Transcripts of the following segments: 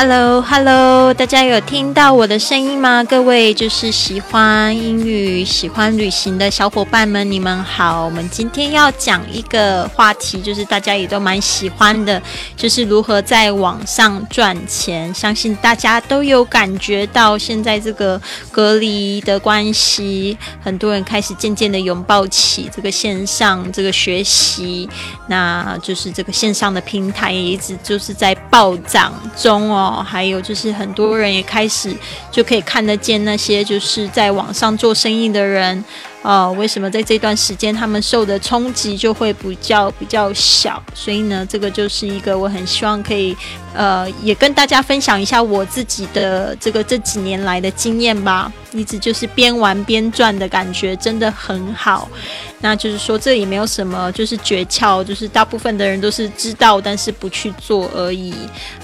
Hello，Hello，大家有听到我的声音吗？各位就是喜欢英语、喜欢旅行的小伙伴们，你们好。我们今天要讲一个话题，就是大家也都蛮喜欢的，就是如何在网上赚钱。相信大家都有感觉到，现在这个隔离的关系，很多人开始渐渐的拥抱起这个线上这个学习，那就是这个线上的平台也一直就是在暴涨中哦。哦，还有就是很多人也开始就可以看得见那些就是在网上做生意的人，呃，为什么在这段时间他们受的冲击就会比较比较小？所以呢，这个就是一个我很希望可以，呃，也跟大家分享一下我自己的这个这几年来的经验吧。一直就是边玩边赚的感觉，真的很好。那就是说，这也没有什么，就是诀窍，就是大部分的人都是知道，但是不去做而已。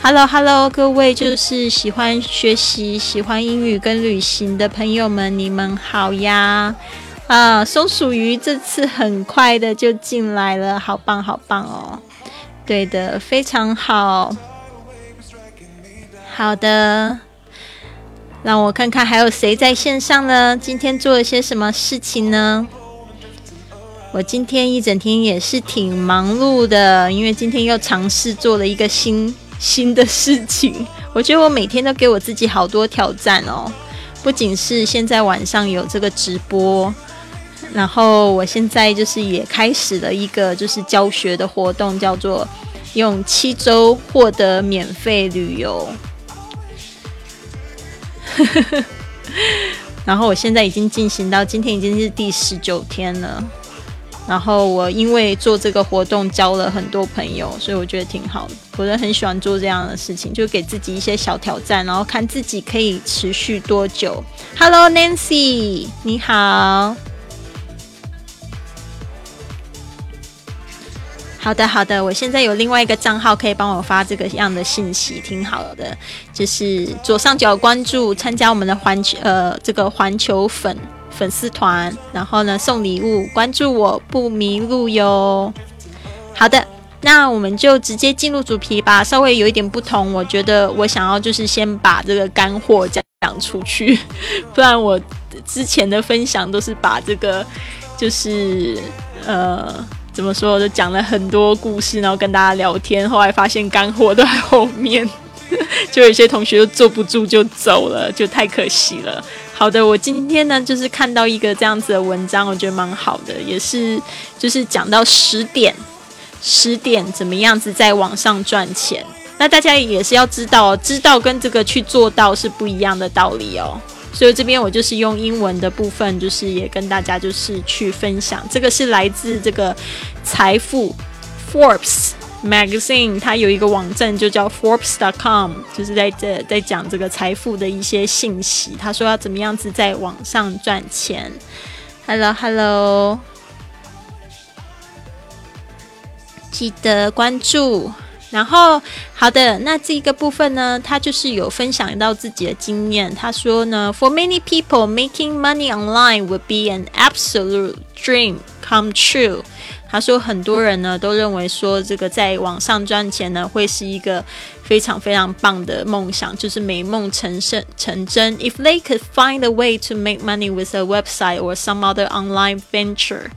Hello，Hello，各位就是喜欢学习、喜欢英语跟旅行的朋友们，你们好呀！啊，松鼠鱼这次很快的就进来了，好棒，好棒哦！对的，非常好。好的，让我看看还有谁在线上呢？今天做了些什么事情呢？我今天一整天也是挺忙碌的，因为今天又尝试做了一个新新的事情。我觉得我每天都给我自己好多挑战哦，不仅是现在晚上有这个直播，然后我现在就是也开始了一个就是教学的活动，叫做用七周获得免费旅游。然后我现在已经进行到今天已经是第十九天了。然后我因为做这个活动交了很多朋友，所以我觉得挺好的。我都很喜欢做这样的事情，就给自己一些小挑战，然后看自己可以持续多久。Hello Nancy，你好。好的，好的，我现在有另外一个账号可以帮我发这个样的信息，挺好的。就是左上角关注，参加我们的环球呃这个环球粉。粉丝团，然后呢送礼物，关注我不迷路哟。好的，那我们就直接进入主题吧。稍微有一点不同，我觉得我想要就是先把这个干货讲讲出去，不然我之前的分享都是把这个就是呃怎么说，就讲了很多故事，然后跟大家聊天，后来发现干货都在后面，就有些同学就坐不住就走了，就太可惜了。好的，我今天呢就是看到一个这样子的文章，我觉得蛮好的，也是就是讲到十点，十点怎么样子在网上赚钱。那大家也是要知道，知道跟这个去做到是不一样的道理哦。所以这边我就是用英文的部分，就是也跟大家就是去分享，这个是来自这个财富 Forbes。Magazine，它有一个网站就叫 Forbes.com，就是在这在讲这个财富的一些信息。他说要怎么样子在网上赚钱。Hello，Hello，记得关注。然后，好的，那这个部分呢，他就是有分享到自己的经验。他说呢，For many people, making money online would be an absolute dream come true。他说，很多人呢都认为说，这个在网上赚钱呢会是一个非常非常棒的梦想，就是美梦成真成真。If they could find a way to make money with a website or some other online venture.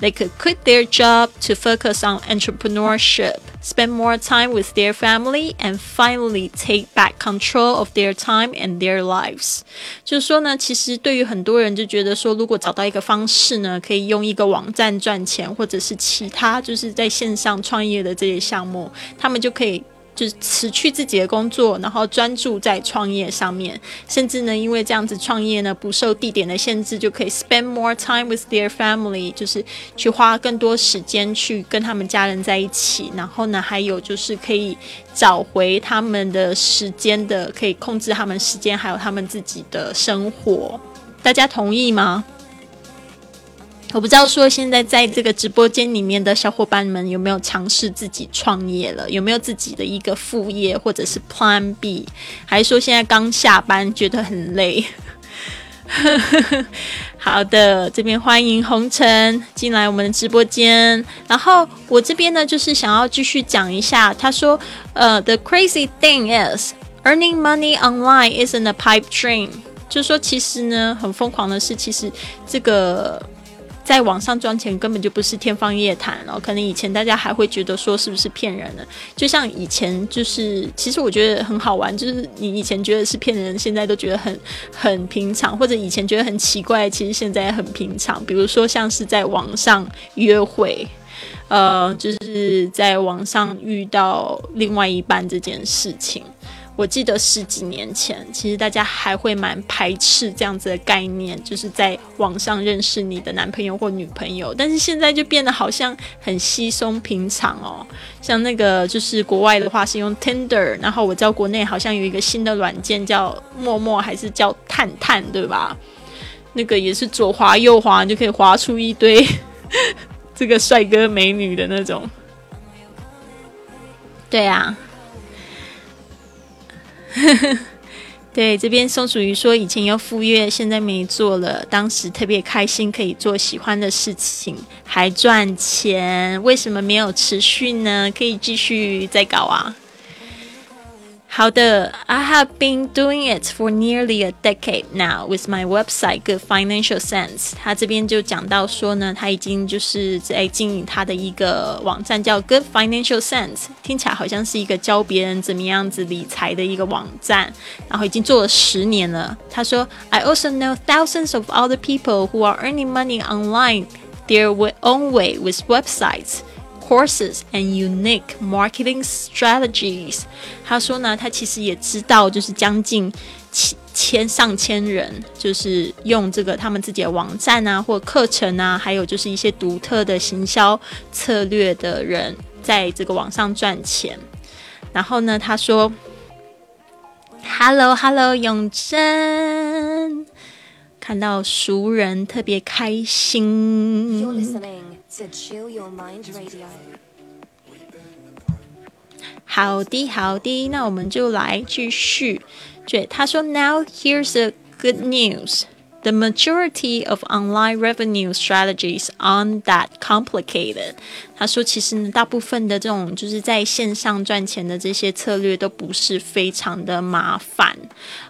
They could quit their job to focus on entrepreneurship, spend more time with their family, and finally take back control of their time and their lives. 就是说呢，其实对于很多人就觉得说，如果找到一个方式呢，可以用一个网站赚钱，或者是其他就是在线上创业的这些项目，他们就可以。 就是辞去自己的工作，然后专注在创业上面，甚至呢，因为这样子创业呢不受地点的限制，就可以 spend more time with their family，就是去花更多时间去跟他们家人在一起，然后呢，还有就是可以找回他们的时间的，可以控制他们时间，还有他们自己的生活。大家同意吗？我不知道说现在在这个直播间里面的小伙伴们有没有尝试自己创业了？有没有自己的一个副业或者是 Plan B？还是说现在刚下班觉得很累？好的，这边欢迎红尘进来我们的直播间。然后我这边呢，就是想要继续讲一下。他说：“呃，The crazy thing is。” Earning money online isn't a pipe dream，就是说，其实呢，很疯狂的是，其实这个在网上赚钱根本就不是天方夜谭哦。可能以前大家还会觉得说是不是骗人的，就像以前就是，其实我觉得很好玩，就是你以前觉得是骗人，现在都觉得很很平常，或者以前觉得很奇怪，其实现在很平常。比如说像是在网上约会。呃，就是在网上遇到另外一半这件事情，我记得十几年前，其实大家还会蛮排斥这样子的概念，就是在网上认识你的男朋友或女朋友。但是现在就变得好像很稀松平常哦。像那个就是国外的话是用 Tinder，然后我知道国内好像有一个新的软件叫陌陌，还是叫探探，对吧？那个也是左滑右滑就可以滑出一堆。这个帅哥美女的那种，对啊，对这边松鼠鱼说以前要赴约，现在没做了。当时特别开心，可以做喜欢的事情，还赚钱。为什么没有持续呢？可以继续再搞啊。好的，I have been doing it for nearly a decade now with my website Good Financial Sense。他这边就讲到说呢，他已经就是在经营他的一个网站叫 Good Financial Sense，听起来好像是一个教别人怎么样子理财的一个网站，然后已经做了十年了。他说，I also know thousands of other people who are earning money online their own way with websites。 Courses and unique marketing strategies。他说呢，他其实也知道，就是将近千千上千人，就是用这个他们自己的网站啊，或课程啊，还有就是一些独特的行销策略的人，在这个网上赚钱。然后呢，他说：“Hello，Hello，永贞，看到熟人特别开心。” 好的，好的，那我们就来继续。对，他说，Now here's the good news. The majority of online revenue strategies aren't that complicated. 他说，其实呢，大部分的这种就是在线上赚钱的这些策略都不是非常的麻烦。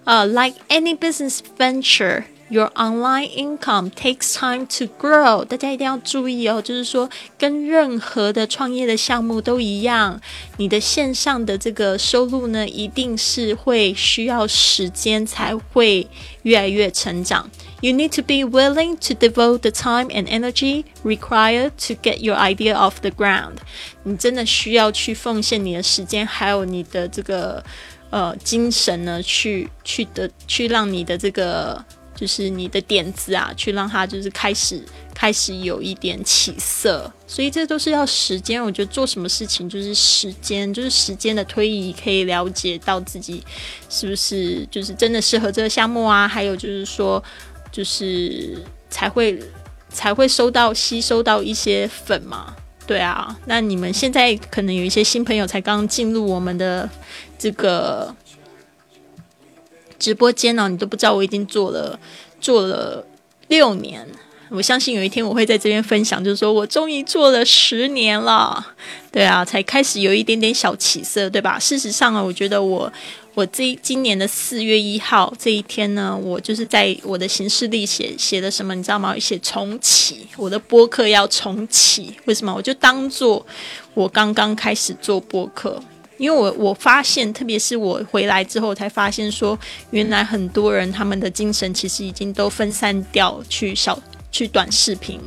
呃，like any business venture. Your online income takes time to grow。大家一定要注意哦，就是说，跟任何的创业的项目都一样，你的线上的这个收入呢，一定是会需要时间才会越来越成长。You need to be willing to devote the time and energy required to get your idea off the ground。你真的需要去奉献你的时间，还有你的这个呃精神呢，去去的去让你的这个。就是你的点子啊，去让它就是开始开始有一点起色，所以这都是要时间。我觉得做什么事情就是时间，就是时间的推移，可以了解到自己是不是就是真的适合这个项目啊。还有就是说，就是才会才会收到吸收到一些粉嘛。对啊，那你们现在可能有一些新朋友才刚进入我们的这个。直播间呢，你都不知道我已经做了做了六年。我相信有一天我会在这边分享，就是说我终于做了十年了。对啊，才开始有一点点小起色，对吧？事实上啊，我觉得我我这今年的四月一号这一天呢，我就是在我的行事历写写的什么，你知道吗？写重启，我的播客要重启。为什么？我就当做我刚刚开始做播客。因为我我发现，特别是我回来之后，才发现说，原来很多人他们的精神其实已经都分散掉去小去短视频，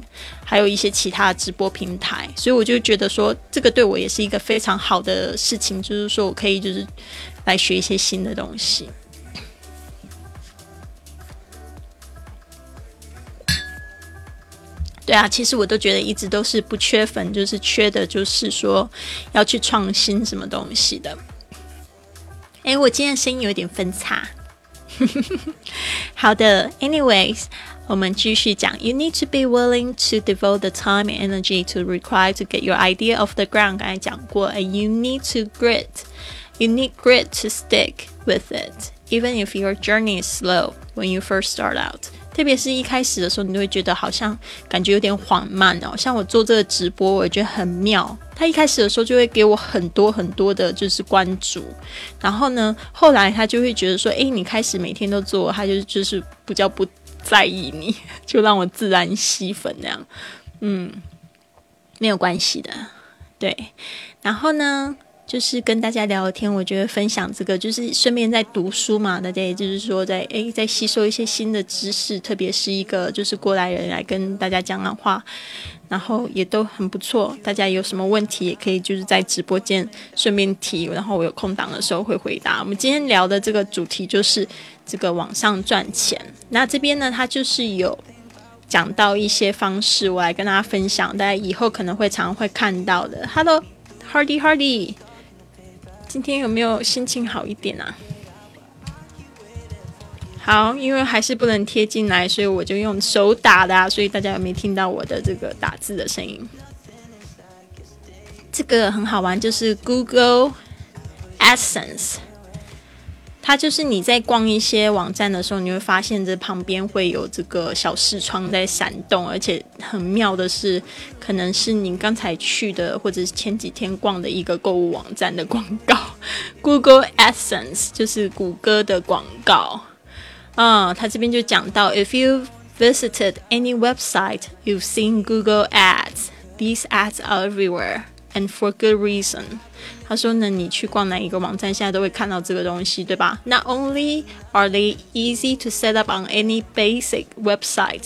还有一些其他的直播平台，所以我就觉得说，这个对我也是一个非常好的事情，就是说我可以就是来学一些新的东西。对啊，其实我都觉得一直都是不缺粉，就是缺的就是说要去创新什么东西的。哎，我今天声音有点分叉。好的，anyways，我们继续讲。You need to be willing to devote the time and energy to require to get your idea off the ground。刚才讲过，and you need to grit。You need grit to stick with it, even if your journey is slow when you first start out. 特别是一开始的时候，你会觉得好像感觉有点缓慢哦。像我做这个直播，我也觉得很妙。他一开始的时候就会给我很多很多的，就是关注。然后呢，后来他就会觉得说，诶，你开始每天都做，他就就是比较不在意你，就让我自然吸粉那样。嗯，没有关系的，对。然后呢？就是跟大家聊天，我觉得分享这个就是顺便在读书嘛，大家也就是说在诶在吸收一些新的知识，特别是一个就是过来人来跟大家讲讲话，然后也都很不错。大家有什么问题也可以就是在直播间顺便提，然后我有空档的时候会回答。我们今天聊的这个主题就是这个网上赚钱。那这边呢，它就是有讲到一些方式，我来跟大家分享，大家以后可能会常会看到的。Hello，Hardy Hardy。今天有没有心情好一点啊？好，因为还是不能贴进来，所以我就用手打的啊，所以大家有没有听到我的这个打字的声音？这个很好玩，就是 Google Essence。它就是你在逛一些网站的时候，你会发现这旁边会有这个小视窗在闪动，而且很妙的是，可能是你刚才去的或者是前几天逛的一个购物网站的广告。Google Essence 就是谷歌的广告啊。它这边就讲到，If you visited any website, you've seen Google ads. These ads are everywhere and for good reason. 他说呢，你去逛哪一个网站，现在都会看到这个东西，对吧？Not only are they easy to set up on any basic website,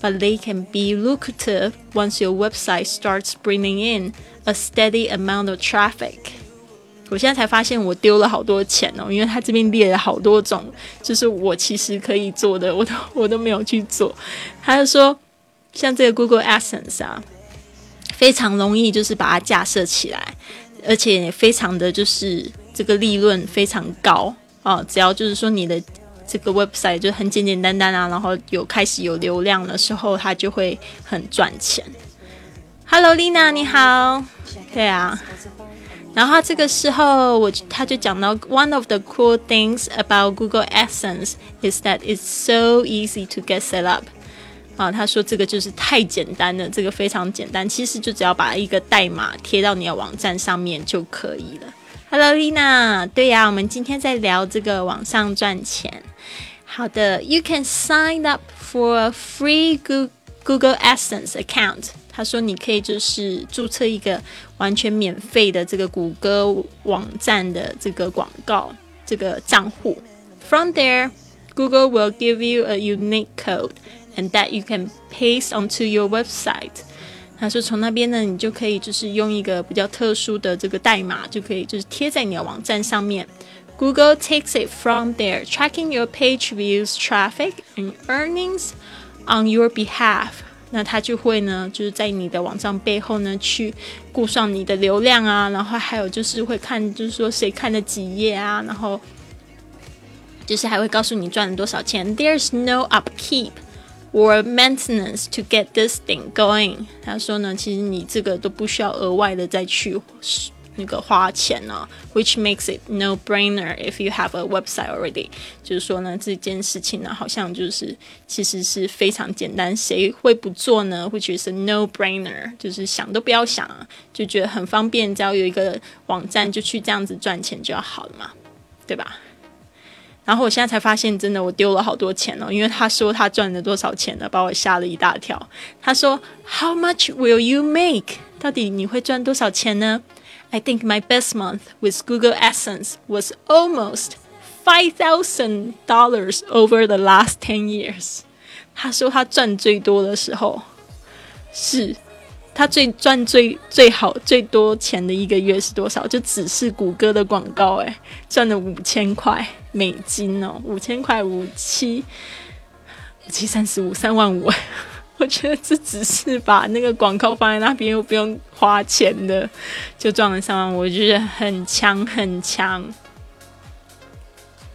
but they can be lucrative once your website starts bringing in a steady amount of traffic. 我现在才发现我丢了好多钱哦，因为他这边列了好多种，就是我其实可以做的，我都我都没有去做。他就说，像这个 Google Essence 啊，非常容易，就是把它架设起来。而且非常的就是这个利润非常高啊！只要就是说你的这个 website 就很简简单单啊，然后有开始有流量的时候，它就会很赚钱。Hello，Lina，你好。对啊。然后这个时候我他就讲到，One of the cool things about Google Essence is that it's so easy to get set up。啊，他说这个就是太简单了，这个非常简单，其实就只要把一个代码贴到你的网站上面就可以了。Hello，Lina，对呀，我们今天在聊这个网上赚钱。好的，You can sign up for a free Google Essence account。他说你可以就是注册一个完全免费的这个谷歌网站的这个广告这个账户。From there, Google will give you a unique code. And that you can paste onto your website。他说从那边呢，你就可以就是用一个比较特殊的这个代码，就可以就是贴在你的网站上面。Google takes it from there, tracking your page views, traffic, and earnings on your behalf。那它就会呢，就是在你的网站背后呢，去顾上你的流量啊，然后还有就是会看，就是说谁看了几页啊，然后就是还会告诉你赚了多少钱。There's no upkeep。Or maintenance to get this thing going。他说呢，其实你这个都不需要额外的再去那个花钱呢，which makes it no brainer if you have a website already。就是说呢，这件事情呢，好像就是其实是非常简单，谁会不做呢？which is no brainer，就是想都不要想，就觉得很方便，只要有一个网站就去这样子赚钱就好了嘛，对吧？然后我现在才发现，真的我丢了好多钱哦，因为他说他赚了多少钱呢，把我吓了一大跳。他说，How much will you make？到底你会赚多少钱呢？I think my best month with Google Essence was almost five thousand dollars over the last ten years。他说他赚最多的时候是。 他最赚最最好最多钱的一个月是多少？就只是谷歌的广告，诶，赚了五千块美金哦，五千块五七五七三十五三万五。我觉得这只是把那个广告放在那边又不用花钱的，就赚了三万五，我觉得很强很强。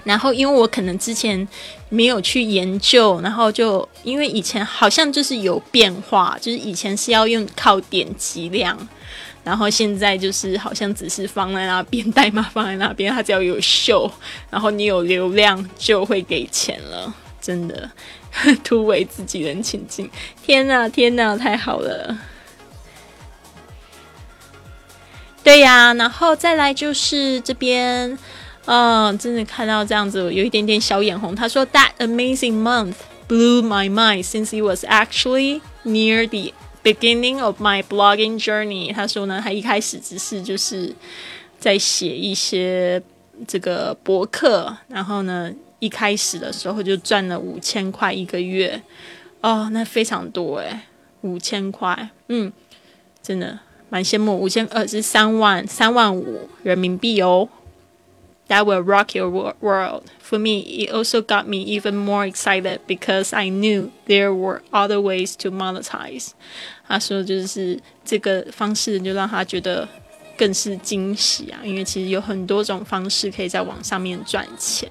然后，因为我可能之前没有去研究，然后就因为以前好像就是有变化，就是以前是要用靠点击量，然后现在就是好像只是放在那边，代码放在那边，它只要有秀，然后你有流量就会给钱了，真的。突围自己人情境。天哪，天哪，太好了！对呀，然后再来就是这边，嗯，真的看到这样子，有一点点小眼红。他说：“That amazing month blew my mind since it was actually near the beginning of my blogging journey。”他说呢，他一开始只是就是在写一些这个博客，然后呢，一开始的时候就赚了五千块一个月，哦，那非常多诶，五千块，嗯，真的。蛮羡慕，五千二是三万三万五人民币哦。That will rock your world. For me, it also got me even more excited because I knew there were other ways to monetize. 他说，就是这个方式就让他觉得更是惊喜啊，因为其实有很多种方式可以在网上面赚钱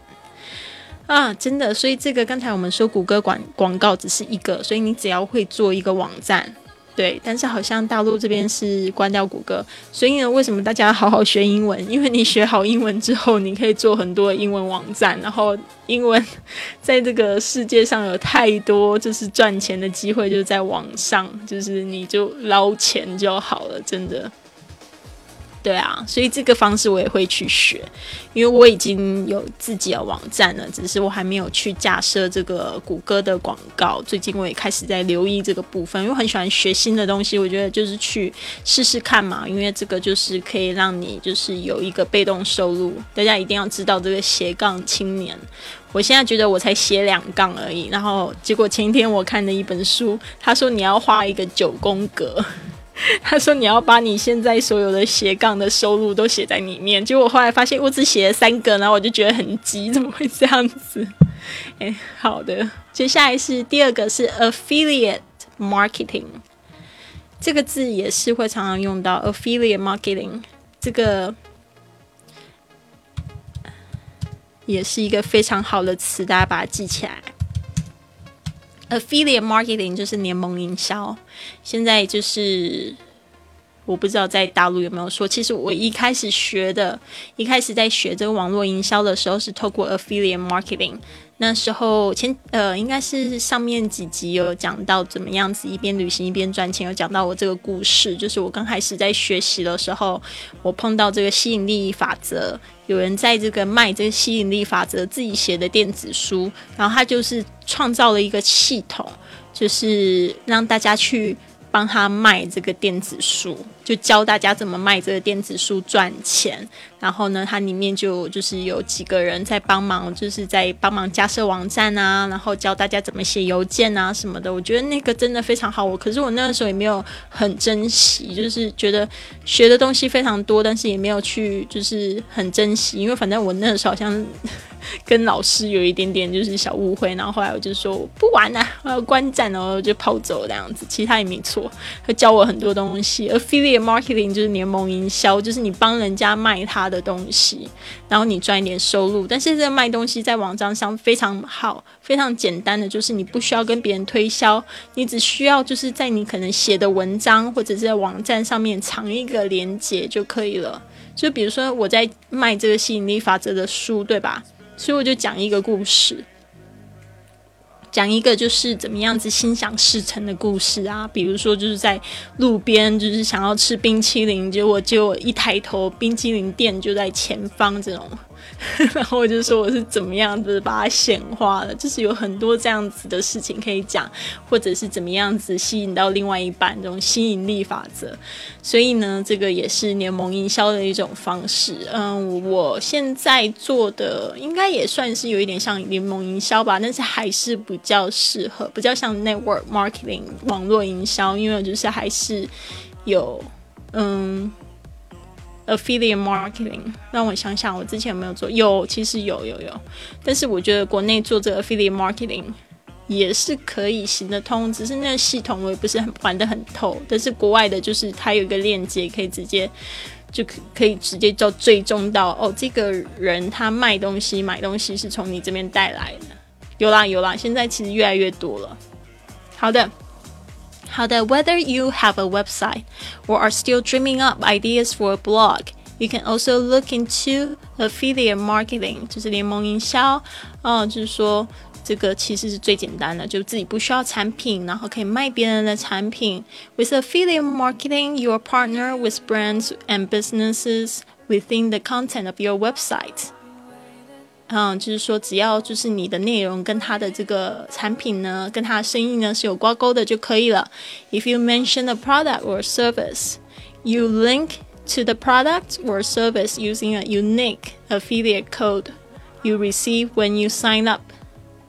啊，真的。所以这个刚才我们说谷歌广广告只是一个，所以你只要会做一个网站。对，但是好像大陆这边是关掉谷歌，所以呢，为什么大家好好学英文？因为你学好英文之后，你可以做很多英文网站，然后英文在这个世界上有太多就是赚钱的机会，就在网上，就是你就捞钱就好了，真的。对啊，所以这个方式我也会去学，因为我已经有自己的网站了，只是我还没有去架设这个谷歌的广告。最近我也开始在留意这个部分，因为很喜欢学新的东西，我觉得就是去试试看嘛。因为这个就是可以让你就是有一个被动收入。大家一定要知道这个斜杠青年，我现在觉得我才斜两杠而已，然后结果前一天我看了一本书，他说你要画一个九宫格。他说：“你要把你现在所有的斜杠的收入都写在里面。”结果我后来发现，我只写了三个，然后我就觉得很急，怎么会这样子？哎，好的，接下来是第二个是 affiliate marketing，这个字也是会常常用到 affiliate marketing，这个也是一个非常好的词，大家把它记起来。Affiliate marketing 就是联盟营销，现在就是我不知道在大陆有没有说。其实我一开始学的，一开始在学这个网络营销的时候，是透过 Affiliate marketing。那时候前呃，应该是上面几集有讲到怎么样子一边旅行一边赚钱，有讲到我这个故事，就是我刚开始在学习的时候，我碰到这个吸引力法则，有人在这个卖这个吸引力法则自己写的电子书，然后他就是创造了一个系统，就是让大家去帮他卖这个电子书。就教大家怎么卖这个电子书赚钱，然后呢，它里面就就是有几个人在帮忙，就是在帮忙架设网站啊，然后教大家怎么写邮件啊什么的。我觉得那个真的非常好，我可是我那个时候也没有很珍惜，就是觉得学的东西非常多，但是也没有去就是很珍惜，因为反正我那个时候好像 跟老师有一点点就是小误会，然后后来我就说我不玩了，我要观战，然后就跑走这样子，其实他也没错，他教我很多东西，affiliate。Marketing 就是联盟营销，就是你帮人家卖他的的东西，然后你赚一点收入。但是这卖东西在网站上非常好，非常简单的，就是你不需要跟别人推销，你只需要就是在你可能写的文章或者是在网站上面藏一个连接就可以了。就比如说我在卖这个吸引力法则的书，对吧？所以我就讲一个故事。讲一个就是怎么样子心想事成的故事啊，比如说就是在路边就是想要吃冰淇淋，结果就一抬头冰淇淋店就在前方这种。然后我就说我是怎么样子把它显化的，就是有很多这样子的事情可以讲，或者是怎么样子吸引到另外一半这种吸引力法则。所以呢，这个也是联盟营销的一种方式。嗯，我现在做的应该也算是有一点像联盟营销吧，但是还是比较适合，比较像 network marketing 网络营销，因为就是还是有嗯。Affiliate marketing，让我想想，我之前有没有做？有，其实有，有，有。但是我觉得国内做这个 Affiliate marketing 也是可以行得通，只是那系统我也不是很玩得很透。但是国外的，就是它有一个链接，可以直接就可可以直接就追踪到哦，这个人他卖东西、买东西是从你这边带来的。有啦，有啦，现在其实越来越多了。好的。How that whether you have a website or are still dreaming up ideas for a blog, you can also look into affiliate marketing，就是联盟营销。嗯，就是说 这个其实是最简单的，就自己不需要产品，然后可以卖别人的产品。With affiliate marketing, you partner with brands and businesses within the content of your website. 嗯，就是说，只要就是你的内容跟他的这个产品呢，跟他的生意呢是有挂钩的就可以了。If you mention a product or service, you link to the product or service using a unique affiliate code you receive when you sign up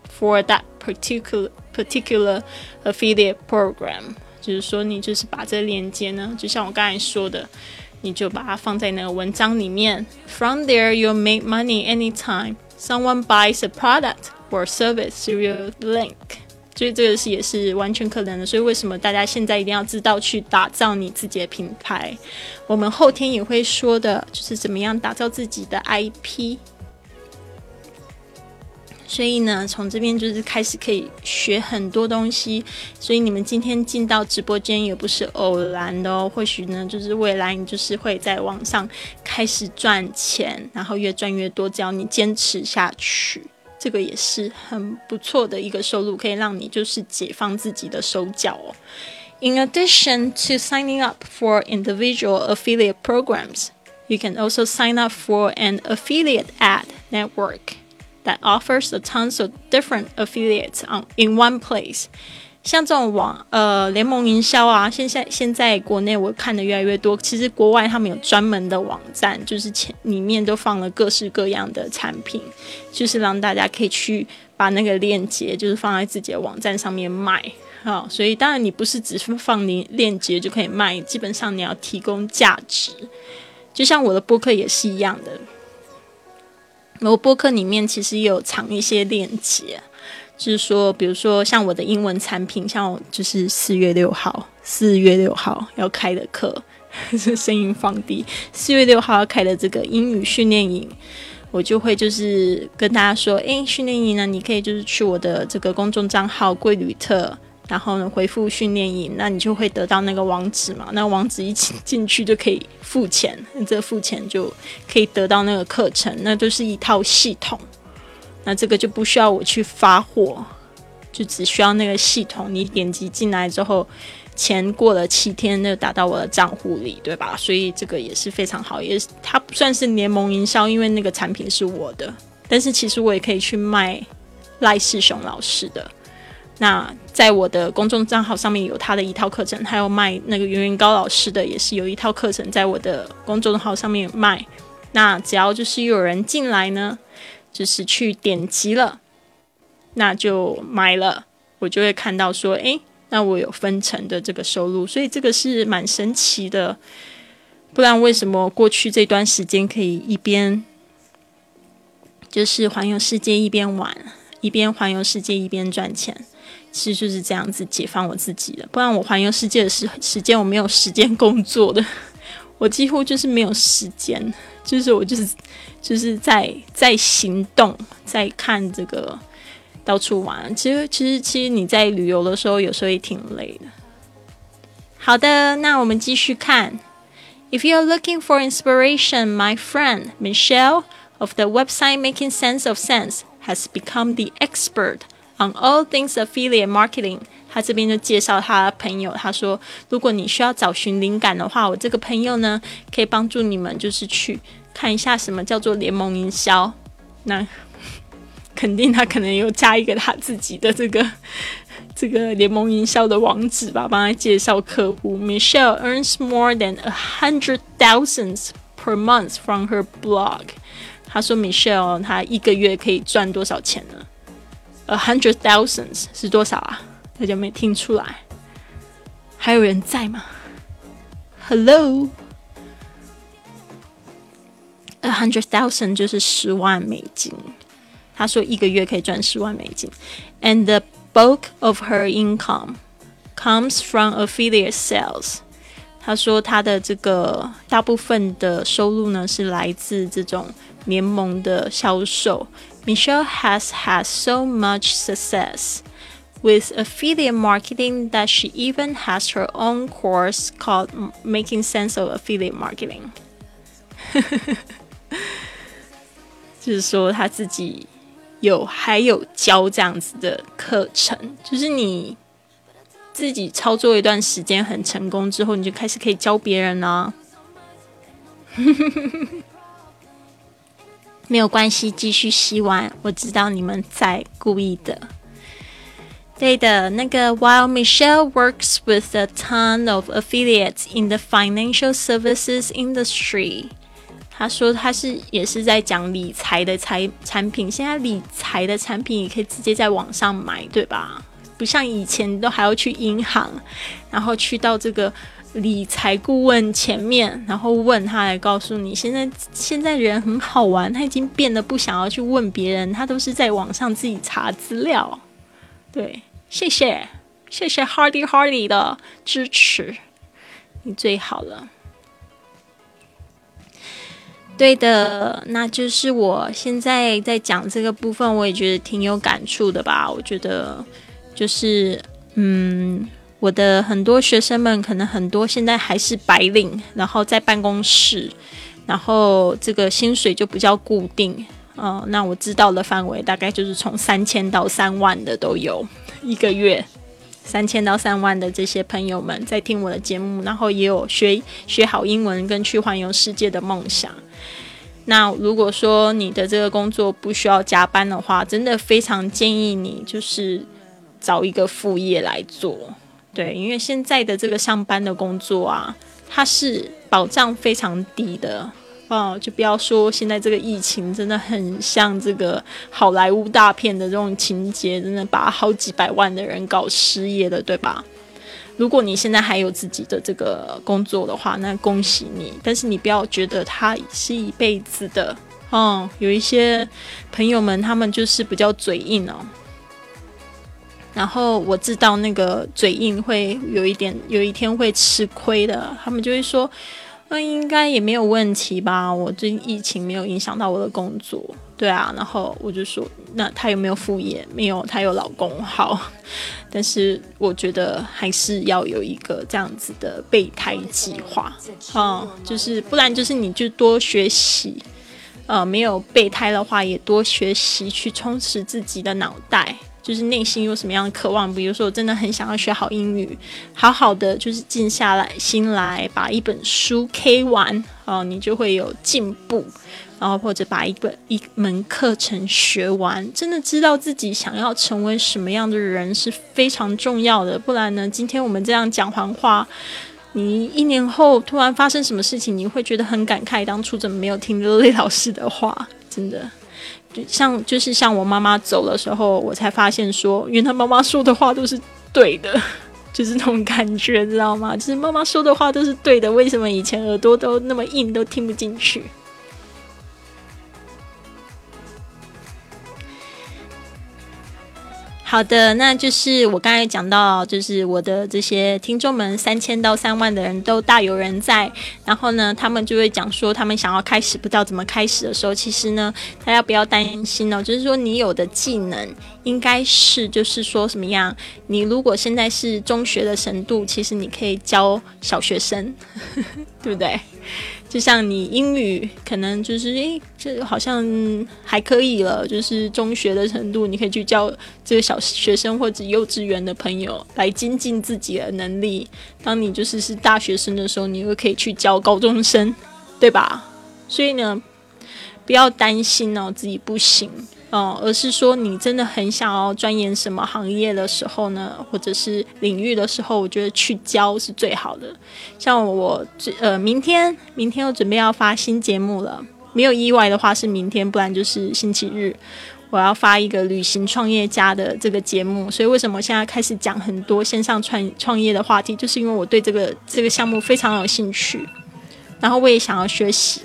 for that particular particular affiliate program，就是说你就是把这个链接呢，就像我刚才说的，你就把它放在那个文章里面。From there, you'll make money anytime Someone buys a product or service through your link。所以这个是也是完全可能的。所以为什么大家现在一定要知道去打造你自己的品牌？我们后天也会说的，就是怎么样打造自己的 IP。所以呢，从这边就是开始可以学很多东西。所以你们今天进到直播间也不是偶然的哦。或许呢，就是未来你就是会在网上开始赚钱，然后越赚越多。只要你坚持下去，这个也是很不错的一个收入，可以让你就是解放自己的手脚哦。In addition to signing up for individual affiliate programs, you can also sign up for an affiliate ad network. That offers a tons of different affiliates on in one place。像这种网呃联盟营销啊，现在现在国内我看的越来越多。其实国外他们有专门的网站，就是前里面都放了各式各样的产品，就是让大家可以去把那个链接就是放在自己的网站上面卖 啊。所以当然你不是只是放链链接就可以卖，基本上你要提供价值。就像我的播客也是一样的。我播客里面其实也有藏一些链接，就是说，比如说像我的英文产品，像就是四月六号，四月六号要开的课，这 声音放低，四月六号要开的这个英语训练营，我就会就是跟大家说，诶，训练营呢，你可以就是去我的这个公众账号“贵旅特”。然后呢，回复训练营，那你就会得到那个网址嘛？那网址一进进去就可以付钱，这付钱就可以得到那个课程，那都是一套系统。那这个就不需要我去发货，就只需要那个系统，你点击进来之后，钱过了七天就打到我的账户里，对吧？所以这个也是非常好，也它不算是联盟营销，因为那个产品是我的，但是其实我也可以去卖赖世雄老师的。那在我的公众账号上面有他的一套课程，还有卖那个圆圆高老师的，也是有一套课程在我的公众号上面卖。那只要就是有人进来呢，就是去点击了，那就买了，我就会看到说，诶，那我有分成的这个收入，所以这个是蛮神奇的。不然为什么过去这段时间可以一边就是环游世界一边玩，一边环游世界一边赚钱？其实就是这样子解放我自己的，不然我环游世界的时时间我没有时间工作的，我几乎就是没有时间，就是我就是就是在在行动，在看这个到处玩。其实其实其实你在旅游的时候有时候也挺累的。好的，那我们继续看。If you're looking for inspiration, my friend Michelle of the website Making Sense of Sense has become the expert. On all things affiliate marketing，他这边就介绍他朋友，他说，如果你需要找寻灵感的话，我这个朋友呢，可以帮助你们，就是去看一下什么叫做联盟营销。那肯定他可能有加一个他自己的这个这个联盟营销的网址吧，帮他介绍客户。Michelle earns more than a hundred thousands per month from her blog。他说，Michelle 他一个月可以赚多少钱呢？A hundred thousands 是多少啊？大家没听出来？还有人在吗？Hello，a hundred thousand 就是十万美金。他说一个月可以赚十万美金。And the bulk of her income comes from affiliate sales。他说他的这个大部分的收入呢是来自这种联盟的销售。Michelle has had so much success with affiliate marketing that she even has her own course called Making Sense of Affiliate Marketing 。就是说，他自己 有还有教这样子的课程，就是你自己操作一段时间很成功之后，你就开始可以教别人了。 没有关系，继续洗碗。我知道你们在故意的。对的，那个 While Michelle works with a ton of affiliates in the financial services industry，他说他是也是在讲理财的财产品。现在理财的产品也可以直接在网上买，对吧？不像以前都还要去银行，然后去到这个。理财顾问前面，然后问他来告诉你，现在现在人很好玩，他已经变得不想要去问别人，他都是在网上自己查资料。对，谢谢谢谢 Hardy Hardy 的支持，你最好了。对的，那就是我现在在讲这个部分，我也觉得挺有感触的吧。我觉得就是嗯。我的很多学生们，可能很多现在还是白领，然后在办公室，然后这个薪水就比较固定，嗯，那我知道的范围大概就是从三千到三万的都有 一个月，三千到三万的这些朋友们在听我的节目，然后也有学学好英文跟去环游世界的梦想。那如果说你的这个工作不需要加班的话，真的非常建议你就是找一个副业来做。对，因为现在的这个上班的工作啊，它是保障非常低的哦。就不要说现在这个疫情，真的很像这个好莱坞大片的这种情节，真的把好几百万的人搞失业了，对吧？如果你现在还有自己的这个工作的话，那恭喜你。但是你不要觉得它是一辈子的哦。有一些朋友们，他们就是比较嘴硬哦。然后我知道那个嘴硬会有一点，有一天会吃亏的。他们就会说：“那应该也没有问题吧？我最近疫情没有影响到我的工作，对啊。”然后我就说：“那他有没有副业？没有，他有老公好。但是我觉得还是要有一个这样子的备胎计划，嗯，就是不然就是你就多学习，呃，没有备胎的话也多学习去充实自己的脑袋。”就是内心有什么样的渴望，比如说我真的很想要学好英语，好好的就是静下来心来把一本书 K 完哦，你就会有进步。然后或者把一本一门课程学完，真的知道自己想要成为什么样的人是非常重要的。不然呢，今天我们这样讲完话，你一年后突然发生什么事情，你会觉得很感慨，当初怎么没有听乐丽老师的话？真的。像就是像我妈妈走的时候，我才发现说，原来妈妈说的话都是对的，就是那种感觉，知道吗？就是妈妈说的话都是对的，为什么以前耳朵都那么硬，都听不进去？好的，那就是我刚才讲到，就是我的这些听众们，三千到三万的人都大有人在。然后呢，他们就会讲说，他们想要开始，不知道怎么开始的时候，其实呢，大家不要担心哦，就是说你有的技能，应该是就是说什么样？你如果现在是中学的程度，其实你可以教小学生，对不对？就像你英语可能就是诶，这好像还可以了，就是中学的程度，你可以去教这个小学生或者幼稚园的朋友来精进自己的能力。当你就是是大学生的时候，你又可以去教高中生，对吧？所以呢，不要担心哦，自己不行。哦，而是说你真的很想要钻研什么行业的时候呢，或者是领域的时候，我觉得去教是最好的。像我，呃，明天明天又准备要发新节目了，没有意外的话是明天，不然就是星期日，我要发一个旅行创业家的这个节目。所以为什么现在开始讲很多线上创创业的话题，就是因为我对这个这个项目非常有兴趣，然后我也想要学习。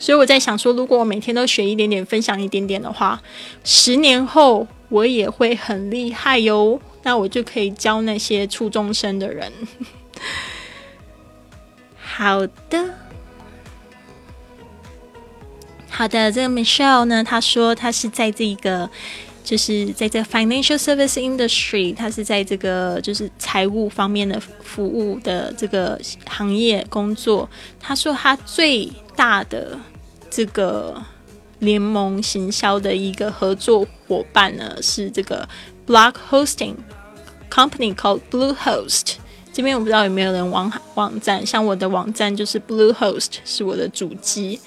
所以我在想说，如果我每天都学一点点，分享一点点的话，十年后我也会很厉害哟。那我就可以教那些初中生的人。好的，好的。这个 Michelle 呢，他说他是在这个，就是在这 financial service industry，他是在这个就是财务方面的服务的这个行业工作。他说他最大的。这个联盟行销的一个合作伙伴呢，是这个 block hosting company called Bluehost。这边我不知道有没有人网网站，像我的网站就是 Bluehost 是我的主机，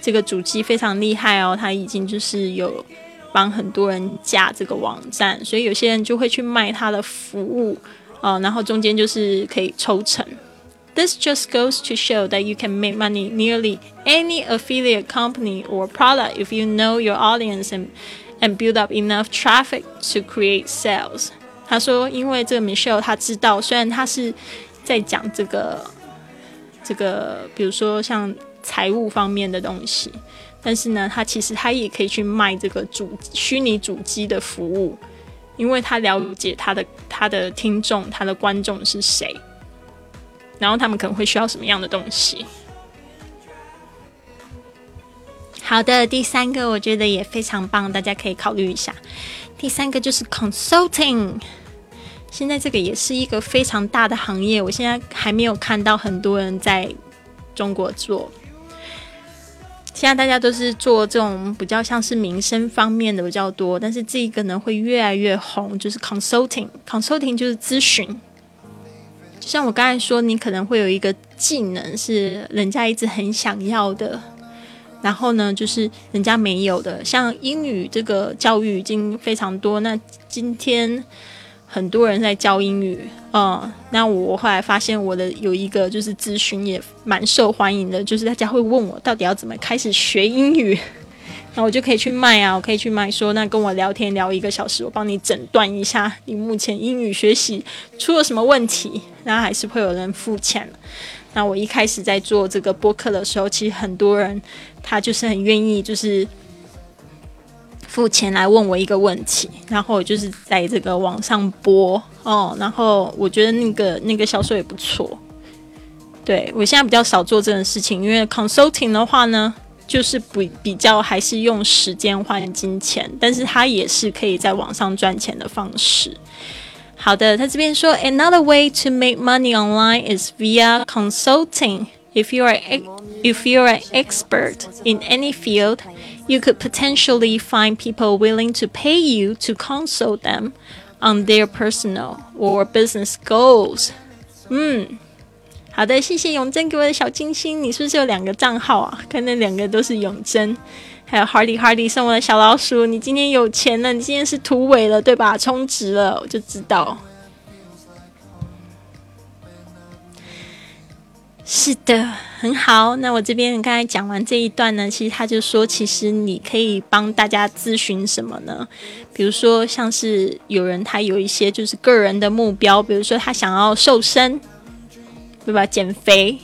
这个主机非常厉害哦，它已经就是有帮很多人架这个网站，所以有些人就会去卖他的服务哦，然后中间就是可以抽成。This just goes to show that you can make money nearly any affiliate company or product if you know your audience and and build up enough traffic to create sales. 他说，因为这个 Michelle 他知道，虽然他是在讲这个这个，比如说像财务方面的东西，但是呢，他其实他也可以去卖这个主虚拟主机的服务，因为他了解他的他的听众、他的观众是谁。然后他们可能会需要什么样的东西？好的，第三个我觉得也非常棒，大家可以考虑一下。第三个就是 consulting，现在这个也是一个非常大的行业，我现在还没有看到很多人在中国做。现在大家都是做这种比较像是民生方面的比较多，但是这个呢会越来越红，就是 consulting，consulting 就是咨询。就像我刚才说，你可能会有一个技能是人家一直很想要的，然后呢，就是人家没有的。像英语这个教育已经非常多，那今天很多人在教英语，嗯，那我后来发现我的有一个就是咨询也蛮受欢迎的，就是大家会问我到底要怎么开始学英语。那我就可以去卖啊，我可以去卖，说那跟我聊天聊一个小时，我帮你诊断一下你目前英语学习出了什么问题，那还是会有人付钱。那我一开始在做这个播客的时候，其实很多人他就是很愿意就是付钱来问我一个问题，然后我就是在这个网上播哦，然后我觉得那个那个销售也不错。对我现在比较少做这种事情，因为 consulting 的话呢。就是比比较还是用时间换金钱，但是它也是可以在网上赚钱的方式。好的，他这边说，Another way to make money online is via consulting. If you are if you are an expert in any field, you could potentially find people willing to pay you to consult them on their personal or business goals. 嗯。 好的，谢谢永贞给我的小金星。你是不是有两个账号啊？看那两个都是永贞，还有 Hardy Hardy 送我的小老鼠。你今天有钱了，你今天是突围了，对吧？充值了，我就知道。是的，很好。那我这边刚才讲完这一段呢，其实他就说，其实你可以帮大家咨询什么呢？比如说，像是有人他有一些就是个人的目标，比如说他想要瘦身。对吧？减肥，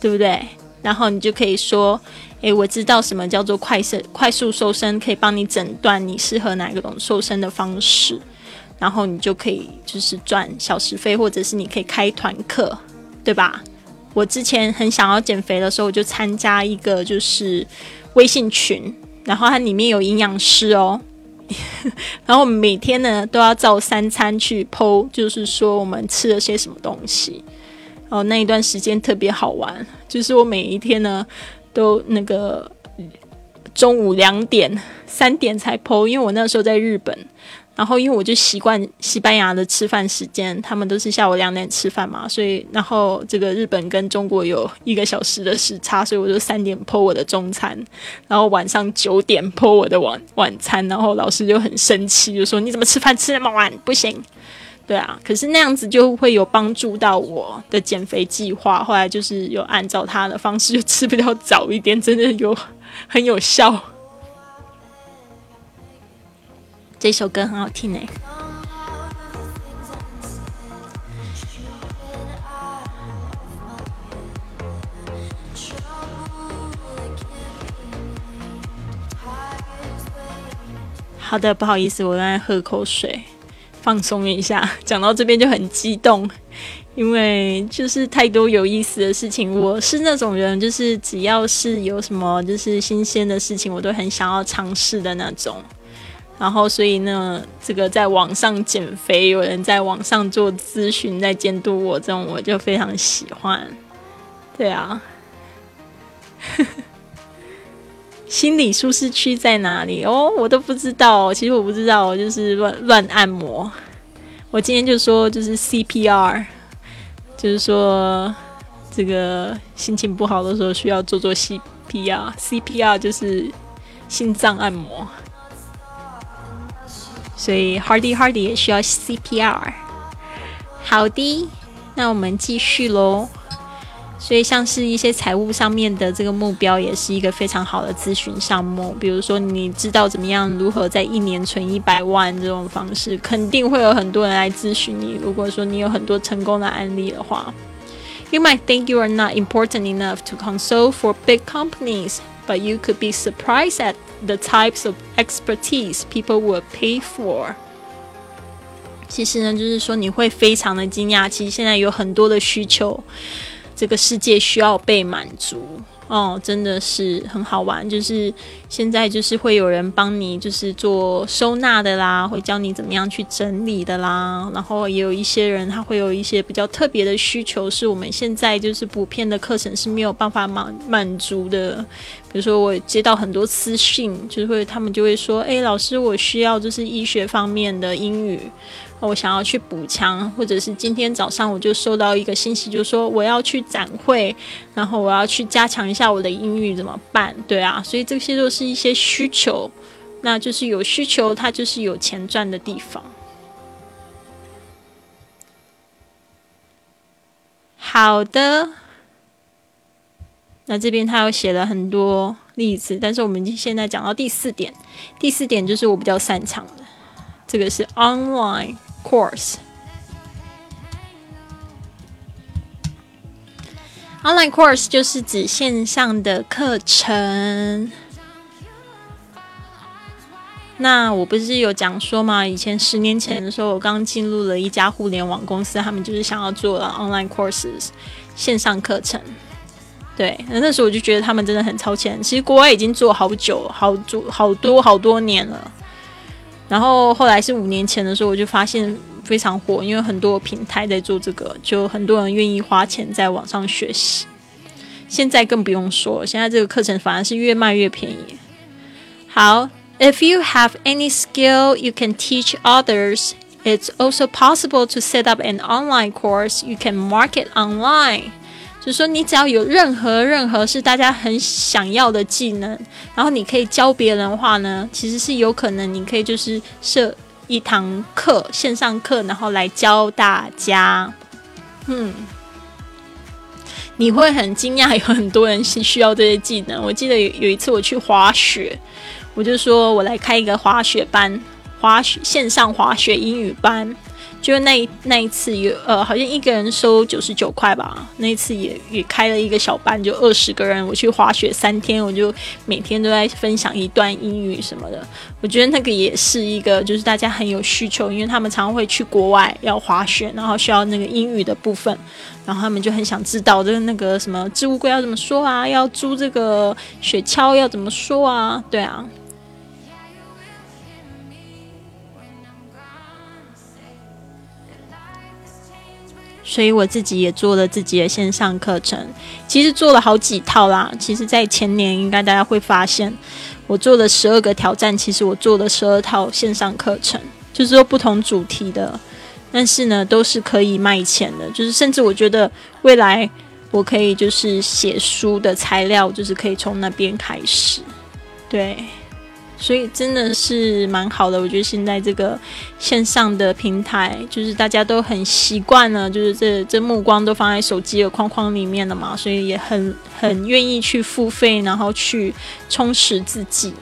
对不对？然后你就可以说：“诶，我知道什么叫做快瘦、快速瘦身，可以帮你诊断你适合哪一种瘦身的方式。”然后你就可以就是赚小时费，或者是你可以开团课，对吧？我之前很想要减肥的时候，我就参加一个就是微信群，然后它里面有营养师哦，然后我们每天呢都要照三餐去剖，就是说我们吃了些什么东西。哦，那一段时间特别好玩，就是我每一天呢，都那个中午两点、三点才剖，因为我那时候在日本，然后因为我就习惯西班牙的吃饭时间，他们都是下午两点吃饭嘛，所以然后这个日本跟中国有一个小时的时差，所以我就三点剖我的中餐，然后晚上九点剖我的晚晚餐，然后老师就很生气，就说你怎么吃饭吃那么晚，不行。对啊，可是那样子就会有帮助到我的减肥计划。后来就是有按照他的方式，就吃比较早一点，真的有很有效。这首歌很好听诶。好的，不好意思，我刚才喝口水。放松一下，讲到这边就很激动，因为就是太多有意思的事情。我是那种人，就是只要是有什么就是新鲜的事情，我都很想要尝试的那种。然后，所以呢，这个在网上减肥，有人在网上做咨询，在监督我，这种我就非常喜欢。对啊。心理舒适区在哪里？哦，我都不知道。其实我不知道，我就是乱乱按摩。我今天就说，就是 CPR，就是说这个心情不好的时候需要做做 CPR。CPR 就是心脏按摩，所以 Hardy Hardy 也需要 CPR。好的，那我们继续喽。所以，像是一些财务上面的这个目标，也是一个非常好的咨询项目。比如说，你知道怎么样如何在一年存一百万这种方式，肯定会有很多人来咨询你。如果说你有很多成功的案例的话，You might think you are not important enough to consult for big companies, but you could be surprised at the types of expertise people will pay for. 其实呢，就是说你会非常的惊讶，其实现在有很多的需求。这个世界需要被满足哦，真的是很好玩。就是现在，就是会有人帮你，就是做收纳的啦，会教你怎么样去整理的啦。然后也有一些人，他会有一些比较特别的需求，是我们现在就是普遍的课程是没有办法满满足的。比如说，我接到很多私信，就是会他们就会说：“哎，老师，我需要就是医学方面的英语。”我想要去补强，或者是今天早上我就收到一个信息，就说我要去展会，然后我要去加强一下我的英语，怎么办？对啊，所以这些都是一些需求，那就是有需求，它就是有钱赚的地方。好的，那这边他又写了很多例子，但是我们现在讲到第四点，第四点就是我比较擅长的，这个是 online。Course online course 就是指线上的课程。那我不是有讲说嘛？以前十年前的时候，我刚进入了一家互联网公司，他们就是想要做 online courses 线上课程。对，那那时候我就觉得他们真的很超前。其实国外已经做好久，好做好多好多年了。然后后来是五年前的时候，我就发现非常火，因为很多平台在做这个，就很多人愿意花钱在网上学习。现在更不用说，现在这个课程反而是越卖越便宜。好，If you have any skill you can teach others, it's also possible to set up an online course you can market online. 就是说，你只要有任何任何是大家很想要的技能，然后你可以教别人的话呢，其实是有可能你可以就是设一堂课线上课，然后来教大家。嗯，你会很惊讶，有很多人是需要这些技能。我记得有有一次我去滑雪，我就说我来开一个滑雪班，滑雪线上滑雪英语班。就那那一次有呃，好像一个人收九十九块吧。那一次也也开了一个小班，就二十个人。我去滑雪三天，我就每天都在分享一段英语什么的。我觉得那个也是一个，就是大家很有需求，因为他们常常会去国外要滑雪，然后需要那个英语的部分，然后他们就很想知道这个那个什么置物柜要怎么说啊，要租这个雪橇要怎么说啊？对啊。所以我自己也做了自己的线上课程，其实做了好几套啦。其实，在前年应该大家会发现，我做了十二个挑战，其实我做了十二套线上课程，就是说不同主题的，但是呢，都是可以卖钱的。就是甚至我觉得未来我可以就是写书的材料，就是可以从那边开始，对。所以真的是蛮好的，我觉得现在这个线上的平台，就是大家都很习惯了，就是这这目光都放在手机的框框里面了嘛，所以也很很愿意去付费，然后去充实自己。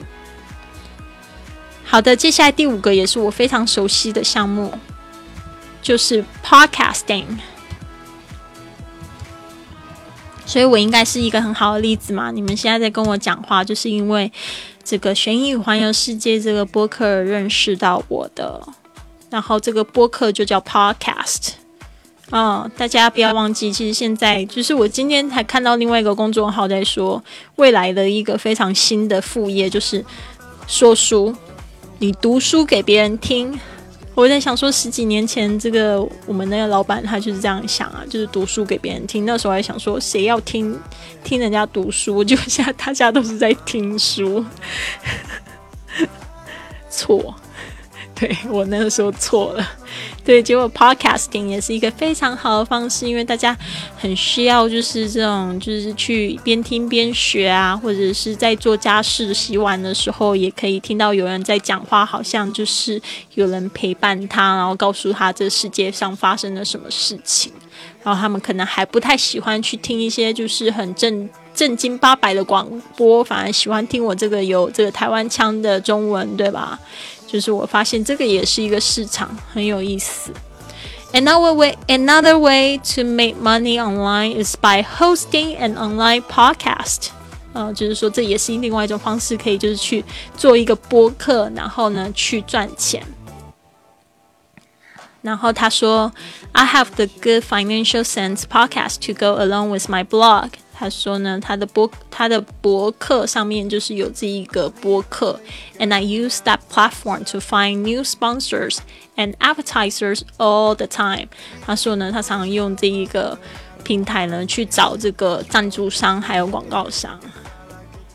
好的，接下来第五个也是我非常熟悉的项目，就是 podcasting。所以我应该是一个很好的例子嘛？你们现在在跟我讲话，就是因为。这个悬疑环游世界这个播客认识到我的，然后这个播客就叫 Podcast，啊，大家不要忘记，其实现在就是我今天才看到另外一个公众号在说，未来的一个非常新的副业就是说书，你读书给别人听，我在想说，十几年前这个我们那个老板他就是这样想啊，就是读书给别人听。那时候还想说，谁要听听人家读书？就现在大家都是在听书，错。对我那个时候错了，对，结果 podcasting 也是一个非常好的方式，因为大家很需要就是这种，就是去边听边学啊，或者是在做家事、洗碗的时候，也可以听到有人在讲话，好像就是有人陪伴他，然后告诉他这世界上发生了什么事情。然后他们可能还不太喜欢去听一些就是很正正经八百的广播，反而喜欢听我这个有这个台湾腔的中文，对吧？就是我发现这个也是一个市场，很有意思。Another way, another way to make money online is by hosting an online podcast。呃，就是说这也是另外一种方式，可以就是去做一个播客，然后呢去赚钱。然后他说，I have the Good Financial Sense podcast to go along with my blog。 他说呢，他的博他的博客上面就是有这一个博客，and I use that platform to find new sponsors and advertisers all the time。他说呢，他常常用这一个平台呢去找这个赞助商还有广告商，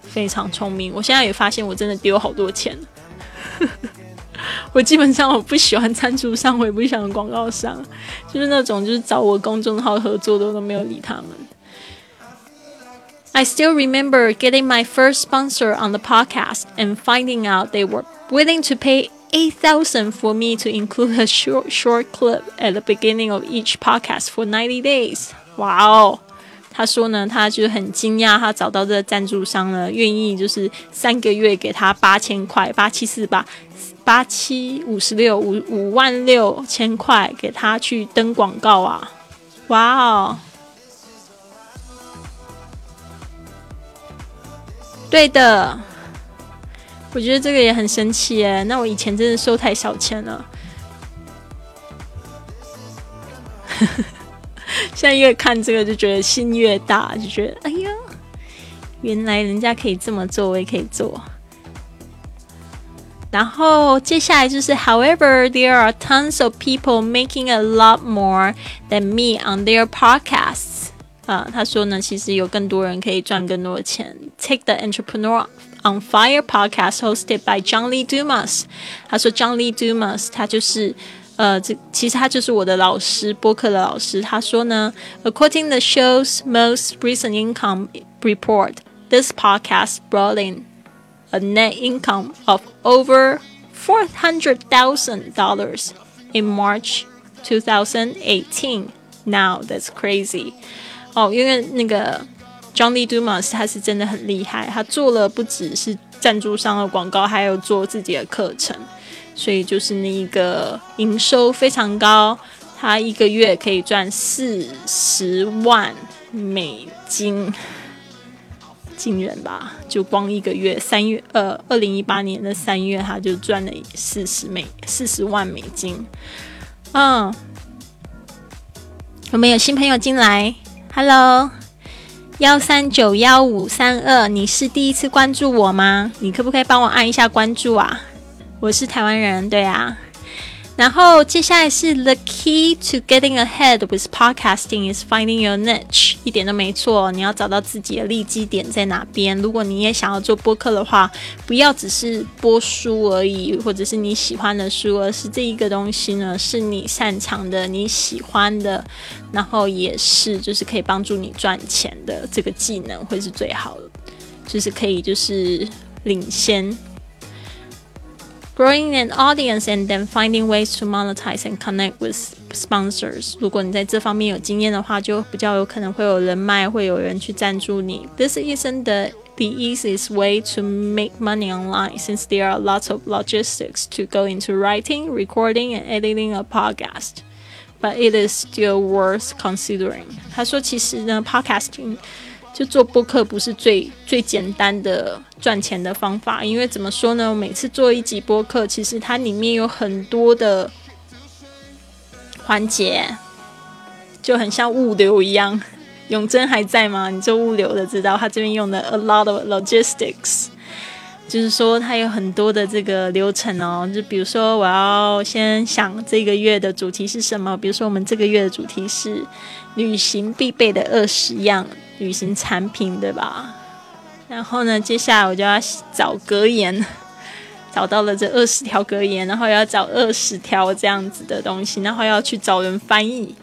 非常聪明。我现在也发现我真的丢好多钱。我基本上我不喜欢赞助商，我也不喜欢广告商，就是那种就是找我公众号合作的，我都没有理他们。I still remember getting my first sponsor on the podcast and finding out they were willing to pay 8000 for me to include a short short clip at the beginning of each podcast for 90 days. Wow. 他说呢，他就很惊讶，他找到这个赞助商呢，愿意就是三个月给他八千块，八七四八，八七五十六五五万六千块给他去登广告啊！哇哦！ 对的，我觉得这个也很神奇耶。那我以前真的收太少钱了，现在越看这个就觉得心越大，就觉得哎呀，原来人家可以这么做，我也可以做。然后接下来就是 However, there are tons of people making a lot more than me on their podcasts. 啊，他说呢，其实有更多人可以赚更多的钱。Take the Entrepreneur on Fire podcast hosted by John Lee Dumas。他说，John Lee Dumas 他就是呃，这其实他就是我的老师，播客的老师。他说呢，According the show's most recent income report, this podcast brought in a net income of over four hundred thousand dollars in March 2018. Now that's crazy. 哦，因为那个 Johnny Dumas 他是真的很厉害，他做了不只是赞助商的广告，还有做自己的课程，所以就是那一个营收非常高，他一个月可以赚四十万美金，惊人吧？就光一个月，三月呃，二零一八年的三月，他就赚了四十美四十万美金。嗯，有没有新朋友进来？Hello，幺三九幺五三二，你是第一次关注我吗？你可不可以帮我按一下关注啊？我是台湾人，对啊。然后接下来是 The key to getting ahead with podcasting is finding your niche，一点都没错，你要找到自己的利基点在哪边。如果你也想要做播客的话，不要只是播书而已，或者是你喜欢的书，而是这一个东西呢，是你擅长的、你喜欢的，然后也是就是可以帮助你赚钱的这个技能，会是最好的，就是可以就是领先。growing an audience and then finding ways to monetize and connect with sponsors。如果你在这方面有经验的话，就比较有可能会有人脉，会有人去赞助你。This isn't the the easiest way to make money online since there are lots of logistics to go into writing, recording, and editing a podcast. But it is still worth considering. 他说，其实呢，podcasting 就做播客不是最最简单的赚钱的方法，因为怎么说呢？我每次做一集播客，其实它里面有很多的环节，就很像物流一样。永贞还在吗？你做物流的知道，他这边用的 a lot of logistics。就是说，它有很多的这个流程哦。就比如说，我要先想这个月的主题是什么。比如说，我们这个月的主题是旅行必备的二十样旅行产品，对吧？然后呢，接下来我就要找格言，找到了这二十条格言，然后要找二十条这样子的东西，然后要去找人翻译。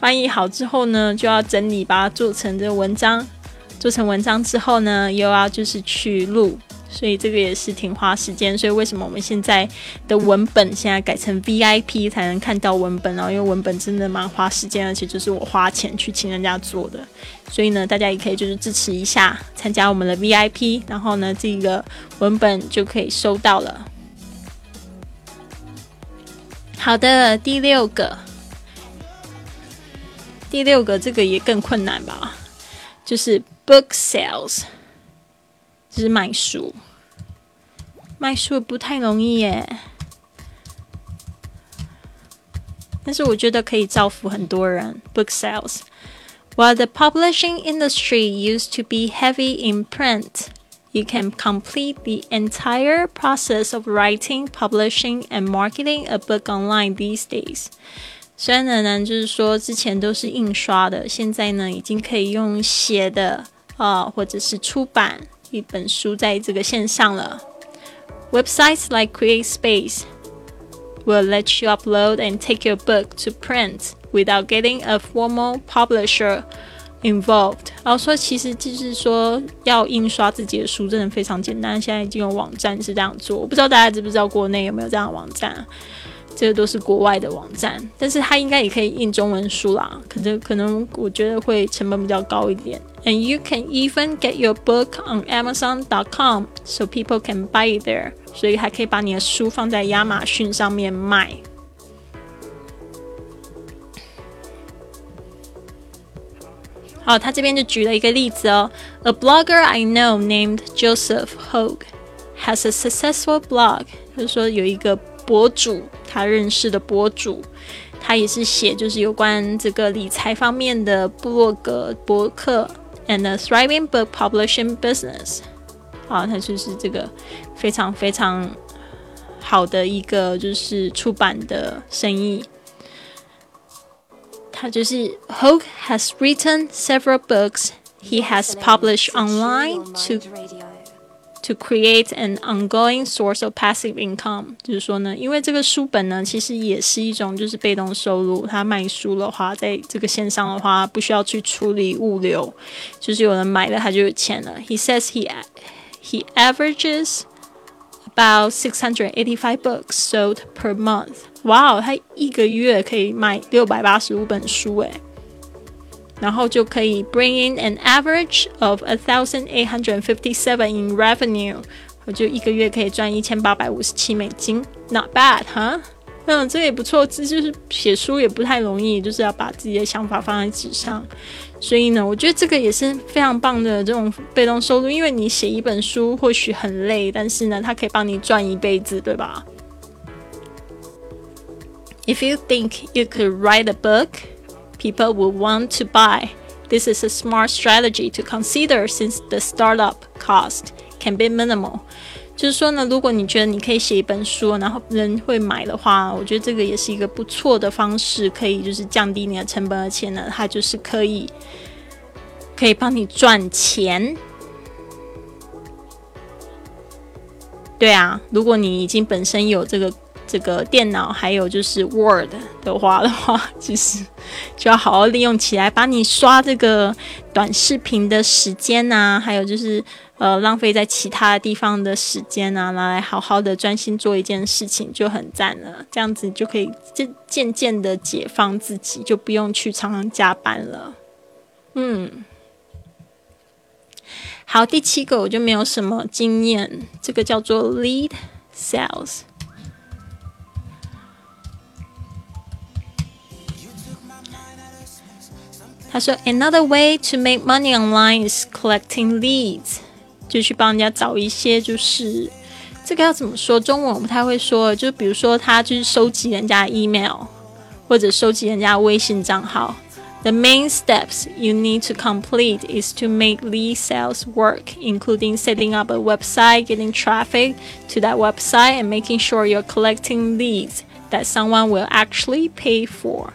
翻译好之后呢，就要整理，把它做成这文章。做成文章之后呢，又要就是去录。所以这个也是挺花时间，所以为什么我们现在的文本现在改成 VIP 才能看到文本哦？因为文本真的蛮花时间，而且就是我花钱去请人家做的。所以呢，大家也可以就是支持一下，参加我们的 VIP，然后呢，这个文本就可以收到了。好的，第六个，第六个这个也更困难吧，就是 book sales。就是卖书，卖书不太容易耶。但是我觉得可以造福很多人。Book sales. While the publishing industry used to be heavy in print, you can complete the entire process of writing, publishing, and marketing a book online these days. 虽然呢，就是说之前都是印刷的，现在呢已经可以用写的啊，或者是出版。一本书在这个线上了。Websites like CreateSpace will let you upload and take your book to print without getting a formal publisher involved。然后说，其实就是说，要印刷自己的书真的非常简单。现在已经有网站是这样做，我不知道大家知不知道国内有没有这样的网站。这个都是国外的网站，但是它应该也可以印中文书啦。可能可能我觉得会成本比较高一点。And you can even get your book on Amazon.com, so people can buy it there. 所以还可以把你的书放在亚马逊上面卖。好，他这边就举了一个例子哦。A blogger I know named Joseph Hogue has a successful blog，就是说有一个 博主，他认识的博主，他也是写就是有关这个理财方面的部落格博客，and a thriving book publishing business。啊，他就是这个非常非常好的一个就是出版的生意。他就是 Hogue has written several books. He has published online to to create an ongoing source of passive income，就是说呢，因为这个书本呢，其实也是一种就是被动收入。他卖书的话，在这个线上的话，不需要去处理物流，就是有人买了他就有钱了。He says he he averages about six hundred eighty five books sold per month. 哇哦，他一个月可以卖六百八十五本书诶。 然后就可以 bring in an average of a thousand eight hundred fifty seven in revenue，我就一个月可以赚一千八百五十七美金，not bad 哈，嗯，这也不错。这就是写书也不太容易，就是要把自己的想法放在纸上。所以呢，我觉得这个也是非常棒的这种被动收入，因为你写一本书或许很累，但是呢，它可以帮你赚一辈子，对吧？If you think you could write a book people will want to buy. This is a smart strategy to consider since the startup cost can be minimal. 就是说呢，如果你觉得你可以写一本书，然后人会买的话，我觉得这个也是一个不错的方式，可以就是降低你的成本，而且呢，它就是可以可以帮你赚钱。对啊，如果你已经本身有这个这个电脑还有就是 Word 的话的话，其实就要好好利用起来，把你刷这个短视频的时间啊，还有就是呃浪费在其他地方的时间啊，拿来好好的专心做一件事情就很赞了。这样子就可以渐渐渐的解放自己，就不用去常常加班了。嗯，好，第七个我就没有什么经验，这个叫做 Lead Sales。他说，Another way to make money online is collecting leads，就去帮人家找一些，就是这个要怎么说？中文我不太会说，就比如说他就是收集人家 email，或者收集人家微信账号， The main steps you need to complete is to make lead sales work, including setting up a website, getting traffic to that website, and making sure you're collecting leads that someone will actually pay for.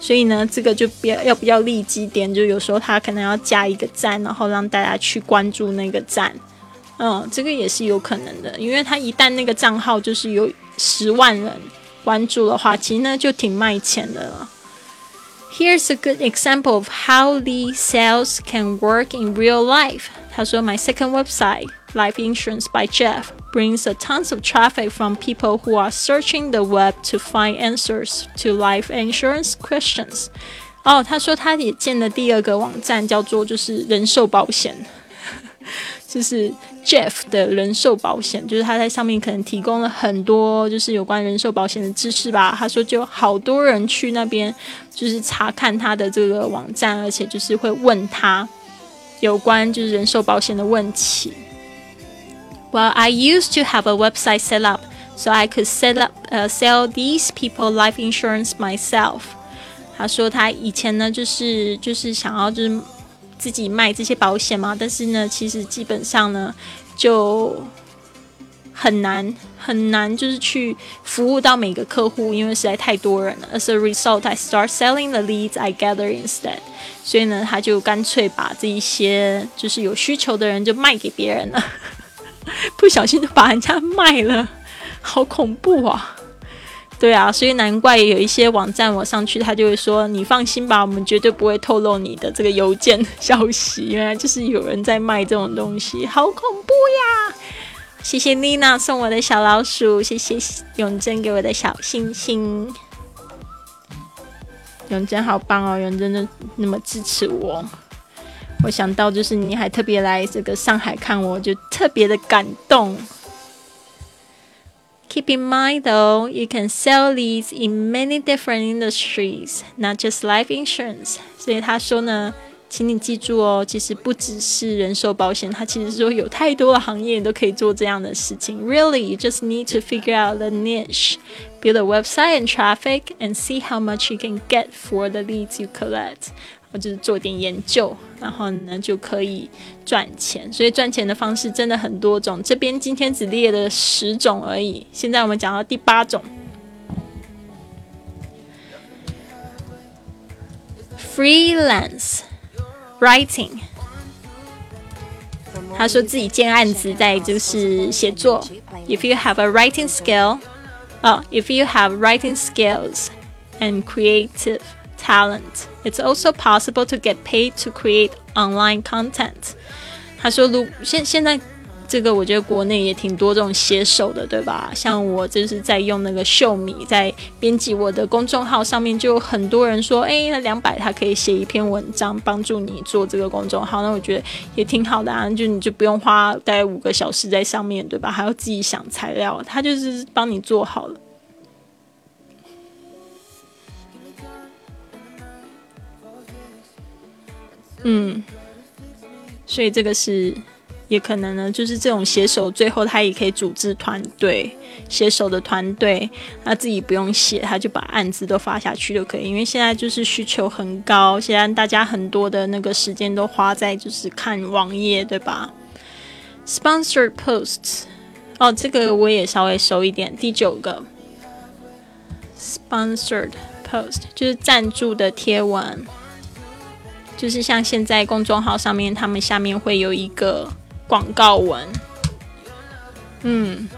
所以呢，这个就比较要比较立即点，就有时候他可能要加一个赞，然后让大家去关注那个赞。嗯，这个也是有可能的，因为他一旦那个账号就是有十万人关注的话，其实呢就挺卖钱的了。Here's a good example of how lead sales can work in real life. 他说，My second website, Life Insurance by Jeff, brings a tons of traffic from people who are searching the web to find answers to life insurance questions. 哦，他说他也建了第二个网站，叫做就是人寿保险，就是 Jeff 的人寿保险，就是他在上面可能提供了很多就是有关人寿保险的知识吧。他说就好多人去那边就是查看他的这个网站，而且就是会问他有关就是人寿保险的问题。Well, I used to have a website set up so I could set up uh, sell these people life insurance myself. 他说他以前呢就是就是想要就是。自己卖这些保险嘛，但是呢，其实基本上呢，就很难很难，就是去服务到每个客户，因为实在太多人了。As a result, I start selling the leads I gather instead。所以呢，他就干脆把这一些就是有需求的人就卖给别人了，不小心就把人家卖了，好恐怖啊！对啊，所以难怪有一些网站我上去，他就会说：“你放心吧，我们绝对不会透露你的这个邮件消息。”原来就是有人在卖这种东西，好恐怖呀！谢谢丽娜送我的小老鼠，谢谢永贞给我的小星星。永贞好棒哦，永贞的那么支持我。我想到就是你还特别来这个上海看我，就特别的感动。Keep in mind though, you can sell leads in many different industries, not just life insurance. 所以他说呢，请你记住哦，其实不只是人寿保险，它其实说有太多的行业都可以做这样的事情。Really, you just need to figure out the niche, build a website and traffic, and see how much you can get for the leads you collect. 或者是做点研究，然后呢就可以赚钱。所以赚钱的方式真的很多种。这边今天只列了十种而已。现在我们讲到第八种，freelance writing。他说自己接案子，在就是写作。If you have a writing skill，哦，if you have writing skills and creative。talent. It's also possible to get paid to create online content. 他说，如现现在这个，我觉得国内也挺多这种写手的，对吧？像我就是在用那个秀米，在编辑我的公众号上面，就有很多人说，哎，那两百他可以写一篇文章，帮助你做这个公众号。那我觉得也挺好的啊，就你就不用花大概五个小时在上面对吧？还要自己想材料，他就是帮你做好了。嗯，所以这个是也可能呢，就是这种写手，最后他也可以组织团队，写手的团队，他自己不用写，他就把案子都发下去就可以。因为现在就是需求很高，现在大家很多的那个时间都花在就是看网页，对吧？Sponsored posts，哦，这个我也稍微熟一点。第九个，Sponsored post 就是赞助的贴文。就是像现在公众号上面，他们下面会有一个广告文，嗯，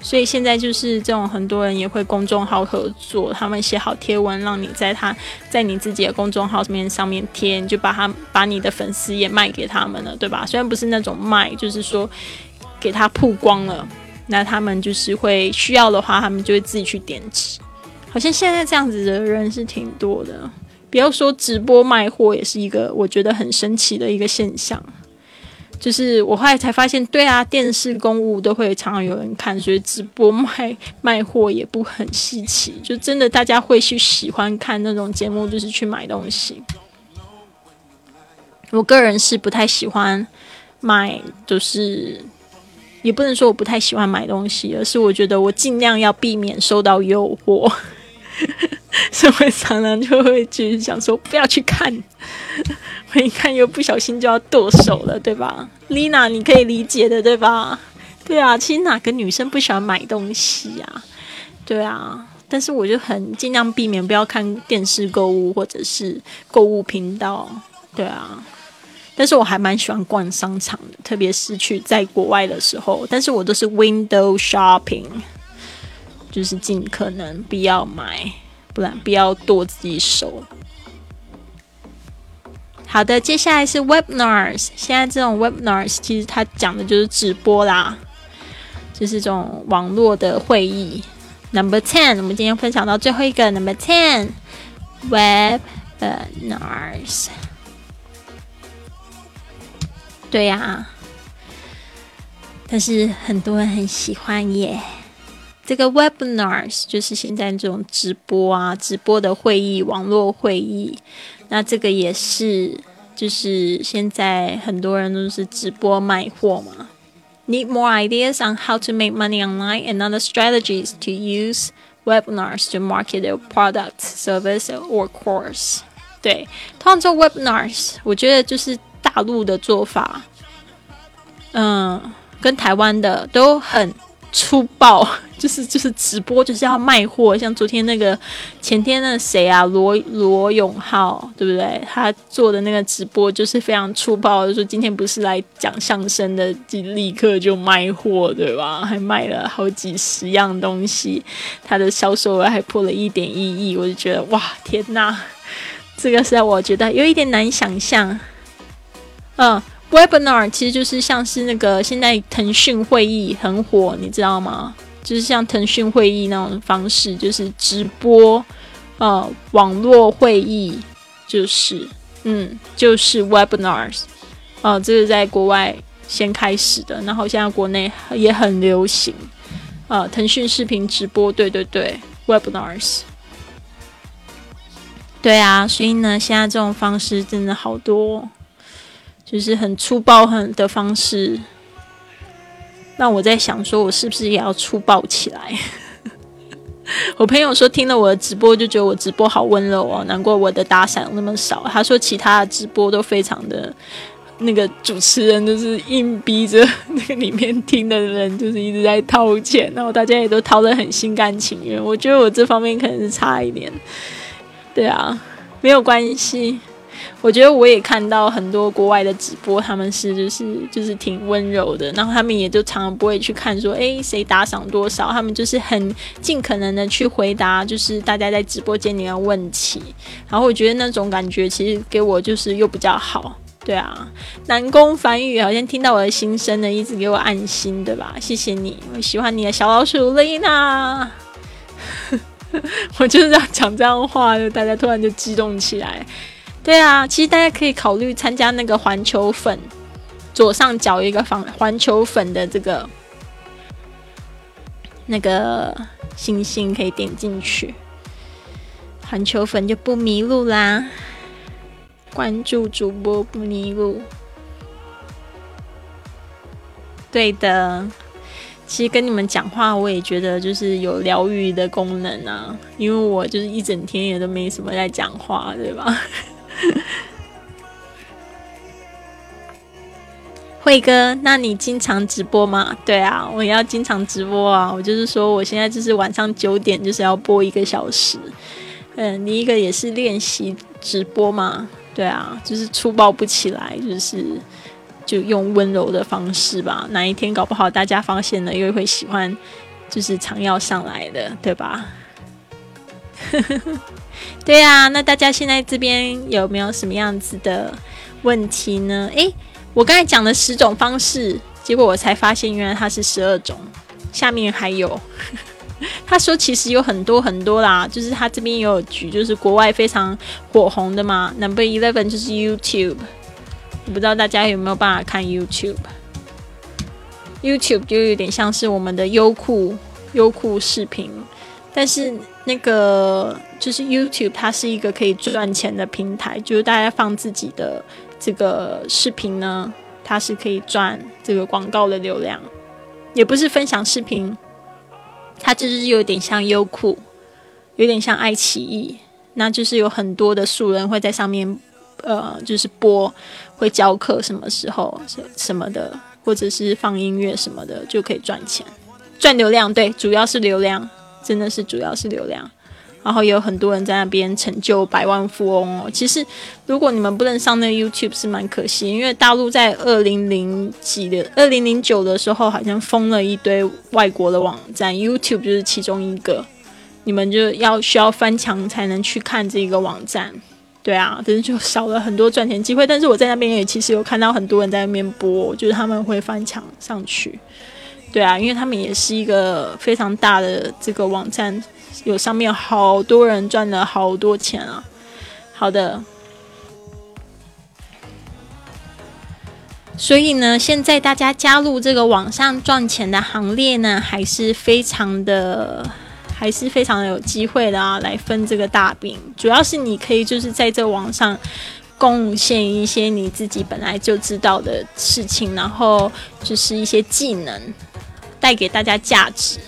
所以现在就是这种很多人也会公众号合作，他们写好贴文，让你在他在你自己的公众号上面上面贴，就把他把你的粉丝也卖给他们了，对吧？虽然不是那种卖，就是说给他曝光了，那他们就是会需要的话，他们就会自己去点击。好像现在这样子的人是挺多的，不要说直播卖货，也是一个我觉得很神奇的一个现象。就是我后来才发现，对啊，电视公务都会常常有人看，所以直播卖卖货也不很稀奇。就真的大家会去喜欢看那种节目，就是去买东西。我个人是不太喜欢买，就是也不能说我不太喜欢买东西，而是我觉得我尽量要避免受到诱惑。所以常常就会去想说不要去看，我 一看又不小心就要剁手了，对吧？Lina，你可以理解的，对吧？对啊，其实哪个女生不喜欢买东西啊？对啊，但是我就很尽量避免不要看电视购物或者是购物频道，对啊。但是我还蛮喜欢逛商场的，特别是去在国外的时候。但是我都是 window shopping，就是尽可能不要买，不然不要剁自己手。好的，接下来是 webinars。现在这种 webinars 其实它讲的就是直播啦，就是这种网络的会议。Number ten，我们今天分享到最后一个 Number ten，webinars。对呀，但是很多人很喜欢耶。这个 webinars 就是现在这种直播啊，直播的会议、网络会议。那这个也是，就是现在很多人都是直播卖货嘛。Need more ideas on how to make money online and other strategies to use webinars to market your products, service or course？对，通常做 webinars，我觉得就是。大陆的做法，嗯，跟台湾的都很粗暴，就是就是直播就是要卖货，像昨天那个前天那谁啊，罗罗永浩，对不对？他做的那个直播就是非常粗暴，就说今天不是来讲相声的，就立刻就卖货，对吧？还卖了好几十样东西，他的销售额还破了一点一亿，我就觉得哇，天哪，这个是让我觉得有一点难想象。嗯，webinar 其实就是像是那个现在腾讯会议很火，你知道吗？就是像腾讯会议那种方式，就是直播，呃，网络会议，就是，嗯，就是 webinars，哦，这是在国外先开始的，然后现在国内也很流行，呃，腾讯视频直播，对对对，webinars，对啊，所以呢，现在这种方式真的好多。就是很粗暴很的方式，那我在想，说我是不是也要粗暴起来？我朋友说听了我的直播就觉得我直播好温柔哦，难怪我的打赏那么少。他说其他的直播都非常的，那个主持人都是硬逼着那个里面听的人就是一直在掏钱，然后大家也都掏的很心甘情愿。我觉得我这方面可能是差一点，对啊，没有关系。我觉得我也看到很多国外的直播，他们是就是就是挺温柔的，然后他们也就常常不会去看说，哎，谁打赏多少，他们就是很尽可能的去回答，就是大家在直播间里面问题。然后我觉得那种感觉其实给我就是又比较好，对啊。南宫繁宇好像听到我的心声呢，一直给我安心，对吧？谢谢你，我喜欢你的小老鼠丽娜。我就是要讲这样话，就大家突然就激动起来。对啊，其实大家可以考虑参加那个环球粉，左上角一个房环球粉的这个那个星星，可以点进去，环球粉就不迷路啦。关注主播不迷路，对的。其实跟你们讲话，我也觉得就是有疗愈的功能啊，因为我就是一整天也都没什么在讲话，对吧？慧哥，那你经常直播吗？对啊，我要经常直播啊！我就是说，我现在就是晚上九点就是要播一个小时。嗯，你一个也是练习直播嘛？对啊，就是粗暴不起来，就是就用温柔的方式吧。哪一天搞不好大家发现了，又会喜欢，就是常要上来的，对吧？对啊，那大家现在这边有没有什么样子的问题呢？诶，我刚才讲了十种方式，结果我才发现原来它是十二种。下面还有，他说其实有很多很多啦，就是他这边也有举，就是国外非常火红的嘛。Number eleven 就是 YouTube，我不知道大家有没有办法看 YouTube？YouTube 就有点像是我们的优酷优酷视频，但是。那个就是 YouTube，它是一个可以赚钱的平台，就是大家放自己的这个视频呢，它是可以赚这个广告的流量，也不是分享视频，它就是有点像优酷，有点像爱奇艺，那就是有很多的素人会在上面，呃，就是播，会教课什么时候什么的，或者是放音乐什么的，就可以赚钱，赚流量。对，主要是流量，真的是主要是流量。然后也有很多人在那边成就百万富翁哦。其实，如果你们不能上那个 YouTube 是蛮可惜，因为大陆在二零零几的二零零九的时候，好像封了一堆外国的网站，YouTube 就是其中一个。你们就要需要翻墙才能去看这个网站，对啊，但是就少了很多赚钱机会。但是我在那边也其实有看到很多人在那边播，就是他们会翻墙上去，对啊，因为他们也是一个非常大的这个网站。有上面好多人赚了好多钱啊！好的，所以呢，现在大家加入这个网上赚钱的行列呢，还是非常的，还是非常有机会的啊！来分这个大饼，主要是你可以就是在这网上贡献一些你自己本来就知道的事情，然后就是一些技能，带给大家价值。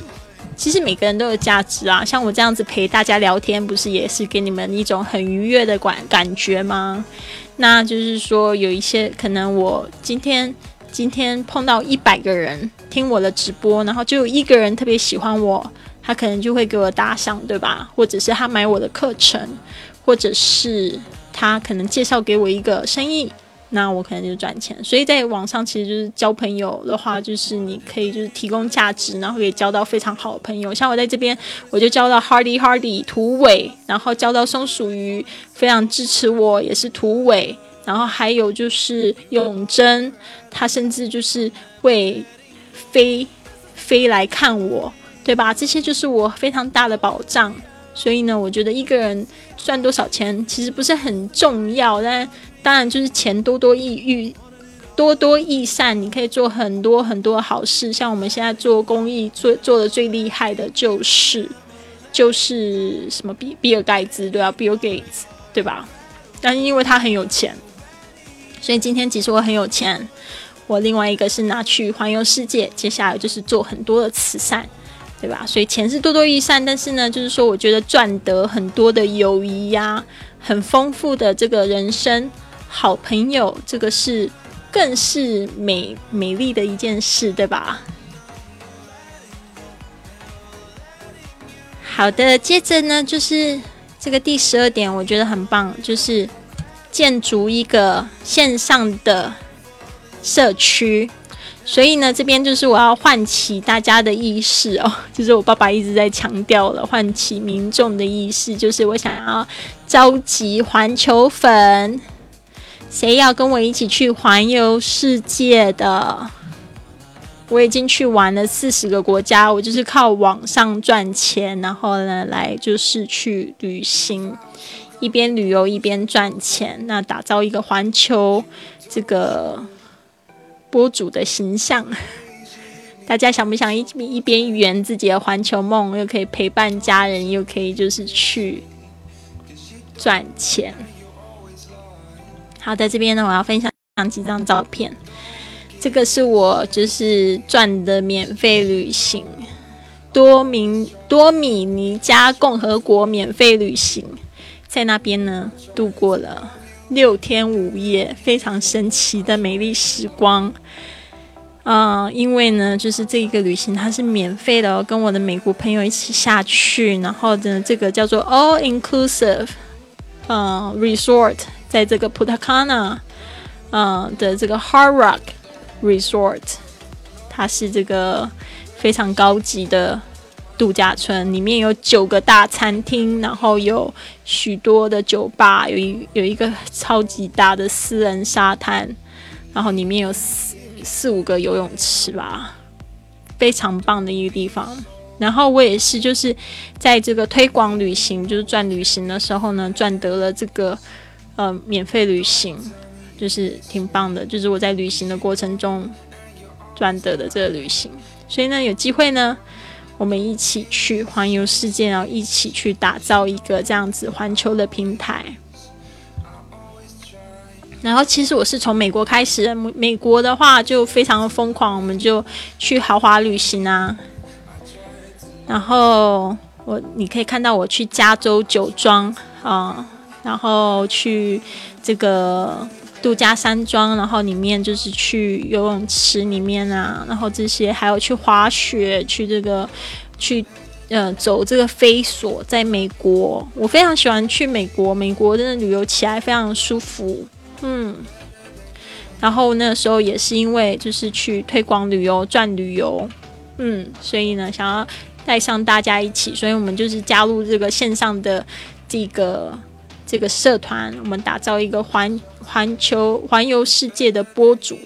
其实每个人都有价值啊，像我这样子陪大家聊天，不是也是给你们一种很愉悦的感感觉吗？那就是说，有一些可能我今天今天碰到一百个人听我的直播，然后就有一个人特别喜欢我，他可能就会给我打赏，对吧？或者是他买我的课程，或者是他可能介绍给我一个生意。那我可能就赚钱，所以在网上其实就是交朋友的话，就是你可以就是提供价值，然后可以交到非常好的朋友。像我在这边，我就交到 Hardy Hardy 土尾，然后交到松鼠鱼，非常支持我，也是土尾。然后还有就是永贞，他甚至就是会飞飞来看我，对吧？这些就是我非常大的保障。所以呢，我觉得一个人赚多少钱其实不是很重要，但当然就是钱多多益益，多多益善，你可以做很多很多好事。像我们现在做公益做做的最厉害的就是就是什么比比尔盖茨对吧？Bill Gates 对吧？但是因为他很有钱，所以今天其实我很有钱。我另外一个是拿去环游世界，接下来就是做很多的慈善。对吧？所以钱是多多益善，但是呢，就是说，我觉得赚得很多的友谊呀，很丰富的这个人生好朋友，这个是更是美美丽的一件事，对吧？好的，接着呢，就是这个第十二点，我觉得很棒，就是建筑一个线上的社区。所以呢，这边就是我要唤起大家的意识哦，就是我爸爸一直在强调了，唤起民众的意识，就是我想要召集环球粉，谁要跟我一起去环游世界的？我已经去玩了四十个国家，我就是靠网上赚钱，然后呢，来就是去旅行，一边旅游一边赚钱，那打造一个环球这个。播主的形象，大家想不想一一边圆自己的环球梦，又可以陪伴家人，又可以就是去赚钱？好在，这边呢，我要分享几张照片。这个是我就是赚的免费旅行，多明多米尼加共和国免费旅行，在那边呢度过了。六天五夜，非常神奇的美丽时光。嗯，因为呢，就是这一个旅行它是免费的，哦跟我的美国朋友一起下去，然后呢，这个叫做 All Inclusive，嗯，Resort，在这个 Putacana，嗯的这个 Hard Rock Resort，它是这个非常高级的。度假村里面有九个大餐厅，然后有许多的酒吧，有一有一个超级大的私人沙滩，然后里面有四四五个游泳池吧，非常棒的一个地方。然后我也是就是在这个推广旅行，就是赚旅行的时候呢，赚得了这个呃免费旅行，就是挺棒的，就是我在旅行的过程中赚得的这个旅行。所以呢，有机会呢。我们一起去环游世界，然后一起去打造一个这样子环球的平台。然后，其实我是从美国开始，美国的话就非常的疯狂，我们就去豪华旅行啊。然后我你可以看到我去加州酒庄啊，然后去这个度假山庄，然后里面就是去游泳池里面啊，然后这些还有去滑雪，去这个去呃走这个飞索，在美国，我非常喜欢去美国，美国真的旅游起来非常舒服，嗯。然后那时候也是因为就是去推广旅游赚旅游，嗯，所以呢想要带上大家一起，所以我们就是加入这个线上的这个这个社团，我们打造一个环环球环游世界的播主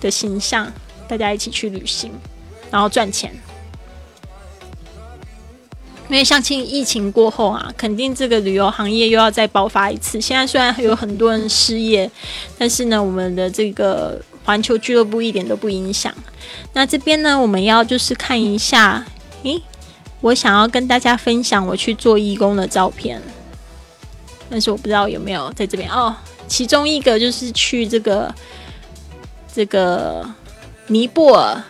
的形象，大家一起去旅行，然后赚钱。因为相信疫情过后啊，肯定这个旅游行业又要再爆发一次。现在虽然有很多人失业，但是呢，我们的这个环球俱乐部一点都不影响。那这边呢，我们要就是看一下，诶，我想要跟大家分享我去做义工的照片，但是我不知道有没有在这边哦。其中一个就是去这个这个尼泊尔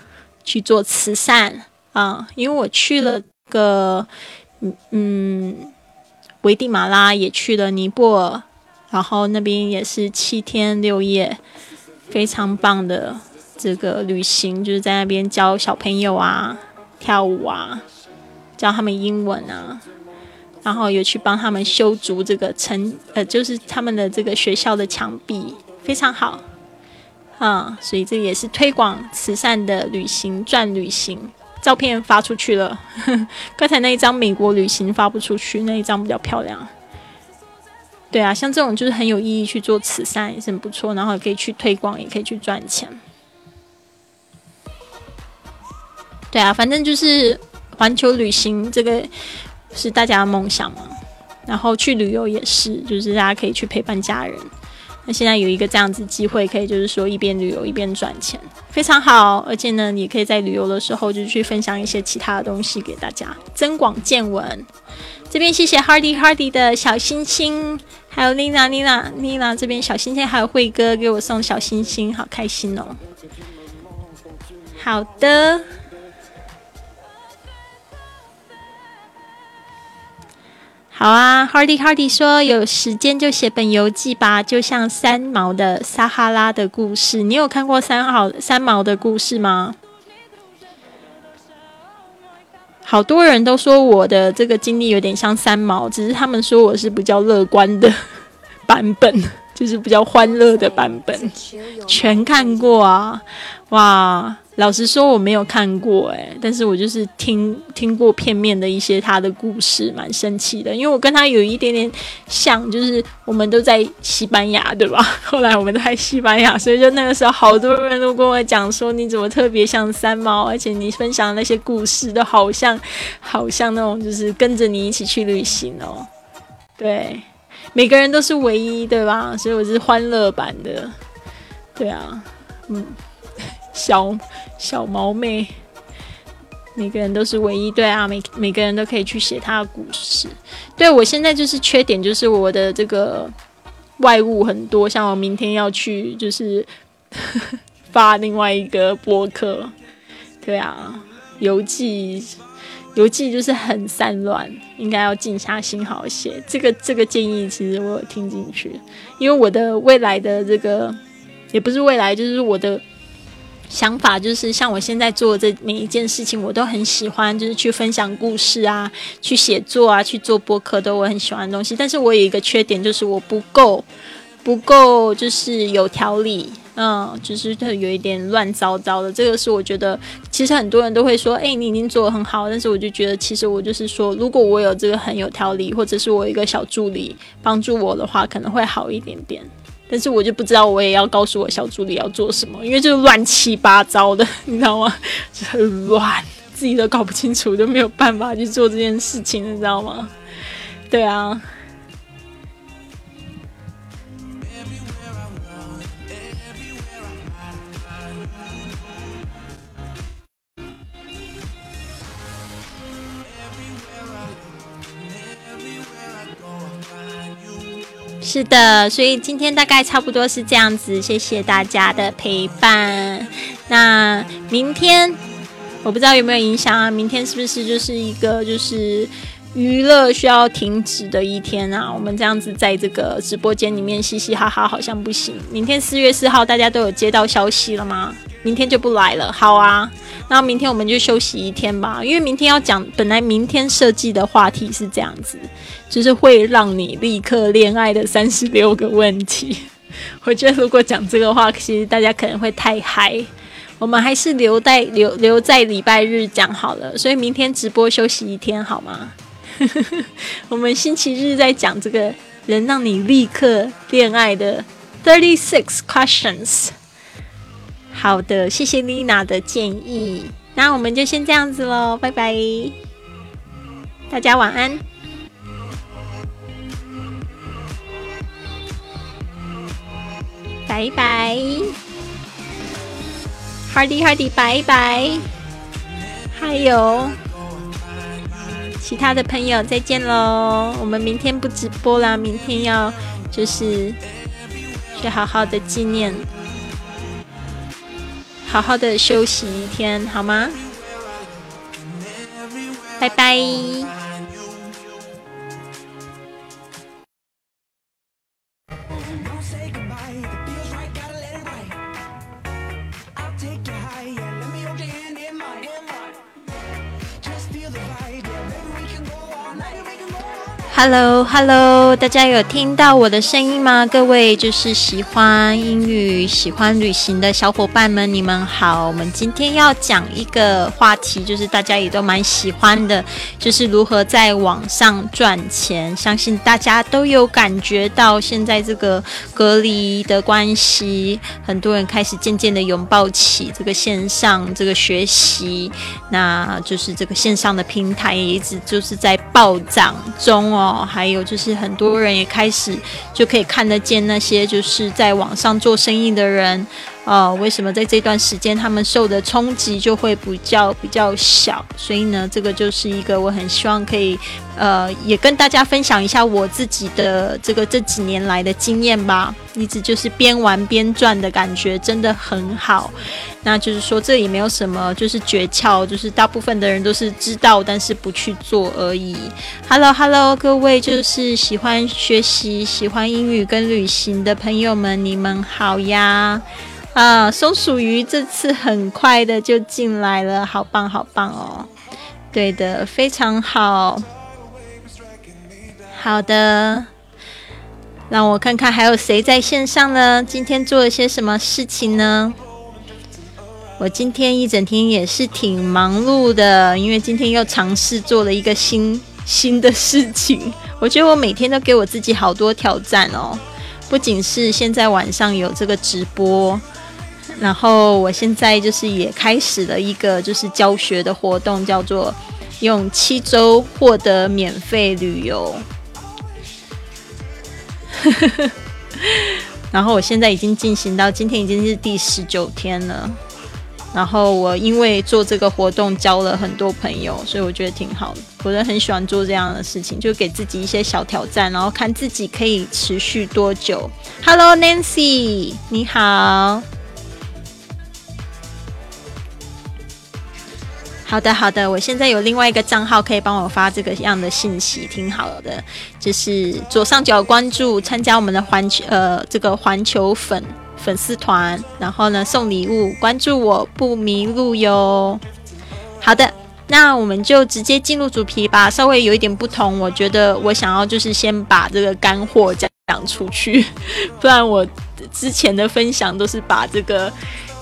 去做慈善啊，因为我去了。个嗯嗯，危地马拉也去了尼泊尔，然后那边也是七天六夜，非常棒的这个旅行，就是在那边教小朋友啊跳舞啊，教他们英文啊，然后有去帮他们修筑这个城呃，就是他们的这个学校的墙壁，非常好啊，所以这也是推广慈善的旅行赚旅行。照片发出去了，刚才那一张美国旅行发不出去，那一张比较漂亮。对啊，像这种就是很有意义去做慈善也是很不错，然后也可以去推广，也可以去赚钱。对啊，反正就是环球旅行这个是大家的梦想嘛，然后去旅游也是，就是大家可以去陪伴家人。那现在有一个这样子机会，可以就是说一边旅游一边赚钱，非常好。而且呢，你可以在旅游的时候就去分享一些其他的东西给大家，增广见闻。这边谢谢 Hardy Hardy 的小星星，还有 Lina Lina Lina 这边小星星，还有慧哥给我送小星星，好开心哦。好的。好啊，Hardy Hardy 说有时间就写本游记吧，就像三毛的撒哈拉的故事。你有看过三好三毛的故事吗？好多人都说我的这个经历有点像三毛，只是他们说我是比较乐观的 版本，就是比较欢乐的版本。全看过啊，哇！老实说，我没有看过哎，但是我就是听听过片面的一些他的故事，蛮生气的。因为我跟他有一点点像，就是我们都在西班牙，对吧？后来我们都在西班牙，所以就那个时候，好多人都跟我讲说，你怎么特别像三毛，而且你分享的那些故事都好像，好像那种就是跟着你一起去旅行哦。对，每个人都是唯一，对吧？所以我是欢乐版的，对啊，嗯。小小毛妹，每个人都是唯一对啊，每每个人都可以去写他的故事。对我现在就是缺点，就是我的这个外物很多，像我明天要去就是 发另外一个博客，对啊，邮寄邮寄就是很散乱，应该要静下心好写。这个这个建议其实我有听进去，因为我的未来的这个也不是未来，就是我的。想法就是像我现在做的这每一件事情，我都很喜欢，就是去分享故事啊，去写作啊，去做播客都我很喜欢的东西。但是我有一个缺点，就是我不够，不够就是有条理，嗯，就是有一点乱糟糟的。这个是我觉得，其实很多人都会说，哎，你已经做的很好，但是我就觉得，其实我就是说，如果我有这个很有条理，或者是我一个小助理帮助我的话，可能会好一点点。但是我就不知道，我也要告诉我小助理要做什么，因为就是乱七八糟的，你知道吗？就很乱，自己都搞不清楚，就没有办法去做这件事情，你知道吗？对啊。是的，所以今天大概差不多是这样子，谢谢大家的陪伴。那明天我不知道有没有影响啊？明天是不是就是一个就是娱乐需要停止的一天啊！我们这样子在这个直播间里面嘻嘻哈哈，好像不行。明天四月四号，大家都有接到消息了吗？明天就不来了。好啊，那明天我们就休息一天吧。因为明天要讲，本来明天设计的话题是这样子，就是会让你立刻恋爱的三十六个问题。我觉得如果讲这个话，其实大家可能会太嗨。我们还是留在留留在礼拜日讲好了。所以明天直播休息一天好吗？我们星期日在讲这个能让你立刻恋爱的 thirty six questions。好的，谢谢丽娜的建议。那我们就先这样子喽，拜拜，大家晚安，拜拜，Hardy Hardy，拜拜，还有。其他的朋友再见喽！我们明天不直播啦，明天要就是去好好的纪念，好好的休息一天，好吗？拜拜。Hello，Hello，大家有听到我的声音吗？各位就是喜欢英语、喜欢旅行的小伙伴们，你们好。我们今天要讲一个话题，就是大家也都蛮喜欢的，就是如何在网上赚钱。相信大家都有感觉到，现在这个隔离的关系，很多人开始渐渐的拥抱起这个线上这个学习，那就是这个线上的平台也一直就是在暴涨中哦。哦，还有就是很多人也开始就可以看得见那些就是在网上做生意的人。哦，为什么在这段时间他们受的冲击就会比较比较小？所以呢，这个就是一个我很希望可以，呃，也跟大家分享一下我自己的这个这几年来的经验吧。一直就是边玩边赚的感觉，真的很好。那就是说，这也没有什么就是诀窍，就是大部分的人都是知道，但是不去做而已。Hello，Hello，各位就是喜欢学习、喜欢英语跟旅行的朋友们，你们好呀！啊，松鼠鱼这次很快的就进来了，好棒好棒哦！对的，非常好。好的，让我看看还有谁在线上呢？今天做了些什么事情呢？我今天一整天也是挺忙碌的，因为今天又尝试做了一个新新的事情。我觉得我每天都给我自己好多挑战哦，不仅是现在晚上有这个直播。然后我现在就是也开始了一个就是教学的活动，叫做用七周获得免费旅游。然后我现在已经进行到今天已经是第十九天了。然后我因为做这个活动交了很多朋友，所以我觉得挺好的。我人很喜欢做这样的事情，就给自己一些小挑战，然后看自己可以持续多久。Hello Nancy，你好。好的，好的，我现在有另外一个账号可以帮我发这个样的信息，挺好的。就是左上角关注，参加我们的环球呃这个环球粉粉丝团，然后呢送礼物，关注我不迷路哟。好的，那我们就直接进入主题吧。稍微有一点不同，我觉得我想要就是先把这个干货讲讲出去，不然我之前的分享都是把这个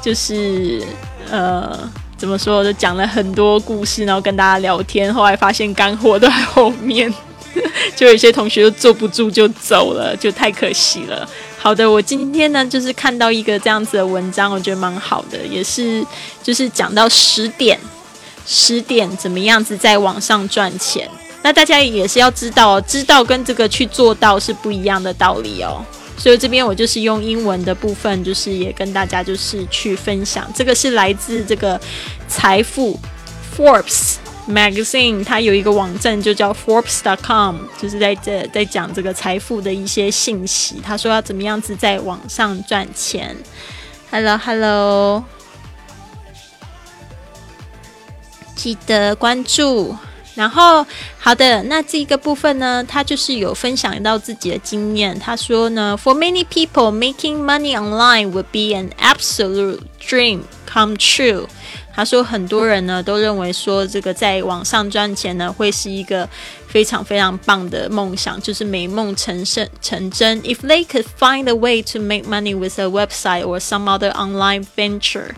就是呃。怎么说？就讲了很多故事，然后跟大家聊天。后来发现干货都在后面，就有些同学都坐不住就走了，就太可惜了。好的，我今天呢就是看到一个这样子的文章，我觉得蛮好的，也是就是讲到十点，十点怎么样子在网上赚钱。那大家也是要知道，知道跟这个去做到是不一样的道理哦。所以这边我就是用英文的部分，就是也跟大家就是去分享。这个是来自这个财富 Forbes Magazine，它有一个网站就叫 Forbes.com，就是在这在讲这个财富的一些信息。他说要怎么样子在网上赚钱。Hello Hello，记得关注，然后，好的，那这个部分呢，他就是有分享到自己的经验。他说呢，For many people, making money online would be an absolute dream come true。他说，很多人呢都认为说，这个在网上赚钱呢，会是一个非常非常棒的梦想，就是美梦成真成真。If they could find a way to make money with a website or some other online venture.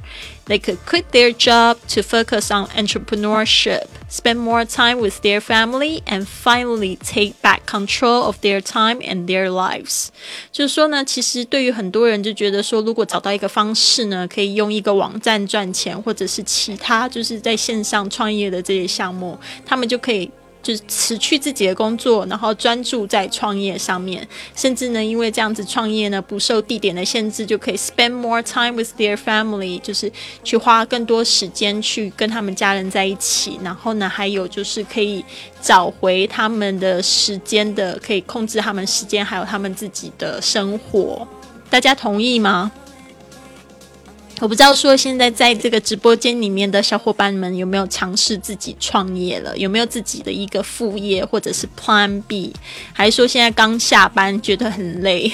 They could quit their job to focus on entrepreneurship, spend more time with their family, and finally take back control of their time and their lives. 就是说呢，其实对于很多人就觉得说，如果找到一个方式呢，可以用一个网站赚钱，或者是其他就是在线上创业的这些项目，他们就可以。 就是辞去自己的工作，然后专注在创业上面，甚至呢，因为这样子创业呢，不受地点的限制，就可以 spend more time with their family，就是去花更多时间去跟他们家人在一起。然后呢，还有就是可以找回他们的时间的，可以控制他们时间，还有他们自己的生活。大家同意吗？我不知道说现在在这个直播间里面的小伙伴们有没有尝试自己创业了？有没有自己的一个副业或者是 Plan B？还是说现在刚下班觉得很累？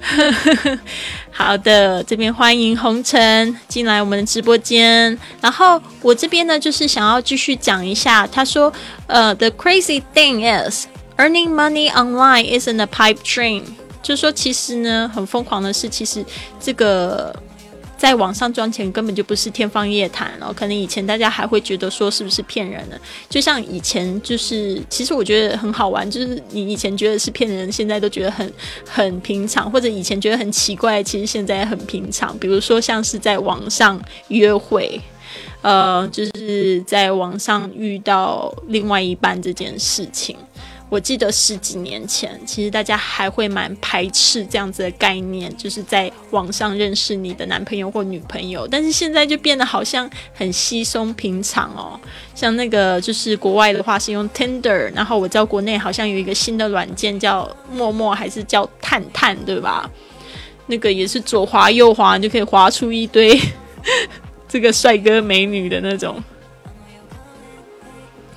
好的，这边欢迎红尘进来我们的直播间。然后我这边呢，就是想要继续讲一下。他说：“呃，The crazy thing is earning money online isn't a pipe dream。”就是说，其实呢，很疯狂的是，其实这个。在网上赚钱根本就不是天方夜谭哦，可能以前大家还会觉得说是不是骗人的，就像以前就是，其实我觉得很好玩，就是你以前觉得是骗人，现在都觉得很很平常，或者以前觉得很奇怪，其实现在很平常。比如说像是在网上约会，呃，就是在网上遇到另外一半这件事情。我记得十几年前，其实大家还会蛮排斥这样子的概念，就是在网上认识你的男朋友或女朋友。但是现在就变得好像很稀松平常哦。像那个就是国外的话是用 Tinder，然后我知道国内好像有一个新的软件叫陌陌，还是叫探探，对吧？那个也是左滑右滑就可以滑出一堆 这个帅哥美女的那种。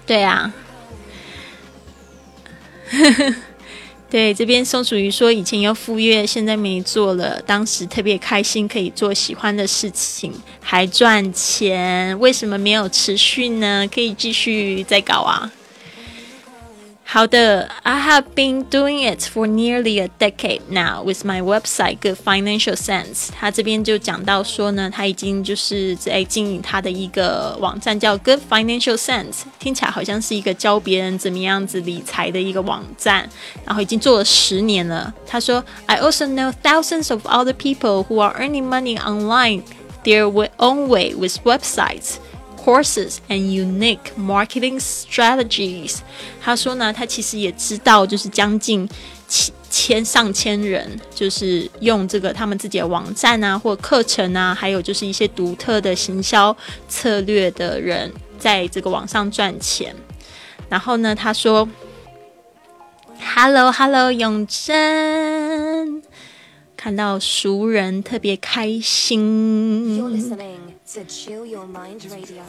对啊。对，这边松鼠鱼说以前要赴约，现在没做了。当时特别开心，可以做喜欢的事情，还赚钱。为什么没有持续呢？可以继续再搞啊。好的，I have been doing it for nearly a decade now with my website Good Financial Sense。他这边就讲到说呢，他已经就是在经营他的一个网站叫 Good Financial Sense，听起来好像是一个教别人怎么样子理财的一个网站，然后已经做了十年了。他说，I also know thousands of other people who are earning money online their own way with websites。 Courses and unique marketing strategies。他说呢，他其实也知道，就是将近千上千人，就是用这个他们自己的网站啊，或课程啊，还有就是一些独特的行销策略的人，在这个网上赚钱。然后呢，他说：“Hello，Hello，永贞，看到熟人特别开心。” to chill your mind radio。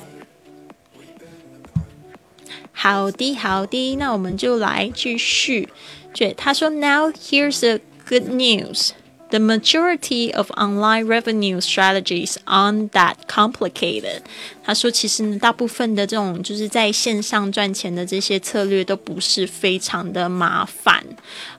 好的，好的，那我们就来继续。对，他说，Now here's the good news. The majority of online revenue strategies aren't that complicated。他说，其实呢，大部分的这种就是在线上赚钱的这些策略都不是非常的麻烦。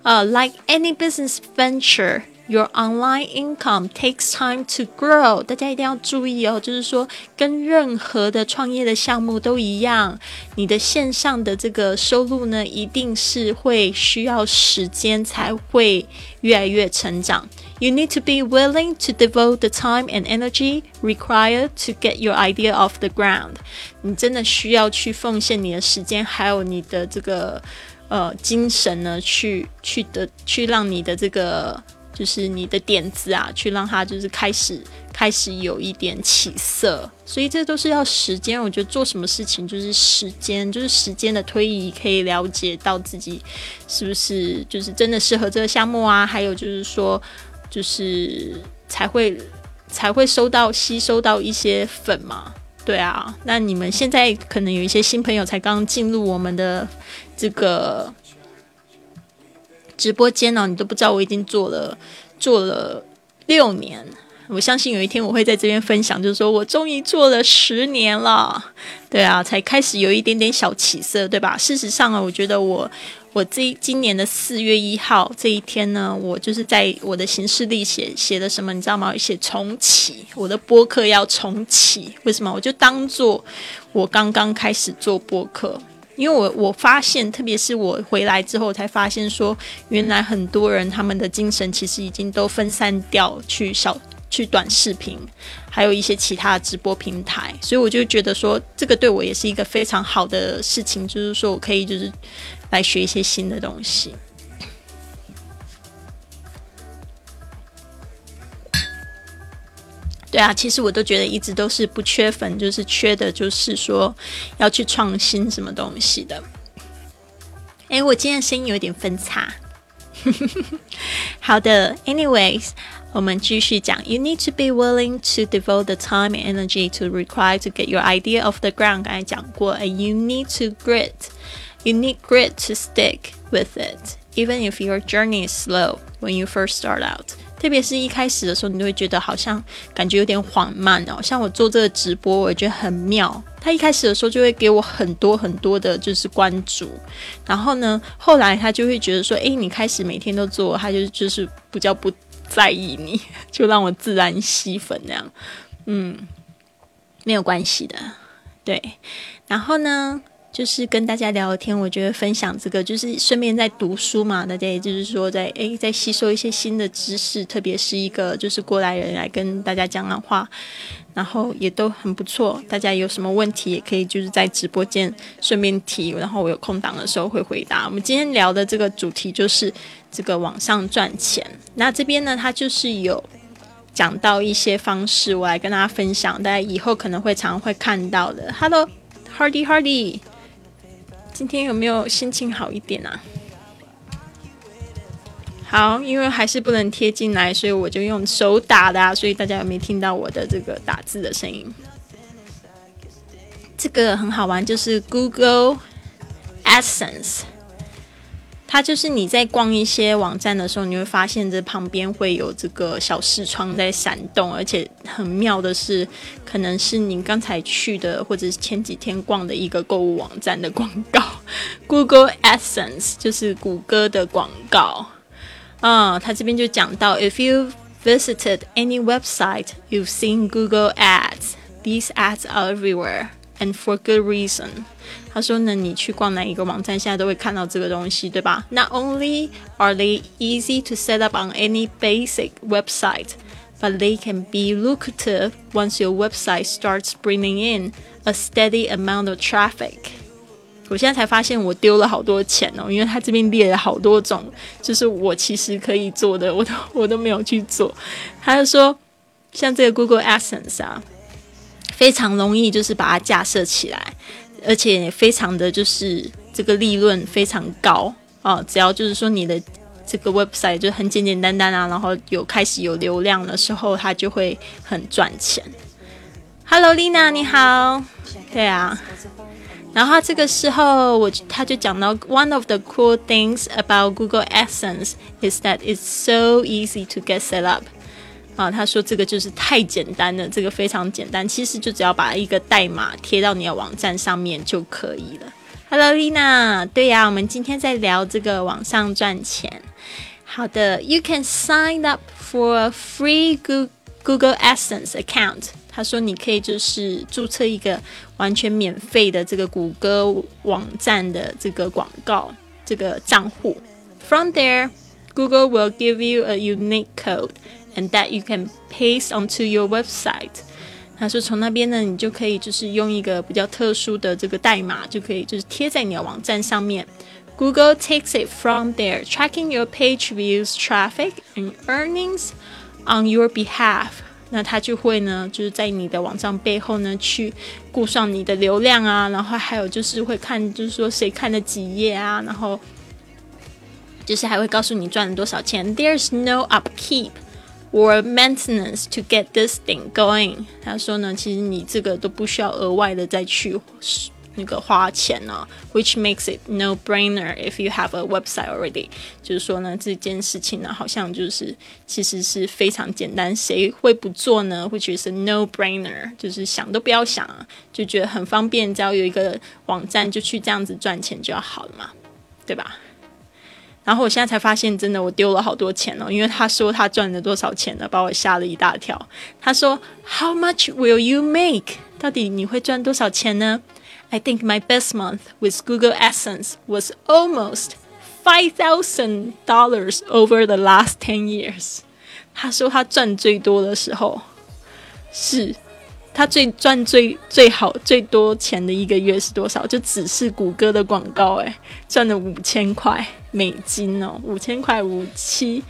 呃、uh,，like any business venture。 Your online income takes time to grow。大家一定要注意哦，就是说，跟任何的创业的项目都一样，你的线上的这个收入呢，一定是会需要时间才会越来越成长。You need to be willing to devote the time and energy required to get your idea off the ground。你真的需要去奉献你的时间，还有你的这个呃精神呢，去去的去让你的这个。就是你的点子啊，去让它就是开始开始有一点起色，所以这都是要时间。我觉得做什么事情就是时间，就是时间的推移，可以了解到自己是不是就是真的适合这个项目啊。还有就是说，就是才会才会收到吸收到一些粉嘛。对啊，那你们现在可能有一些新朋友才刚进入我们的这个直播间呢，你都不知道我已经做了做了六年。我相信有一天我会在这边分享，就是说我终于做了十年了，对啊，才开始有一点点小起色，对吧？事实上啊，我觉得我我这今年的四月一号这一天呢，我就是在我的行事历写写的什么，你知道吗？写重启，我的播客要重启。为什么？我就当做我刚刚开始做播客，因为我我发现，特别是我回来之后才发现，说原来很多人他们的精神其实已经都分散掉去小。去短视频，还有一些其他的直播平台，所以我就觉得说，这个对我也是一个非常好的事情，就是说我可以就是来学一些新的东西。对啊，其实我都觉得一直都是不缺粉，就是缺的就是说要去创新什么东西的。哎，我今天声音有点分叉。好的，anyways。我们继续讲，You need to be willing to devote the time and energy to require to get your idea off the ground。刚才讲过，and you need to grit. You need grit to stick with it, even if your journey is slow when you first start out. 特别是一开始的时候，你就会觉得好像感觉有点缓慢哦。像我做这个直播，我觉得很妙。他一开始的时候就会给我很多很多的，就是关注。然后呢，后来他就会觉得说，诶，你开始每天都做，他就就是比较不。在意你 就让我自然吸粉那样，嗯，没有关系的，对。然后呢，就是跟大家聊天，我觉得分享这个就是顺便在读书嘛，大家也就是说在诶在吸收一些新的知识，特别是一个就是过来人来跟大家讲讲话。然后也都很不错，大家有什么问题也可以就是在直播间顺便提，然后我有空档的时候会回答。我们今天聊的这个主题就是这个网上赚钱。那这边呢，它就是有讲到一些方式，我来跟大家分享，大家以后可能会常会看到的。Hello，Hardy Hardy，今天有没有心情好一点啊？好，因为还是不能贴进来，所以我就用手打的啊，所以大家有没有听到我的这个打字的声音？这个很好玩，就是 Google Essence，它就是你在逛一些网站的时候，你会发现这旁边会有这个小视窗在闪动，而且很妙的是，可能是你刚才去的或者是前几天逛的一个购物网站的广告。Google Essence 就是谷歌的广告。啊，他这边就讲到，If you visited any website, you've seen Google ads. These ads are everywhere and for good reason. 他说呢，你去逛哪一个网站，现在都会看到这个东西，对吧？Not only are they easy to set up on any basic website, but they can be lucrative once your website starts bringing in a steady amount of traffic. 我现在才发现我丢了好多钱哦，因为他这边列了好多种，就是我其实可以做的，我都我都没有去做。他就说，像这个 Google Essence 啊， 非常容易就是把它架设起来，而且非常的就是这个利润非常高啊，只要就是说你的这个 website 就很简简单单啊，然后有开始有流量的时候，它就会很赚钱。Hello，Lina，你好。对啊。然后这个时候，我他就讲到，One of the cool things about Google Essence is that it's so easy to get set up。啊，他说这个就是太简单了，这个非常简单，其实就只要把一个代码贴到你的网站上面就可以了。Hello，Lina，对呀，我们今天在聊这个网上赚钱。好的，You can sign up for a free Google Essence account。他说你可以就是注册一个。完全免费的这个谷歌网站的这个广告这个账户。From there, Google will give you a unique code, and that you can paste onto your website. 他说从那边呢，你就可以就是用一个比较特殊的这个代码，就可以就是贴在你的网站上面。Google takes it from there, tracking your page views, traffic, and earnings on your behalf. 那他就会呢，就是在你的网站背后呢，去顾上你的流量啊，然后还有就是会看，就是说谁看了几页啊，然后就是还会告诉你赚了多少钱。There's no upkeep or maintenance to get this thing going。他说呢，其实你这个都不需要额外的再去那个花钱呢，which makes it no brainer if you have a website already。就是说呢，这件事情呢，好像就是其实是非常简单，谁会不做呢？which is no brainer，就是想都不要想，就觉得很方便，只要有一个网站就去这样子赚钱就好了嘛，对吧？然后我现在才发现，真的我丢了好多钱哦，因为他说他赚了多少钱呢，把我吓了一大跳。他说，How much will you make？到底你会赚多少钱呢？I think my best month with Google AdSense was almost five thousand dollars over the last ten years。他说他赚最多的时候是。他最赚最最好最多钱的一个月是多少？就只是谷歌的广告，诶，赚了五千块美金哦，五千块五七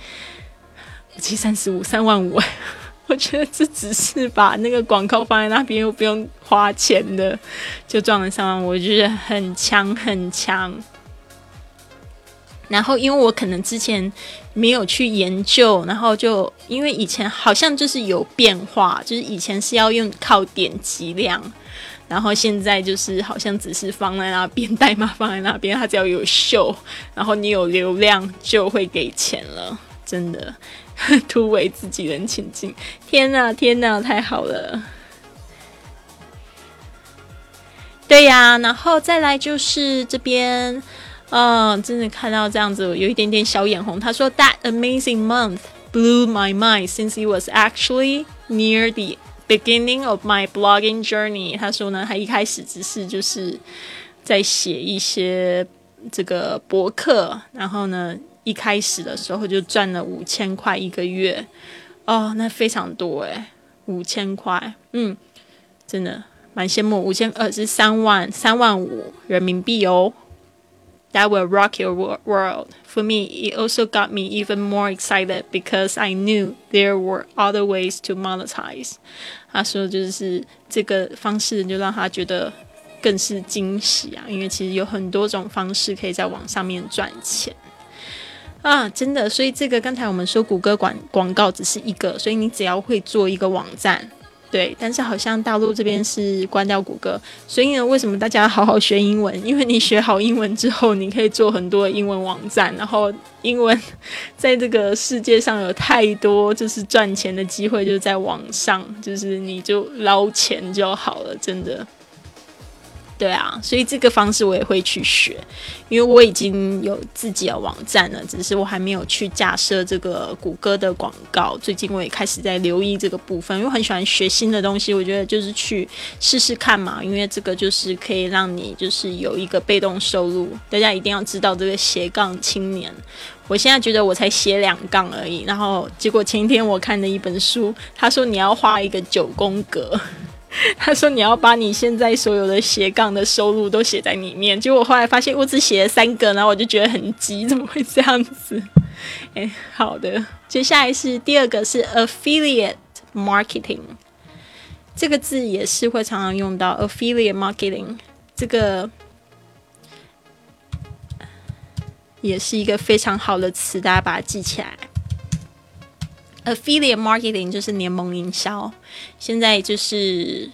五七三十五三万五。我觉得这只是把那个广告放在那边又不用花钱的，就赚了三万，我觉得很强很强。然后，因为我可能之前没有去研究，然后就因为以前好像就是有变化，就是以前是要用靠点击量，然后现在就是好像只是放在那边代码放在那边，它只要有秀，然后你有流量就会给钱了，真的 突围自己人请进，天哪天哪，太好了！对呀，然后再来就是这边。啊，真的看到这样子，有一点点小眼红。他说：“That amazing month blew my mind since it was actually near the beginning of my blogging journey。”他说呢，他一开始只是就是在写一些这个博客，然后呢，一开始的时候就赚了五千块一个月。哦，那非常多诶，五千块，嗯，真的蛮羡慕。五千二是三万三万五人民币哦。That will rock your world. For me, it also got me even more excited because I knew there were other ways to monetize. 他说，就是这个方式就让他觉得更是惊喜啊，因为其实有很多种方式可以在网上面赚钱啊，真的。所以这个刚才我们说谷歌广广告只是一个，所以你只要会做一个网站。对，但是好像大陆这边是关掉谷歌，所以呢，为什么大家好好学英文？因为你学好英文之后，你可以做很多英文网站，然后英文在这个世界上有太多就是赚钱的机会，就在网上，就是你就捞钱就好了，真的。对啊，所以这个方式我也会去学，因为我已经有自己的网站了，只是我还没有去架设这个谷歌的广告。最近我也开始在留意这个部分，因为很喜欢学新的东西，我觉得就是去试试看嘛，因为这个就是可以让你就是有一个被动收入。大家一定要知道这个斜杠青年，我现在觉得我才写两杠而已，然后结果前一天我看的一本书，他说你要画一个九宫格。他说：“你要把你现在所有的斜杠的收入都写在里面。”结果后来发现我只写了三个，然后我就觉得很急，怎么会这样子？哎，好的，接下来是第二个是 affiliate marketing，这个字也是会常常用到 affiliate marketing，这个也是一个非常好的词，大家把它记起来。Affiliate marketing 就是联盟营销，现在就是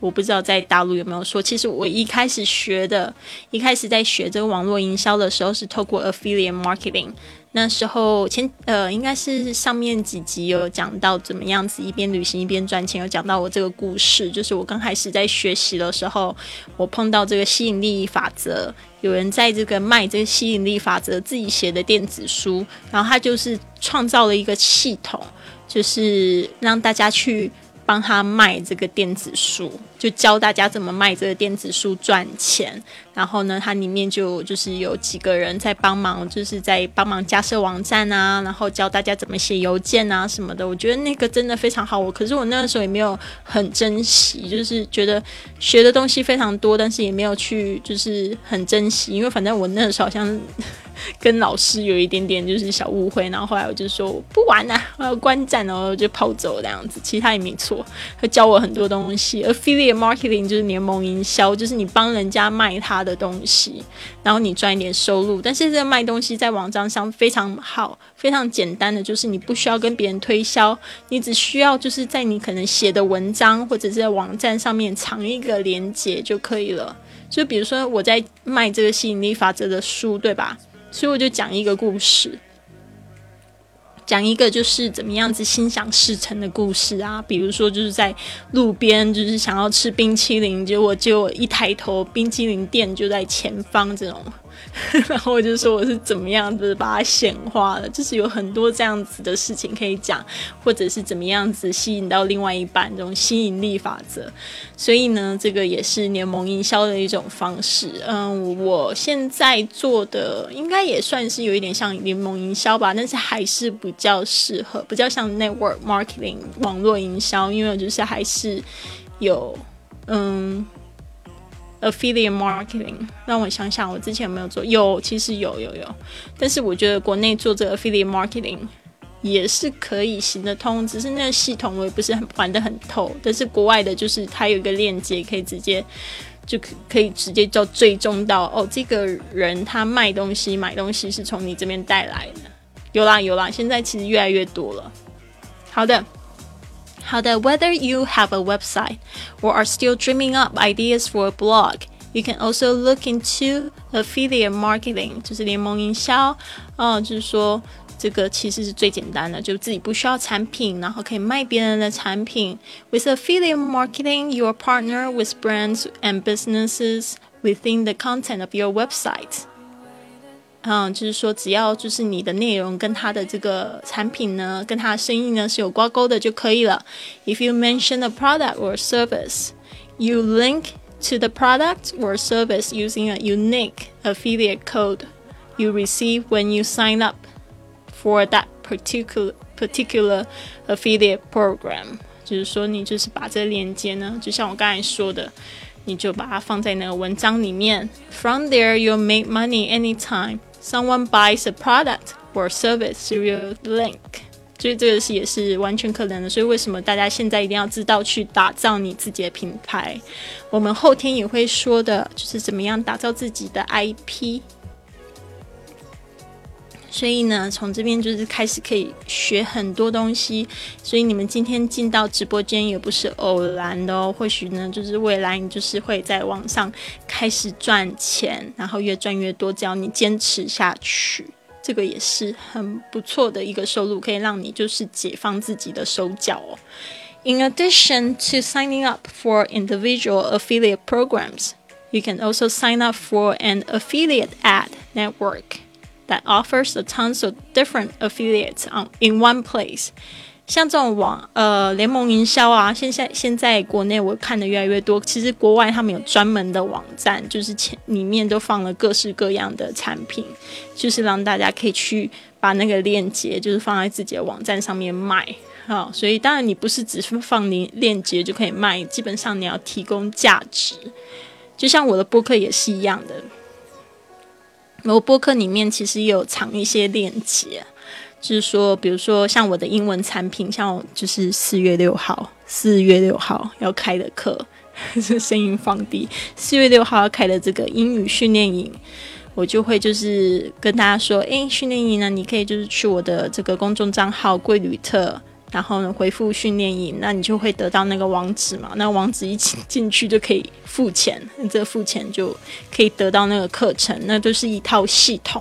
我不知道在大陆有没有说。其实我一开始学的，一开始在学这个网络营销的时候，是透过 Affiliate marketing。那时候前呃，应该是上面几集有讲到怎么样子一边旅行一边赚钱，有讲到我这个故事，就是我刚开始在学习的时候，我碰到这个吸引力法则，有人在这个卖这个吸引力法则自己写的电子书，然后他就是创造了一个系统，就是让大家去。帮他卖这个电子书，就教大家怎么卖这个电子书赚钱。然后呢，它里面就就是有几个人在帮忙，就是在帮忙架设网站啊，然后教大家怎么写邮件啊什么的。我觉得那个真的非常好。我可是我那个时候也没有很珍惜，就是觉得学的东西非常多，但是也没有去就是很珍惜，因为反正我那个时候好像 跟老师有一点点就是小误会，然后后来我就说不玩了，我要观战，然后就跑走这样子。其他也没错，他教我很多东西。Affiliate marketing 就是联盟营销，就是你帮人家卖他的东西，然后你赚一点收入。但是这个卖东西在网站上非常好，非常简单的，就是你不需要跟别人推销，你只需要就是在你可能写的文章或者是在网站上面藏一个链接就可以了。就比如说我在卖这个吸引力法则的书，对吧？所以我就讲一个故事，讲一个就是怎么样子心想事成的故事啊。比如说就是在路边，就是想要吃冰淇淋，结果结果一抬头，冰淇淋店就在前方，这种。然后我就说我是怎么样子把它显化了，就是有很多这样子的事情可以讲，或者是怎么样子吸引到另外一半这种吸引力法则。所以呢，这个也是联盟营销的一种方式。嗯，我现在做的应该也算是有一点像联盟营销吧，但是还是比较适合，比较像 network marketing 网络营销，因为我就是还是有嗯。Affiliate marketing，让我想想，我之前有没有做？有，其实有，有，有。但是我觉得国内做这个 Affiliate marketing 也是可以行得通，只是那个系统我也不是很玩得很透。但是国外的，就是它有一个链接，可以直接就可可以直接叫追踪到哦，这个人他卖东西、买东西是从你这边带来的。有啦，有啦，现在其实越来越多了。好的。How that whether you have a website or are still dreaming up ideas for a blog, you can also look into affiliate marketing，就是联盟营销。哦，就是说这个其实是最简单的，就自己不需要产品，然后可以卖别人的产品。With affiliate marketing, you are partner with brands and businesses within the content of your website. 嗯，就是说，只要就是你的内容跟他的这个产品呢，跟他的生意呢是有挂钩的就可以了。If you mention a product or service, you link to the product or service using a unique affiliate code you receive when you sign up for that particular particular affiliate program。就是说，你就是把这个链接呢，就像我刚才说的。你就把它放在那个文章里面。From there, you'll make money anytime someone buys a product or service through your link，所以这个是也是完全可能的。所以为什么大家现在一定要知道去打造你自己的品牌？我们后天也会说的，就是怎么样打造自己的 IP。所以呢，从这边就是开始可以学很多东西。所以你们今天进到直播间也不是偶然的哦。或许呢，就是未来你就是会在网上开始赚钱，然后越赚越多。只要你坚持下去，这个也是很不错的一个收入，可以让你就是解放自己的手脚哦。In addition to signing up for individual affiliate programs, you can also sign up for an affiliate ad network. That offers a tons of different affiliates on in one place。像这种网呃联盟营销啊，现在现在国内我看的越来越多。其实国外他们有专门的网站，就是前里面都放了各式各样的产品，就是让大家可以去把那个链接就是放在自己的网站上面卖啊。所以当然你不是只是放链链接就可以卖，基本上你要提供价值。就像我的播客也是一样的。我播客里面其实有藏一些链接，就是说，比如说像我的英文产品，像就是四月六号，四月六号要开的课，这声音放低，四月六号要开的这个英语训练营，我就会就是跟大家说，诶，训练营呢，你可以就是去我的这个公众账号“贵旅特”。然后呢，回复训练营，那你就会得到那个网址嘛？那网址一进进去就可以付钱，这付钱就可以得到那个课程，那都是一套系统。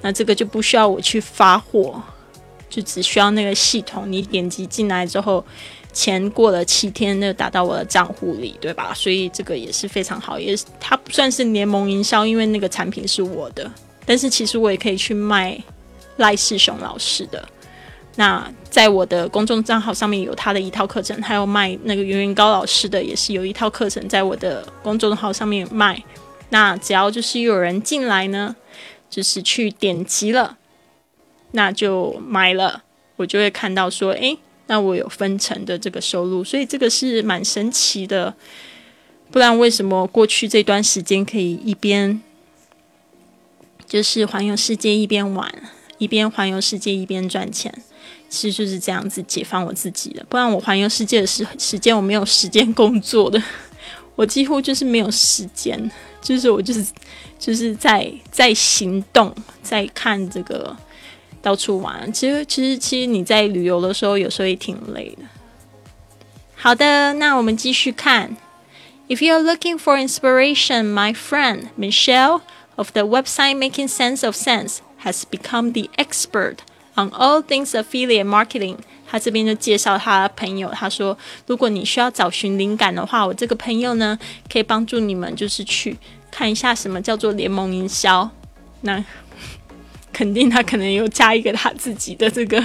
那这个就不需要我去发货，就只需要那个系统，你点击进来之后，钱过了七天就打到我的账户里，对吧？所以这个也是非常好，也它不算是联盟营销，因为那个产品是我的，但是其实我也可以去卖赖世雄老师的。那在我的公众账号上面有他的一套课程，还有卖那个袁云高老师的，也是有一套课程在我的公众号上面卖。那只要就是有人进来呢，就是去点击了，那就买了，我就会看到说，诶，那我有分成的这个收入，所以这个是蛮神奇的。不然为什么过去这段时间可以一边就是环游世界一边玩一边环游世界一边赚钱，其实就是这样子解放我自己的。不然我环游世界的时时间我没有时间工作的，我几乎就是没有时间，就是我就是就是在在行动，在看这个到处玩。其实其实其实你在旅游的时候有时候也挺累的。好的，那我们继续看。If you're looking for inspiration, my friend Michelle of the website Making Sense of Sense has become the expert on all things affiliate marketing. 他这边就介绍他的朋友，他说，如果你需要找寻灵感的话，我这个朋友呢，可以帮助你们，就是去看一下什么叫做联盟营销。那 肯定他可能有加一个他自己的这个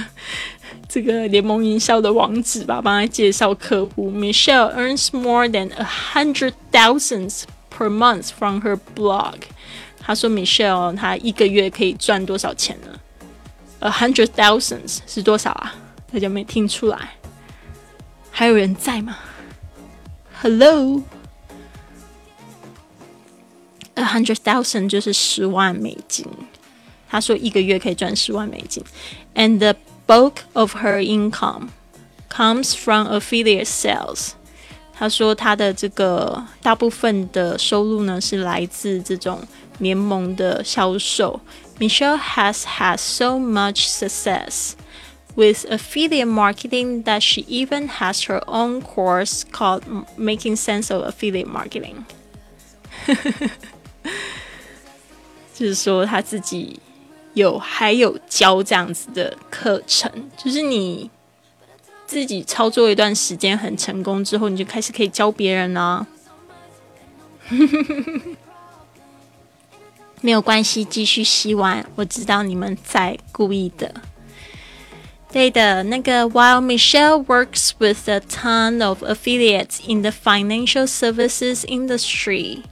这个联盟营销的网址吧，帮他介绍客户。Michelle earns more than a hundred thousands per month from her blog。他说，Michelle 他一个月可以赚多少钱呢？A hundred thousands 是多少啊？大家没听出来？还有人在吗？Hello，a hundred thousand 就是十万美金。他说一个月可以赚十万美金，and the bulk of her income comes from affiliate sales。他说他的这个大部分的收入呢是来自这种联盟的销售。Michelle has had so much success with affiliate marketing that she even has her own course called Making Sense of Affiliate Marketing 就是说他自己有还有教这样子的课程，就是你自己操作一段时间很成功之后，你就开始可以教别人啦。 没有关系，继续洗碗。我知道你们在故意的。对的，那个 While Michelle works with a ton of affiliates in the financial services industry.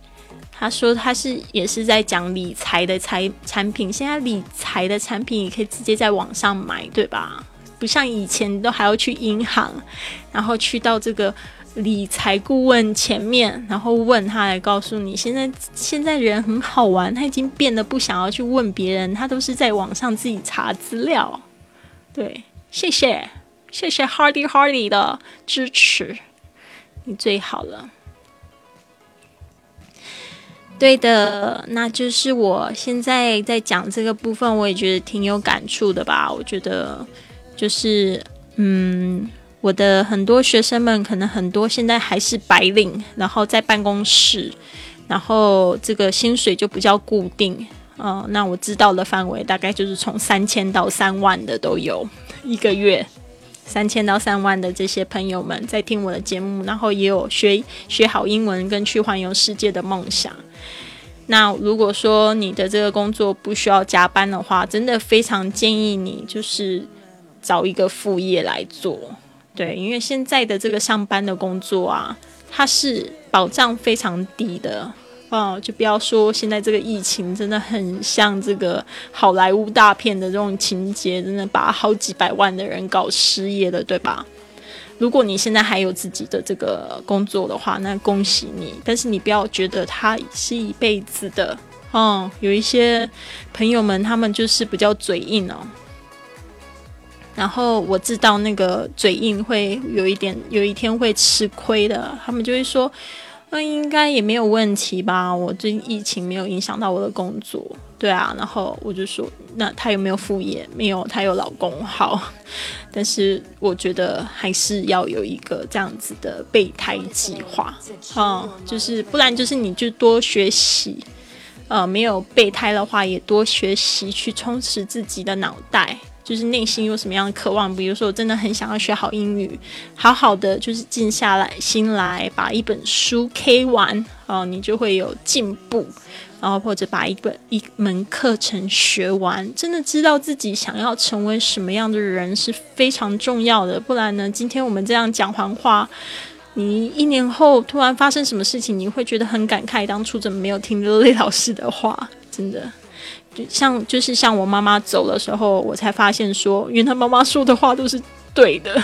他说他是也是在讲理财的财产品，现在理财的产品也可以直接在网上买，对吧？不像以前都还要去银行，然后去到这个理财顾问前面，然后问他来告诉你。现在现在人很好玩，他已经变得不想要去问别人，他都是在网上自己查资料。对，谢谢谢谢 Hardy Hardy 的支持，你最好了。对的，那就是我现在在讲这个部分，我也觉得挺有感触的吧。我觉得就是，嗯，我的很多学生们可能很多现在还是白领，然后在办公室，然后这个薪水就比较固定。嗯，那我知道的范围大概就是从三千到三万的都有一个月，三千到三万的这些朋友们在听我的节目，然后也有学学好英文跟去环游世界的梦想。那如果说你的这个工作不需要加班的话，真的非常建议你就是找一个副业来做，对，因为现在的这个上班的工作啊，它是保障非常低的哦，就不要说现在这个疫情真的很像这个好莱坞大片的这种情节，真的把好几百万的人搞失业了，对吧？如果你现在还有自己的这个工作的话，那恭喜你。但是你不要觉得它是一辈子的哦。有一些朋友们，他们就是比较嘴硬哦。然后我知道那个嘴硬会有一点，有一天会吃亏的。他们就会说。那应该也没有问题吧？我这疫情没有影响到我的工作，对啊。然后我就说，那他有没有副业？没有，他有老公好。但是我觉得还是要有一个这样子的备胎计划，嗯，就是不然就是你就多学习，呃，没有备胎的话也多学习去充实自己的脑袋。就是内心有什么样的渴望，比如说我真的很想要学好英语，好好的就是静下来心来把一本书 K 完哦，你就会有进步。然后或者把一本一门课程学完，真的知道自己想要成为什么样的人是非常重要的。不然呢，今天我们这样讲黄话，你一年后突然发生什么事情，你会觉得很感慨，当初怎么没有听乐丽老师的话？真的。就像就是像我妈妈走的时候，我才发现说，原来妈妈说的话都是对的，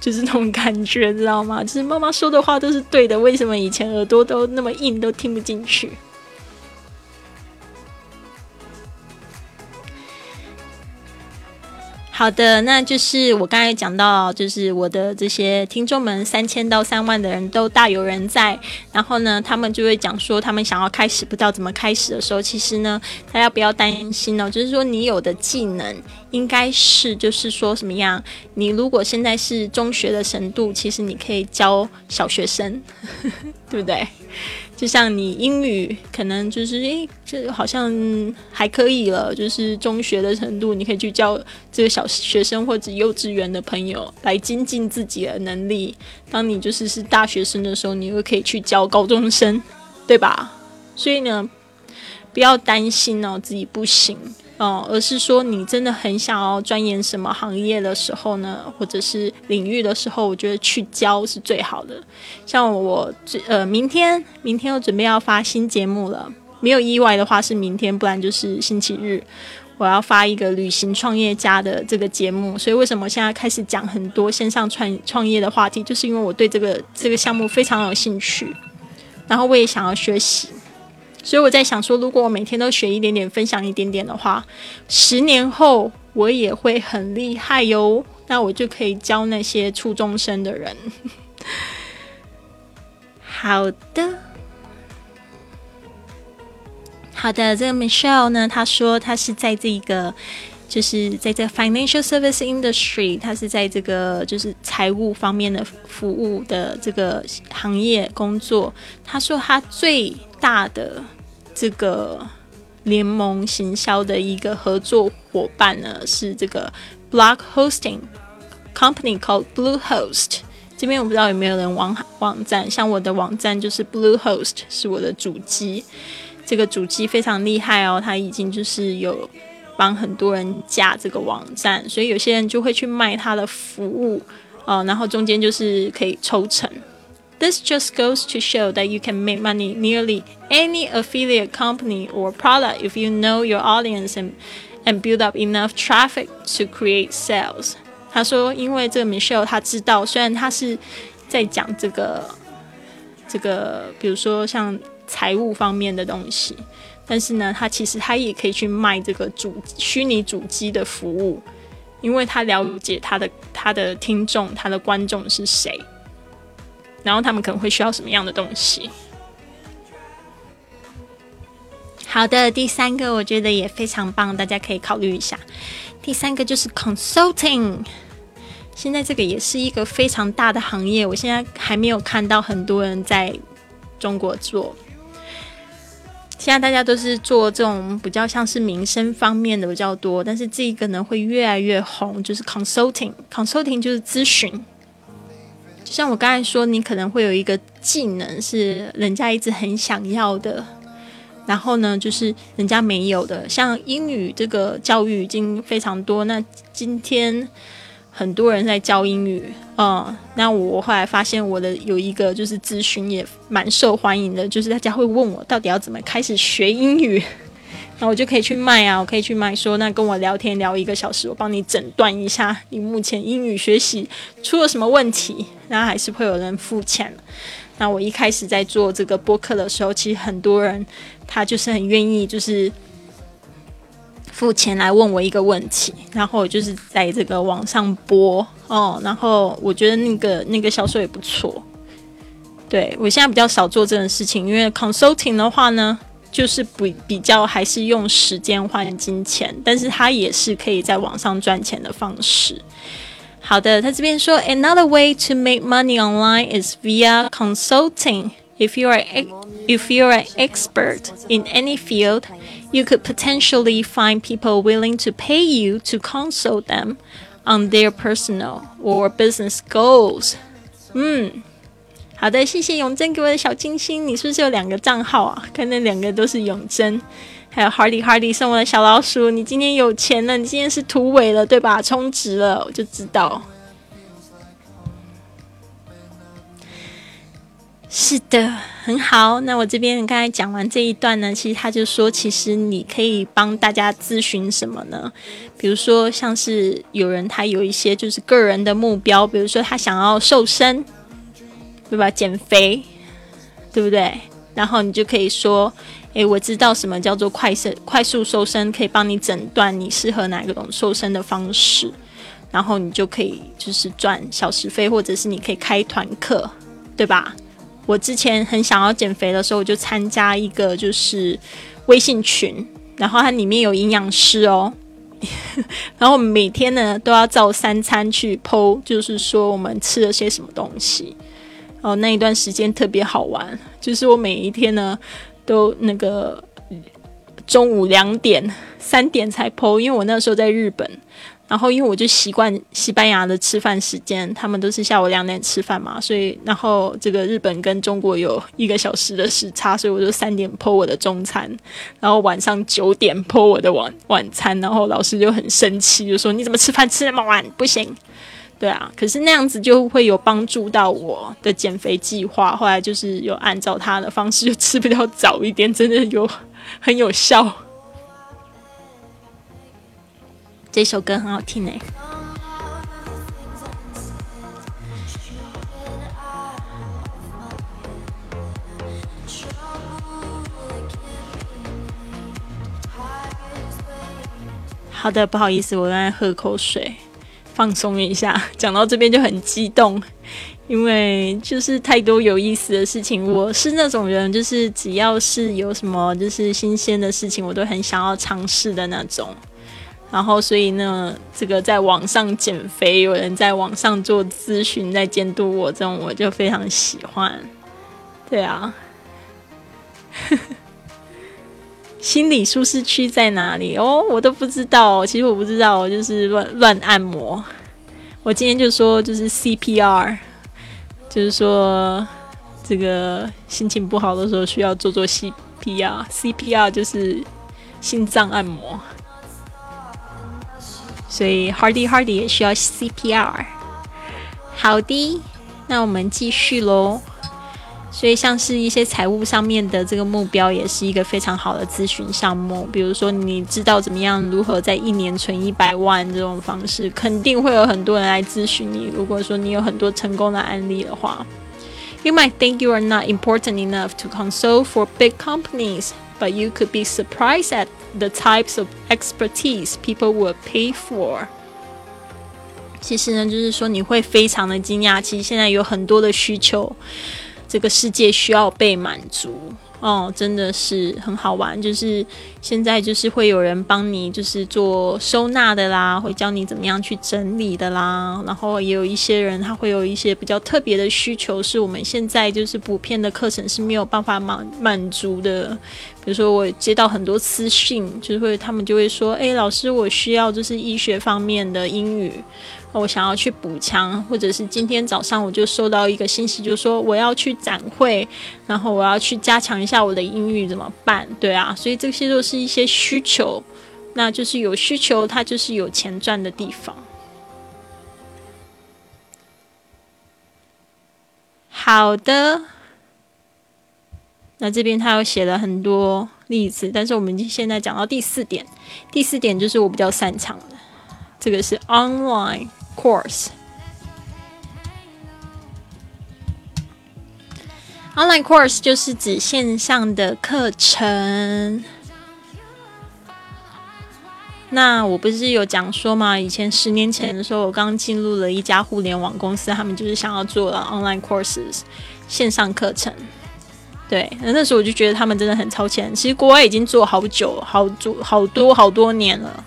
就是那种感觉，知道吗？就是妈妈说的话都是对的，为什么以前耳朵都那么硬，都听不进去？好的，那就是我刚才讲到，就是我的这些听众们，三千到三万的人都大有人在。然后呢，他们就会讲说，他们想要开始不知道怎么开始的时候，其实呢，大家不要担心哦，就是说你有的技能应该是就是说什么样？你如果现在是中学的程度，其实你可以教小学生，对不对？就像你英语可能就是诶，这好像还可以了，就是中学的程度，你可以去教这个小学生或者幼稚园的朋友来精进自己的能力。当你就是是大学生的时候，你又可以去教高中生，对吧？所以呢，不要担心哦，自己不行。哦，而是说你真的很想要钻研什么行业的时候呢，或者是领域的时候，我觉得去教是最好的。像我最呃，明天明天我准备要发新节目了，没有意外的话是明天，不然就是星期日，我要发一个旅行创业家的这个节目。所以为什么现在开始讲很多线上创创业的话题，就是因为我对这个这个项目非常有兴趣，然后我也想要学习。所以我在想说，如果我每天都学一点点，分享一点点的话，十年后我也会很厉害哟。那我就可以教那些初中生的人。好的，好的。这个 Michelle 呢，他说他是在这个，就是在这 financial service industry，他是在这个就是财务方面的服务的这个行业工作。他说他最大的。这个联盟行销的一个合作伙伴呢，是这个 blog hosting company called Bluehost。这边我不知道有没有人网网站，像我的网站就是 Bluehost，是我的主机。这个主机非常厉害哦，它已经就是有帮很多人架这个网站，所以有些人就会去卖它的服务哦，然后中间就是可以抽成。This just goes to show that you can make money nearly any affiliate company or product if you know your audience and and build up enough traffic to create sales。他说，因为这个 Michelle 他知道，虽然他是在讲这个这个，比如说像财务方面的东西，但是呢，他其实他也可以去卖这个主虚拟主机的服务，因为他了解他的他的听众，他的观众是谁。然后他们可能会需要什么样的东西？好的，第三个我觉得也非常棒，大家可以考虑一下。第三个就是 consulting，现在这个也是一个非常大的行业，我现在还没有看到很多人在中国做。现在大家都是做这种比较像是民生方面的比较多，但是这个呢会越来越红，就是 consulting，consulting 就是咨询。像我刚才说，你可能会有一个技能是人家一直很想要的，然后呢，就是人家没有的。像英语这个教育已经非常多，那今天很多人在教英语，嗯，那我后来发现我的有一个就是咨询也蛮受欢迎的，就是大家会问我到底要怎么开始学英语。那我就可以去卖啊，我可以去卖，说那跟我聊天聊一个小时，我帮你诊断一下你目前英语学习出了什么问题，那还是会有人付钱。那我一开始在做这个播客的时候，其实很多人他就是很愿意就是付钱来问我一个问题，然后我就是在这个网上播哦，然后我觉得那个那个销售也不错。对我现在比较少做这种事情，因为 consulting 的话呢。就是比比较还是用时间换金钱，但是它也是可以在网上赚钱的方式。好的，他这边说，Another way to make money online is via consulting. If you are if you are an expert in any field, you could potentially find people willing to pay you to consult them on their personal or business goals. 嗯。 好的，谢谢永贞给我的小金星。你是不是有两个账号啊？看那两个都是永贞，还有 Hardy Hardy 送我的小老鼠。你今天有钱了，你今天是突围了，对吧？充值了，我就知道。是的，很好。那我这边刚才讲完这一段呢，其实他就说，其实你可以帮大家咨询什么呢？比如说，像是有人他有一些就是个人的目标，比如说他想要瘦身。对吧？减肥，对不对？然后你就可以说：“诶，我知道什么叫做快瘦、快速瘦身，可以帮你诊断你适合哪一种瘦身的方式。”然后你就可以就是赚小时费，或者是你可以开团课，对吧？我之前很想要减肥的时候，我就参加一个就是微信群，然后它里面有营养师哦，然后每天呢都要照三餐去剖，就是说我们吃了些什么东西。哦，那一段时间特别好玩，就是我每一天呢都那个中午两点、三点才剖，因为我那时候在日本。然后，因为我就习惯西班牙的吃饭时间，他们都是下午两点吃饭嘛，所以然后这个日本跟中国有一个小时的时差，所以我就三点剖我的中餐，然后晚上九点剖我的晚晚餐，然后老师就很生气，就说你怎么吃饭吃那么晚？不行，对啊，可是那样子就会有帮助到我的减肥计划，后来就是有按照他的方式，就吃比较早一点，真的有很有效。这首歌很好听诶。好的，不好意思，我刚才喝口水，放松一下。讲到这边就很激动，因为就是太多有意思的事情。我是那种人，就是只要是有什么就是新鲜的事情，我都很想要尝试的那种。然后，所以呢，这个在网上减肥，有人在网上做咨询，在监督我，这种我就非常喜欢。对啊，心理舒适区在哪里？哦，我都不知道。其实我不知道，我就是乱乱按摩。我今天就说，就是 CPR，就是说这个心情不好的时候需要做做 CPR。CPR 就是心脏按摩。所以 Hardy Hardy 也需要 CPR。好的，那我们继续喽。所以像是一些财务上面的这个目标，也是一个非常好的咨询项目。比如说，你知道怎么样如何在一年存一百万这种方式，肯定会有很多人来咨询你。如果说你有很多成功的案例的话，You might think you are not important enough to consult for big companies, but you could be surprised at The types of expertise people will pay for。其实呢，就是说你会非常的惊讶，其实现在有很多的需求，这个世界需要被满足。哦，真的是很好玩。就是现在，就是会有人帮你，就是做收纳的啦，会教你怎么样去整理的啦。然后也有一些人，他会有一些比较特别的需求，是我们现在就是普遍的课程是没有办法满满足的。比如说，我接到很多私信，就是会他们就会说：“哎，老师，我需要就是医学方面的英语。”我想要去补强，或者是今天早上我就收到一个信息，就说我要去展会，然后我要去加强一下我的英语，怎么办？对啊，所以这些都是一些需求，那就是有需求，它就是有钱赚的地方。好的，那这边他又写了很多例子，但是我们现在讲到第四点，第四点就是我比较擅长的，这个是 online。Course online course 就是指线上的课程。那我不是有讲说嘛？以前十年前的时候，我刚进入了一家互联网公司，他们就是想要做了 online courses 线上课程。对，那时候我就觉得他们真的很超前。其实国外已经做好久、好做好多好多年了。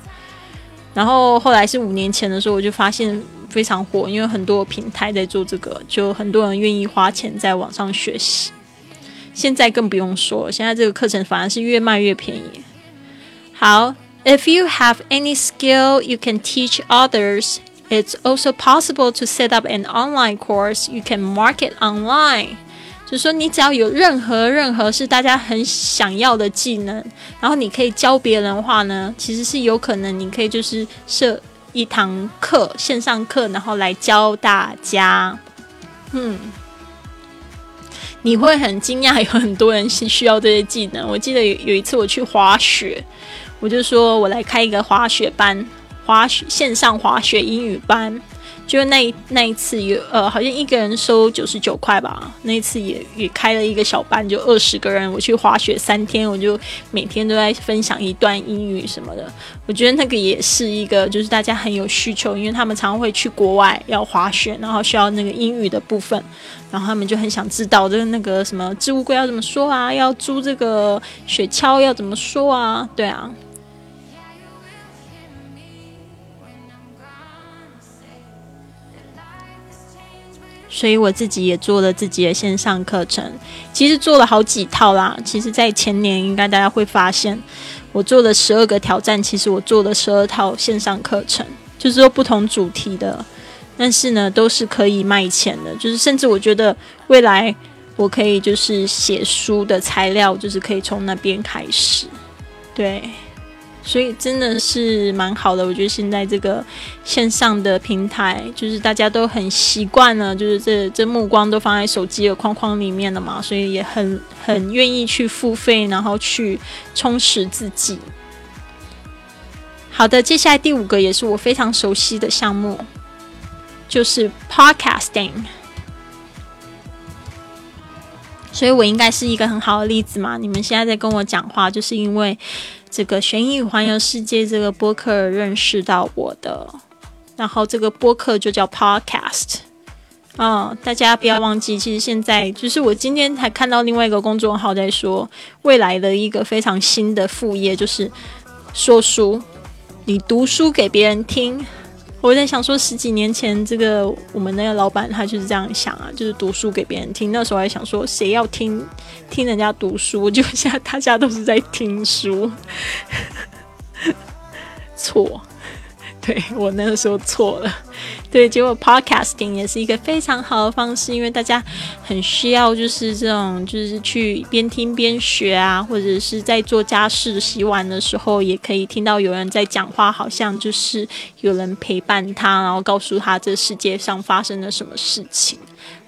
然后后来是五年前的时候，我就发现非常火，因为很多平台在做这个，就很多人愿意花钱在网上学习。现在更不用说，现在这个课程反而是越卖越便宜。好，If you have any skill you can teach others, it's also possible to set up an online course you can market online. 就说，你只要有任何任何是大家很想要的技能，然后你可以教别人的话呢，其实是有可能你可以就是设一堂课线上课，然后来教大家。嗯，你会很惊讶，有很多人是需要这些技能。我记得有有一次我去滑雪，我就说我来开一个滑雪班，滑雪线上滑雪英语班。就那一那一次有呃，好像一个人收九十九块吧。那一次也也开了一个小班，就二十个人，我去滑雪三天，我就每天都在分享一段英语什么的。我觉得那个也是一个，就是大家很有需求，因为他们常会去国外要滑雪，然后需要那个英语的部分，然后他们就很想知道就是那个什么置物柜要怎么说啊，要租这个雪橇要怎么说啊，对啊。所以我自己也做了自己的线上课程，其实做了好几套啦。其实，在前年应该大家会发现，我做了十二个挑战，其实我做了十二套线上课程，就是说不同主题的，但是呢，都是可以卖钱的。就是甚至我觉得未来我可以就是写书的材料，就是可以从那边开始，对。所以真的是蛮好的，我觉得现在这个线上的平台，就是大家都很习惯了，就是这这目光都放在手机的框框里面了嘛，所以也很很愿意去付费，然后去充实自己。好的，接下来第五个也是我非常熟悉的项目，就是 podcasting。所以我应该是一个很好的例子嘛？你们现在在跟我讲话，就是因为。这个悬疑环游世界这个播客认识到我的，然后这个播客就叫 Podcast，嗯，大家不要忘记，其实现在就是我今天才看到另外一个公众号在说，未来的一个非常新的副业就是说书，你读书给别人听。我在想说，十几年前这个我们那个老板他就是这样想啊，就是读书给别人听。那时候还想说，谁要听听人家读书？就现在大家都是在听书，错。对我那个时候错了，对，结果 podcasting 也是一个非常好的方式，因为大家很需要就是这种，就是去边听边学啊，或者是在做家事、洗碗的时候，也可以听到有人在讲话，好像就是有人陪伴他，然后告诉他这世界上发生了什么事情。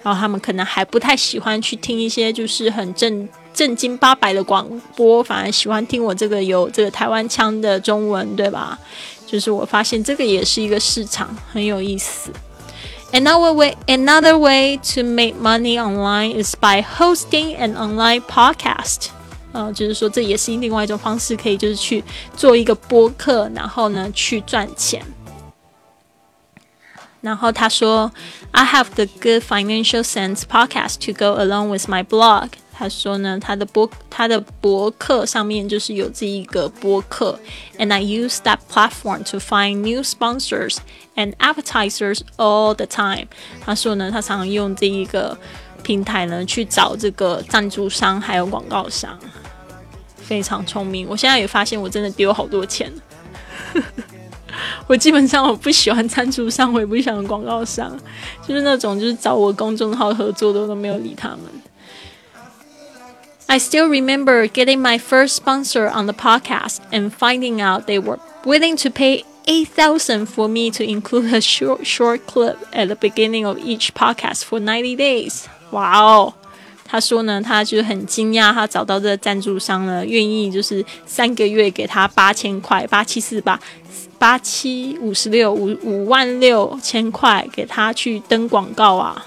然后他们可能还不太喜欢去听一些就是很正正经八百的广播，反而喜欢听我这个有这个台湾腔的中文，对吧？就是我发现这个也是一个市场，很有意思。Another way, another way to make money online is by hosting an online podcast. 呃，就是说这也是另外一种方式，可以就是去做一个播客，然后呢去赚钱。然后他说，I have the Good Financial Sense podcast to go along with my blog. 他说呢，他的博他的博客上面就是有这一个博客，and I use that platform to find new sponsors and advertisers all the time。他说呢，他常用这一个平台呢去找这个赞助商还有广告商，非常聪明。我现在也发现我真的丢好多钱，我基本上我不喜欢赞助商，我也不喜欢广告商，就是那种就是找我公众号合作的我都没有理他们。I still remember getting my first sponsor on the podcast and finding out they were willing to pay 8000 for me to include a short short clip at the beginning of each podcast for 90 days. Wow. 他说呢，他就是很惊讶，他找到这个赞助商呢，愿意就是三个月给他八千块，八七四八，八七五十六五五万六千块给他去登广告啊！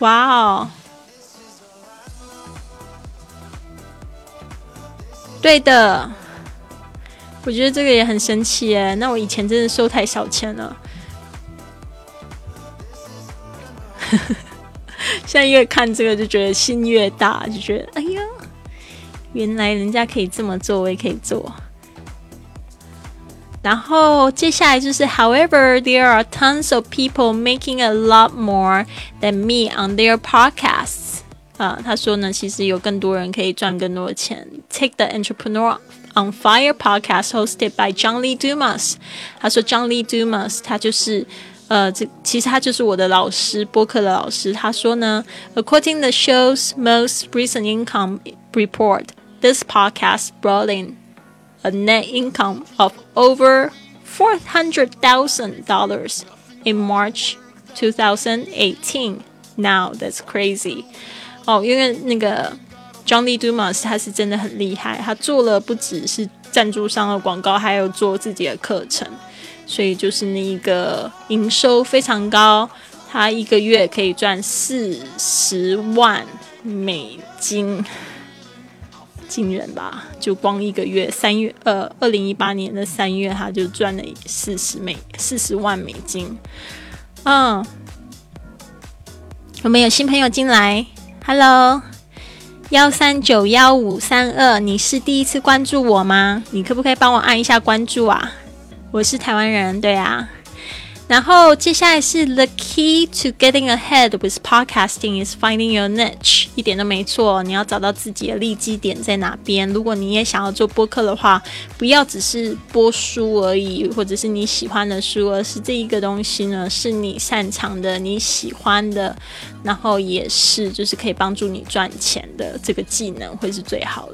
哇哦！ 对的，我觉得这个也很神奇耶。那我以前真的收太少钱了，现在越看这个就觉得心越大，就觉得哎呀，原来人家可以这么做，我也可以做。然后接下来就是，However, there are tons of people making a lot more than me on their podcasts. 啊，他说呢，其实有更多人可以赚更多的钱。Take the Entrepreneur on Fire podcast hosted by John Lee Dumas。他说，John Lee Dumas 他就是呃，这其实他就是我的老师，播客的老师。他说呢，According the show's most recent income report, this podcast brought in a net income of over four hundred thousand dollars in March 2018. Now that's crazy. 哦，因为那个 Johnny Dumas 他是真的很厉害，他做了不只是赞助商的广告，还有做自己的课程，所以就是那一个营收非常高，他一个月可以赚四十万美金，惊人吧？就光一个月，三月呃，二零一八年的三月，他就赚了四十美四十万美金。嗯，我们有新朋友进来，Hello，幺三九幺五三二，你是第一次关注我吗？你可不可以帮我按一下关注啊？我是台湾人，对啊。然后接下来是 The key to getting ahead with podcasting is finding your niche，一点都没错。你要找到自己的利基点在哪边。如果你也想要做播客的话，不要只是播书而已，或者是你喜欢的书，而是这一个东西呢，是你擅长的、你喜欢的，然后也是就是可以帮助你赚钱的这个技能，会是最好的，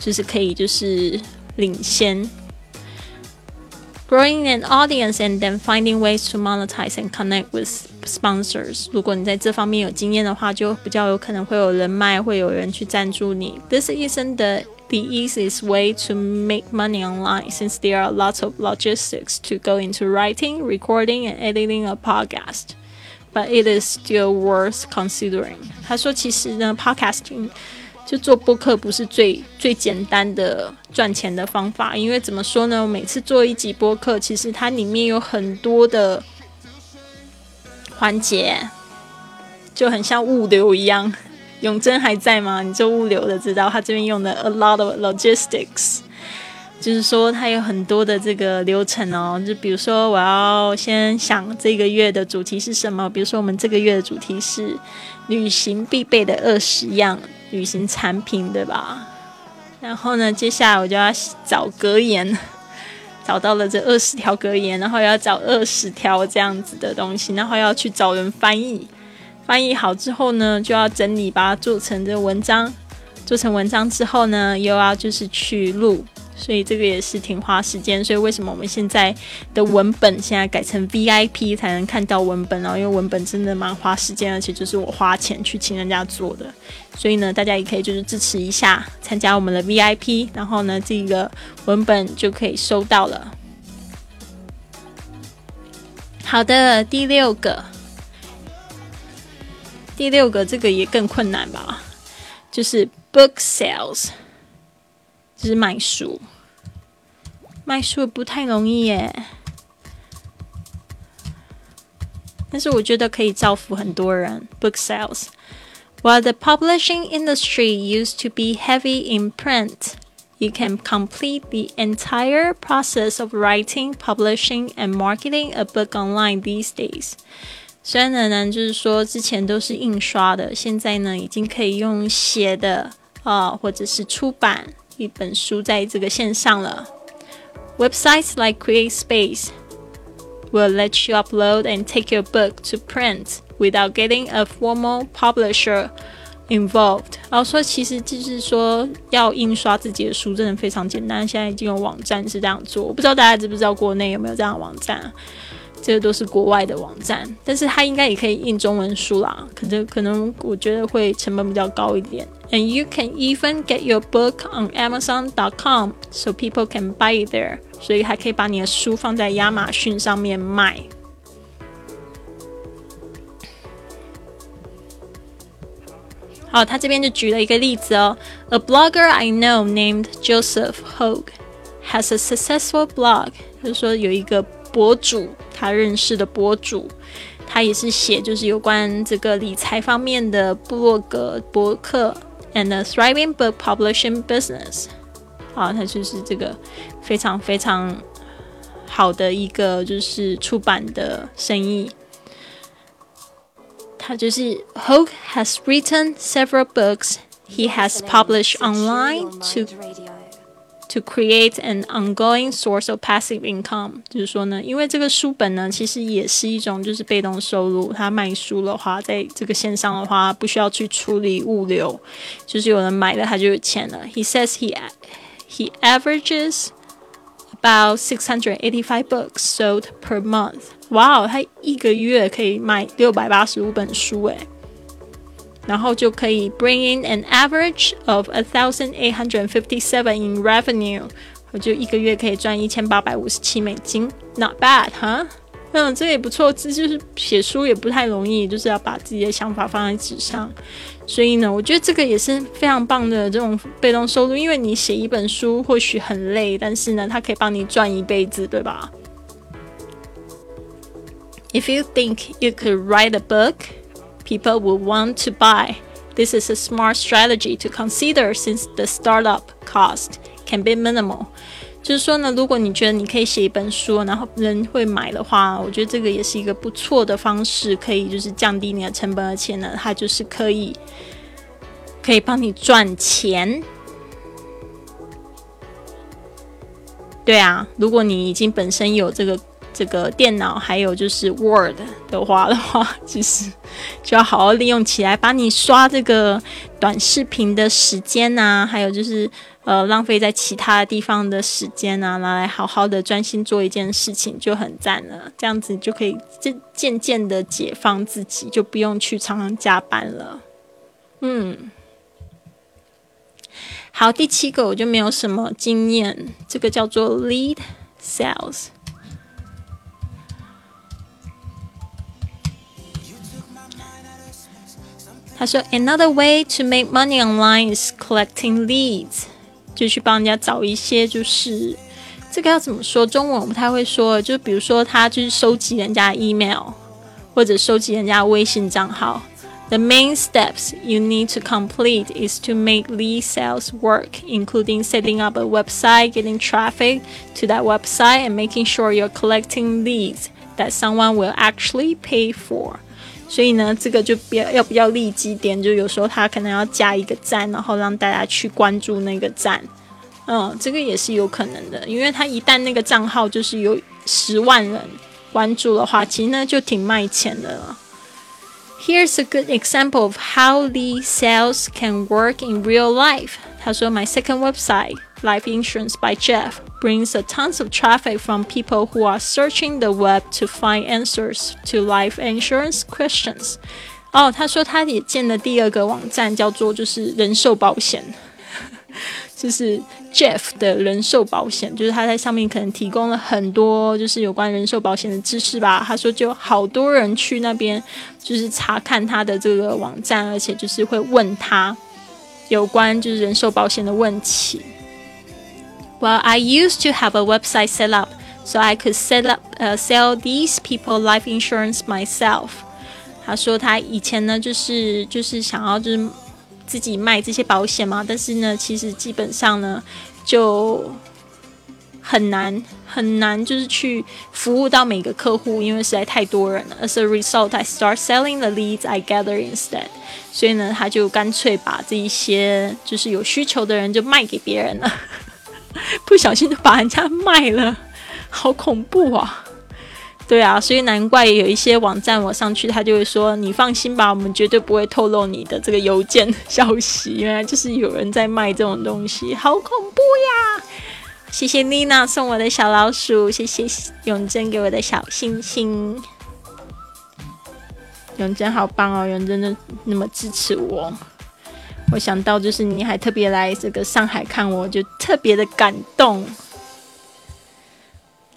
就是可以就是领先。Growing an audience and then finding ways to monetize and connect with sponsors。如果你在这方面有经验的话，就比较有可能会有人脉，会有人去赞助你。This isn't the the easiest way to make money online since there are lots of logistics to go into writing, recording, and editing a podcast. But it is still worth considering. 他说，其实呢，podcasting 就做播客不是最最简单的赚钱的方法，因为怎么说呢？我每次做一集播客，其实它里面有很多的环节，就很像物流一样。永贞还在吗？你做物流的知道，他这边用的 a lot of logistics，就是说它有很多的这个流程哦。就比如说，我要先想这个月的主题是什么，比如说我们这个月的主题是旅行必备的二十样。旅行产品对吧？然后呢，接下来我就要找格言，找到了这二十条格言，然后要找二十条这样子的东西，然后要去找人翻译，翻译好之后呢，就要整理，把它做成这文章，做成文章之后呢，又要就是去录。所以这个也是挺花时间，所以为什么我们现在的文本现在改成 VIP 才能看到文本呢？因为文本真的蛮花时间，而且就是我花钱去请人家做的。所以呢，大家也可以就是支持一下，参加我们的 VIP，然后呢，这个文本就可以收到了。好的，第六个，第六个这个也更困难吧，就是 book sales，就是卖书。卖书不太容易耶，但是我觉得可以造福很多人。Book sales. While the publishing industry used to be heavy in print, you can complete the entire process of writing, publishing, and marketing a book online these days. 虽然呢，就是说之前都是印刷的，现在呢已经可以用写的啊，或者是出版一本书在这个线上了。Websites like CreateSpace will let you upload and take your book to print without getting a formal publisher involved。然后说，其实就是说，要印刷自己的书真的非常简单。现在已经有网站是这样做，我不知道大家知不知道国内有没有这样的网站。这个都是国外的网站，但是它应该也可以印中文书啦。可能可能我觉得会成本比较高一点。And you can even get your book on Amazon.com, so people can buy it there. 所以还可以把你的书放在亚马逊上面卖。好，他这边就举了一个例子哦。A blogger I know named Joseph Hogue has a successful blog，就是说有一个 博主。他认识的博主，他也是写就是有关这个理财方面的部落格博客，and a thriving book publishing business。啊，他就是这个非常非常好的一个就是出版的生意。他就是 Hoke has written several books. He has published online to To create an ongoing source of passive income，就是说呢，因为这个书本呢，其实也是一种就是被动收入。他卖书的话，在这个线上的话，不需要去处理物流，就是有人买了他就有钱了。He says he he averages about six hundred eighty five books sold per month。哇哦，他一个月可以卖六百八十五本书诶。 然后就可以 bring in an average of a thousand eight hundred fifty seven in revenue，我就一个月可以赚一千八百五十七美金，Not bad，哈。嗯，这也不错。这就是写书也不太容易，就是要把自己的想法放在纸上。所以呢，我觉得这个也是非常棒的这种被动收入。因为你写一本书或许很累，但是呢，它可以帮你赚一辈子，对吧？If you think you could write a book, people will want to buy. This is a smart strategy to consider since the startup cost can be minimal. 就是说呢，如果你觉得你可以写一本书，然后人会买的话，我觉得这个也是一个不错的方式，可以就是降低你的成本，而且呢，它就是可以可以帮你赚钱。对啊，如果你已经本身有这个这个电脑，还有就是 Word 的话的话，其实就要好好利用起来，把你刷这个短视频的时间啊，还有就是。呃，浪费在其他地方的时间啊，拿来好好的专心做一件事情就很赞了。这样子就可以渐渐渐的解放自己，就不用去常常加班了。嗯，好，第七个我就没有什么经验，这个叫做 lead sales。他说，Another way to make money online is collecting leads。就去帮人家找一些，就是这个要怎么说？中文我不太会说。就比如说，他就是收集人家 email，或者收集人家微信账号。The main steps you need to complete is to make lead sales work, including setting up a website, getting traffic to that website, and making sure you're collecting leads that someone will actually pay for. 所以呢，这个就比较要比较立即点，就有时候他可能要加一个赞，然后让大家去关注那个赞，嗯，这个也是有可能的，因为他一旦那个账号就是有十万人关注的话，其实呢就挺卖钱的了。Here's a good example of how the sales can work in real life. 他说，My second website. Life Insurance by Jeff brings a tons of traffic from people who are searching the web to find answers to life insurance questions. 哦，他说他也建了第二个网站，叫做就是人寿保险，就是 Jeff 的人寿保险，就是他在上面可能提供了很多就是有关人寿保险的知识吧。他说就好多人去那边就是查看他的这个网站，而且就是会问他有关就是人寿保险的问题。Well, I used to have a website set up so I could set up uh, sell these people life insurance myself. 他说他以前呢就是就是想要就是自己卖这些保险嘛，但是呢其实基本上呢就很难很难就是去服务到每个客户，因为实在太多人了。As a result, I start selling the leads I gather instead. 所以呢，他就干脆把这一些就是有需求的人就卖给别人了。不小心就把人家卖了，好恐怖啊！对啊，所以难怪有一些网站我上去，他就会说：“你放心吧，我们绝对不会透露你的这个邮件消息。”原来就是有人在卖这种东西，好恐怖呀！谢谢妮娜送我的小老鼠，谢谢永贞给我的小星星。永贞好棒哦，永贞的那么支持我。我想到就是你还特别来这个上海看我，就特别的感动。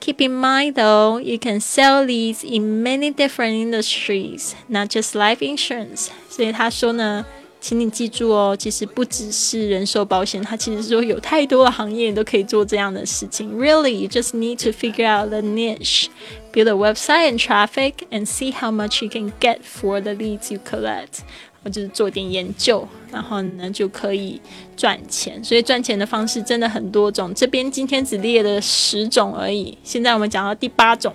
Keep in mind though, you can sell these in many different industries, not just life insurance. 所以他说呢，请你记住哦，其实不只是人寿保险，它其实说有太多的行业都可以做这样的事情。Really, you just need to figure out the niche, build a website and traffic, and see how much you can get for the leads you collect. 我就是做点研究，然后呢就可以赚钱。所以赚钱的方式真的很多种。这边今天只列了十种而已。现在我们讲到第八种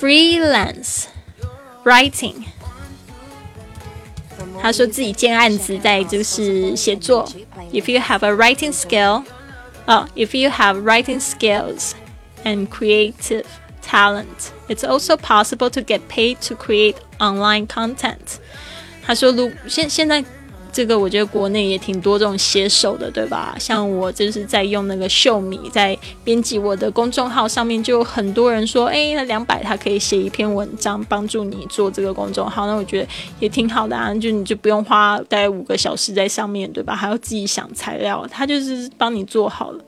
，freelance writing。他说自己接案子，在就是写作。If you have a writing skill，哦，if you have writing skills and creative。Talent. It's also possible to get paid to create online content. 他说，如现现在这个我觉得国内也挺多这种写手的，对吧？像我就是在用那个秀米，在编辑我的公众号上面，就有很多人说，哎，那两百他可以写一篇文章，帮助你做这个公众号。那我觉得也挺好的啊，就你就不用花大概五个小时在上面对吧？还要自己想材料，他就是帮你做好了。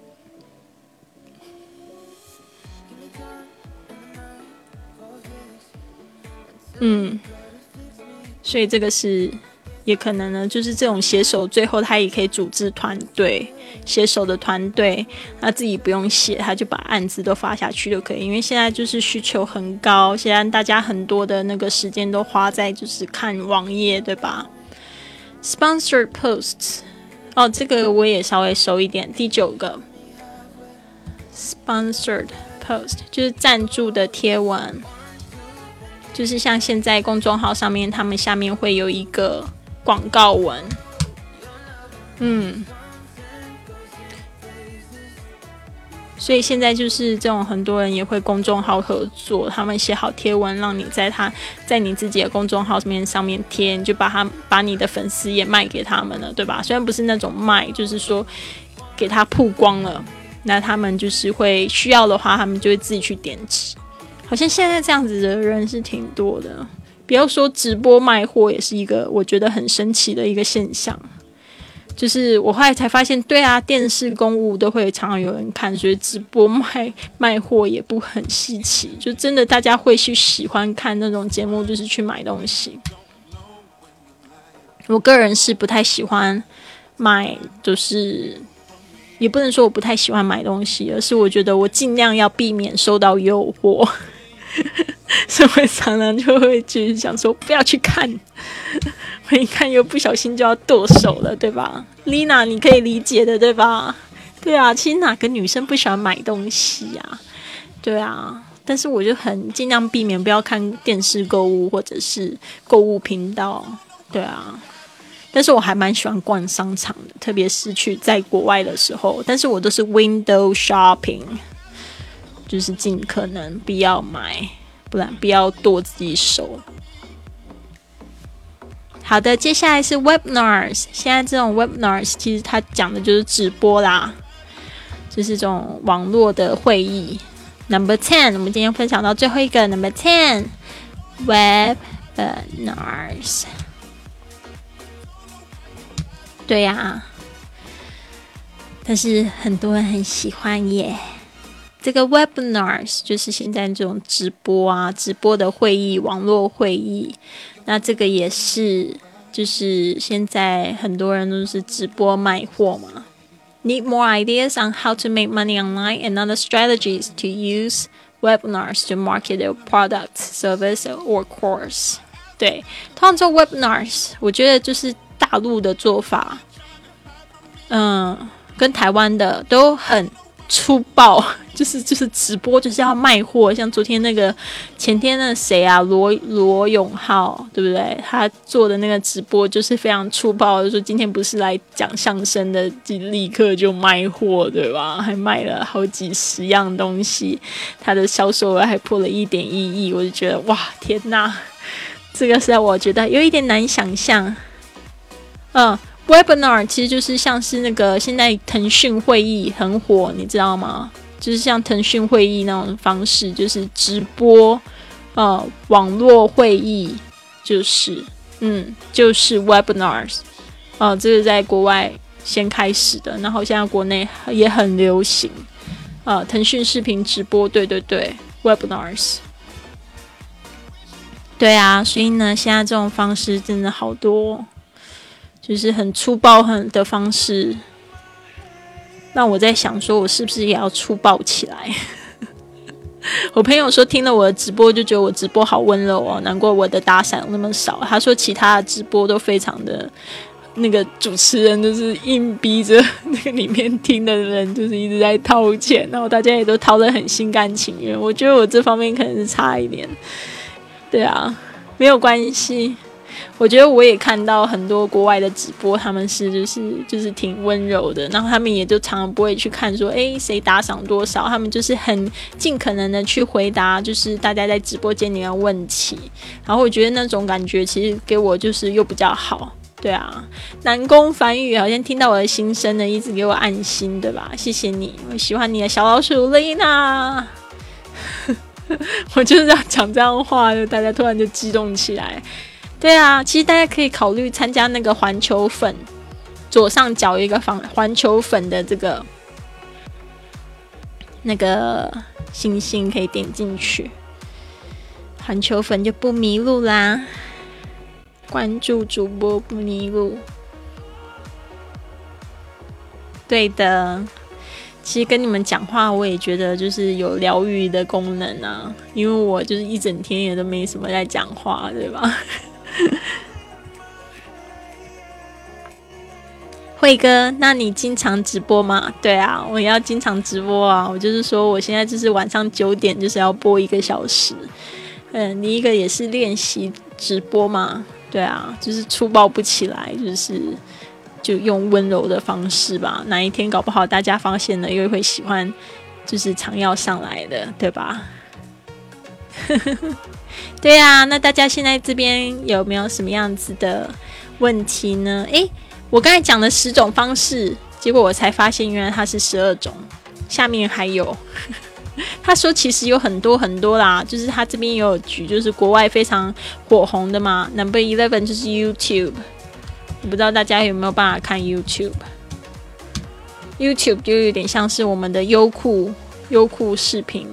嗯，所以这个是。也可能呢，就是这种携手，最后他也可以组织团队，携手的团队，他自己不用写，他就把案子都发下去就可以。因为现在就是需求很高，现在大家很多的那个时间都花在就是看网页，对吧？Sponsored posts，哦，这个我也稍微熟一点。第九个，Sponsored post 就是赞助的贴文，就是像现在公众号上面，他们下面会有一个。广告文，嗯，所以现在就是这种很多人也会公众号合作，他们写好贴文，让你在他在你自己的公众号面上面贴，你就把他把你的粉丝也卖给他们了，对吧？虽然不是那种卖，就是说给他曝光了，那他们就是会需要的话，他们就会自己去点击。好像现在这样子的人是挺多的。不要说直播卖货也是一个我觉得很神奇的一个现象，就是我后来才发现，对啊，电视公务都会常常有人看，所以直播卖卖货也不很稀奇，就真的大家会去喜欢看那种节目，就是去买东西。我个人是不太喜欢买，就是也不能说我不太喜欢买东西，而是我觉得我尽量要避免受到诱惑。所以常常就会去想说不要去看，我一看又不小心就要剁手了，对吧？Lina，你可以理解的，对吧？对啊，其实哪个女生不喜欢买东西呀？对啊，但是我就很尽量避免不要看电视购物或者是购物频道，对啊。但是我还蛮喜欢逛商场的，特别是去在国外的时候，但是我都是 window shopping，就是尽可能不要买。不然不要剁自己手。好的，接下来是 webinars。现在这种 webinars 其实它讲的就是直播啦，就是这种网络的会议。Number ten，我们今天分享到最后一个 Number ten，webinars。对呀，但是很多人很喜欢耶。这个 webinars 就是现在这种直播啊，直播的会议，网络会议。那这个也是，就是现在很多人都是直播卖货嘛。Need more ideas on how to make money online and other strategies to use webinars to market your product, service or course。对，通常做 webinars，我觉得就是大陆的做法，嗯，跟台湾的都很。粗暴 就是就是直播就是要卖货，像昨天那个前天那谁啊罗罗永浩对不对？他做的那个直播就是非常粗暴，就说今天不是来讲相声的，就立刻就卖货对吧？还卖了好几十样东西，他的销售额还破了一点一亿，我就觉得哇天哪，这个是我觉得有一点难想象，嗯。Webinar 其实就是像是那个现在腾讯会议很火，你知道吗？就是像腾讯会议那种方式，就是直播，呃，网络会议，就是，嗯，就是 Webinars，呃，这是在国外先开始的，然后现在国内也很流行，啊，腾讯视频直播，对对对，Webinars，对啊，所以呢，现在这种方式真的好多。就是很粗暴很的方式，那我在想说，我是不是也要粗暴起来？我朋友说听了我的直播就觉得我直播好温柔哦，难怪我的打赏那么少。他说其他的直播都非常的，那个主持人就是硬逼着 那个里面听的人就是一直在掏钱，然后大家也都掏的很心甘情愿。我觉得我这方面可能是差一点，对啊，没有关系。我觉得我也看到很多国外的直播，他们是就是就是挺温柔的，然后他们也就常常不会去看说，诶谁打赏多少，他们就是很尽可能的去回答，就是大家在直播间里面问题，然后我觉得那种感觉其实给我就是又比较好，对啊，南宫繁宇好像听到我的心声呢，一直给我安心，对吧？谢谢你，我喜欢你的小老鼠丽娜。我就是要讲这样话，就大家突然就激动起来。对啊，其实大家可以考虑参加那个环球粉，左上角一个环环球粉的这个那个星星，可以点进去，环球粉就不迷路啦。关注主播不迷路，对的。其实跟你们讲话，我也觉得就是有疗愈的功能啊。因为我就是一整天也都没什么在讲话，对吧？慧哥，那你经常直播吗？对啊，我要经常直播啊。我就是说，我现在就是晚上九点就是要播一个小时。嗯，你一个也是练习直播嘛？对啊，就是粗暴不起来，就是就用温柔的方式吧。哪一天搞不好大家发现了，又会喜欢，就是常要上来的，对吧？对啊，那大家现在这边有没有什么样子的问题呢？诶，我刚才讲了十种方式，结果我才发现原来它是十二种，下面还有。他说：“其实有很多很多啦，就是他这边也有举，就是国外非常火红的嘛。Number eleven 就是 YouTube，我不知道大家有没有办法看 YouTube。YouTube 就有点像是我们的优酷，优酷视频，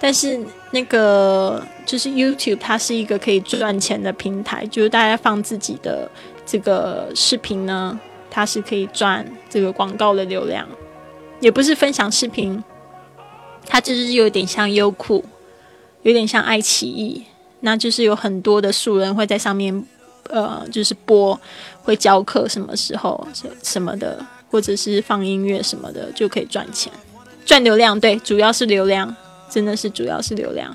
但是那个就是 YouTube，它是一个可以赚钱的平台，就是大家放自己的这个视频呢，它是可以赚这个广告的流量，也不是分享视频。”它就是有点像优酷，有点像爱奇艺，那就是有很多的素人会在上面，呃，就是播，会教课什么时候什么的，或者是放音乐什么的，就可以赚钱，赚流量。对，主要是流量，真的是主要是流量。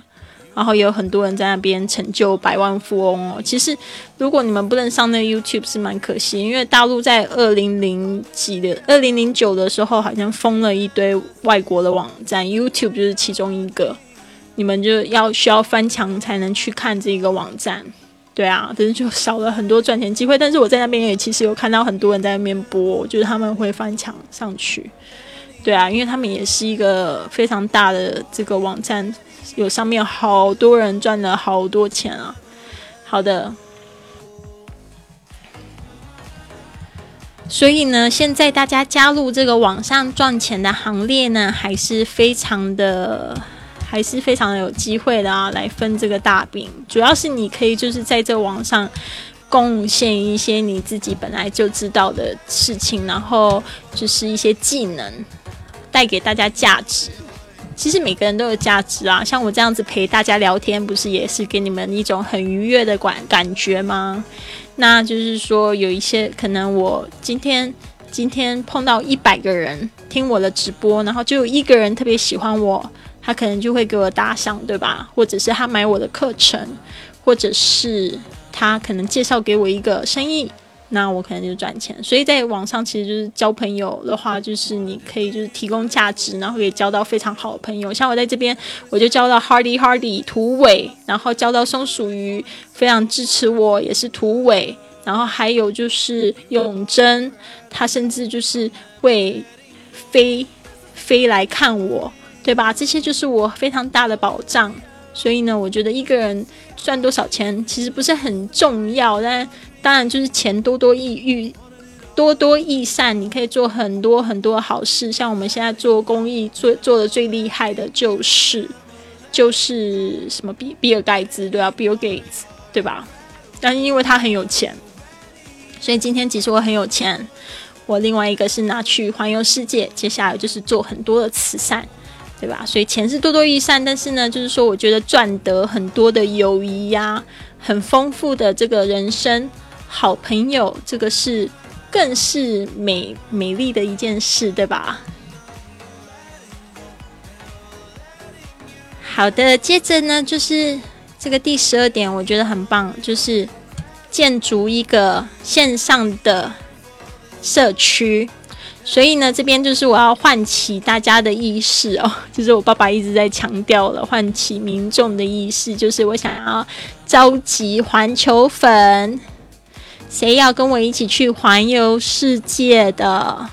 然后也有很多人在那边成就百万富翁哦。其实，如果你们不能上那个 YouTube 是蛮可惜，因为大陆在二零零几的、二零零九的时候，好像封了一堆外国的网站，YouTube 就是其中一个。你们就要需要翻墙才能去看这个网站，对啊，但是就少了很多赚钱机会。但是我在那边也其实有看到很多人在那边播，就是他们会翻墙上去，对啊，因为他们也是一个非常大的这个网站。有上面好多人赚了好多钱啊！好的，所以呢，现在大家加入这个网上赚钱的行列呢，还是非常的，还是非常有机会的啊！来分这个大饼，主要是你可以就是在这网上贡献一些你自己本来就知道的事情，然后就是一些技能，带给大家价值。其实每个人都有价值啊，像我这样子陪大家聊天，不是也是给你们一种很愉悦的感感觉吗？那就是说，有一些可能我今天今天碰到一百个人听我的直播，然后就有一个人特别喜欢我，他可能就会给我打赏，对吧？或者是他买我的课程，或者是他可能介绍给我一个生意。那我可能就赚钱，所以在网上其实就是交朋友的话，就是你可以就是提供价值，然后可以交到非常好的朋友。像我在这边，我就交到 Hardy Hardy 土尾，然后交到松鼠鱼，非常支持我，也是土尾。然后还有就是永贞，他甚至就是会飞飞来看我，对吧？这些就是我非常大的保障。所以呢，我觉得一个人赚多少钱其实不是很重要，但。当然，就是钱多多益益，多多益善，你可以做很多很多好事。像我们现在做公益，做做的最厉害的就是，就是什么比比尔盖茨对啊，Bill Gates 对吧？但是因为他很有钱，所以今天其实我很有钱。我另外一个是拿去环游世界，接下来就是做很多的慈善，对吧？所以钱是多多益善，但是呢，就是说我觉得赚得很多的友谊呀，很丰富的这个人生。好朋友，这个是更是美美丽的一件事，对吧？好的，接着呢，就是这个第十二点，我觉得很棒，就是建筑一个线上的社区。所以呢，这边就是我要唤起大家的意识哦，就是我爸爸一直在强调了，唤起民众的意识，就是我想要召集环球粉。谁要跟我一起去环游世界的？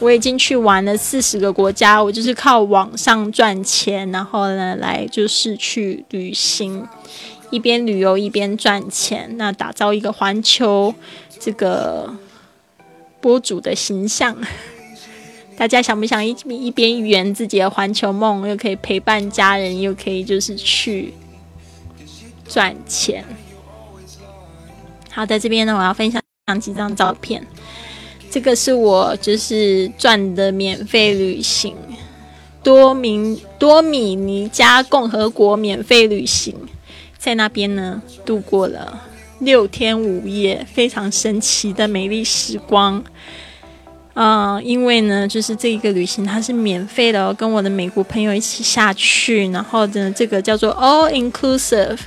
我已经去玩了四十个国家，我就是靠网上赚钱，然后呢，来就是去旅行，一边旅游一边赚钱，那打造一个环球这个博主的形象。大家想不想一一边圆自己的环球梦，又可以陪伴家人，又可以就是去赚钱？好在，这边呢，我要分享几张照片。这个是我就是赚的免费旅行，多明多米尼加共和国免费旅行，在那边呢度过了六天五夜，非常神奇的美丽时光。嗯，因为呢，就是这一个旅行它是免费的，跟我的美国朋友一起下去，然后呢，这个叫做 All Inclusive，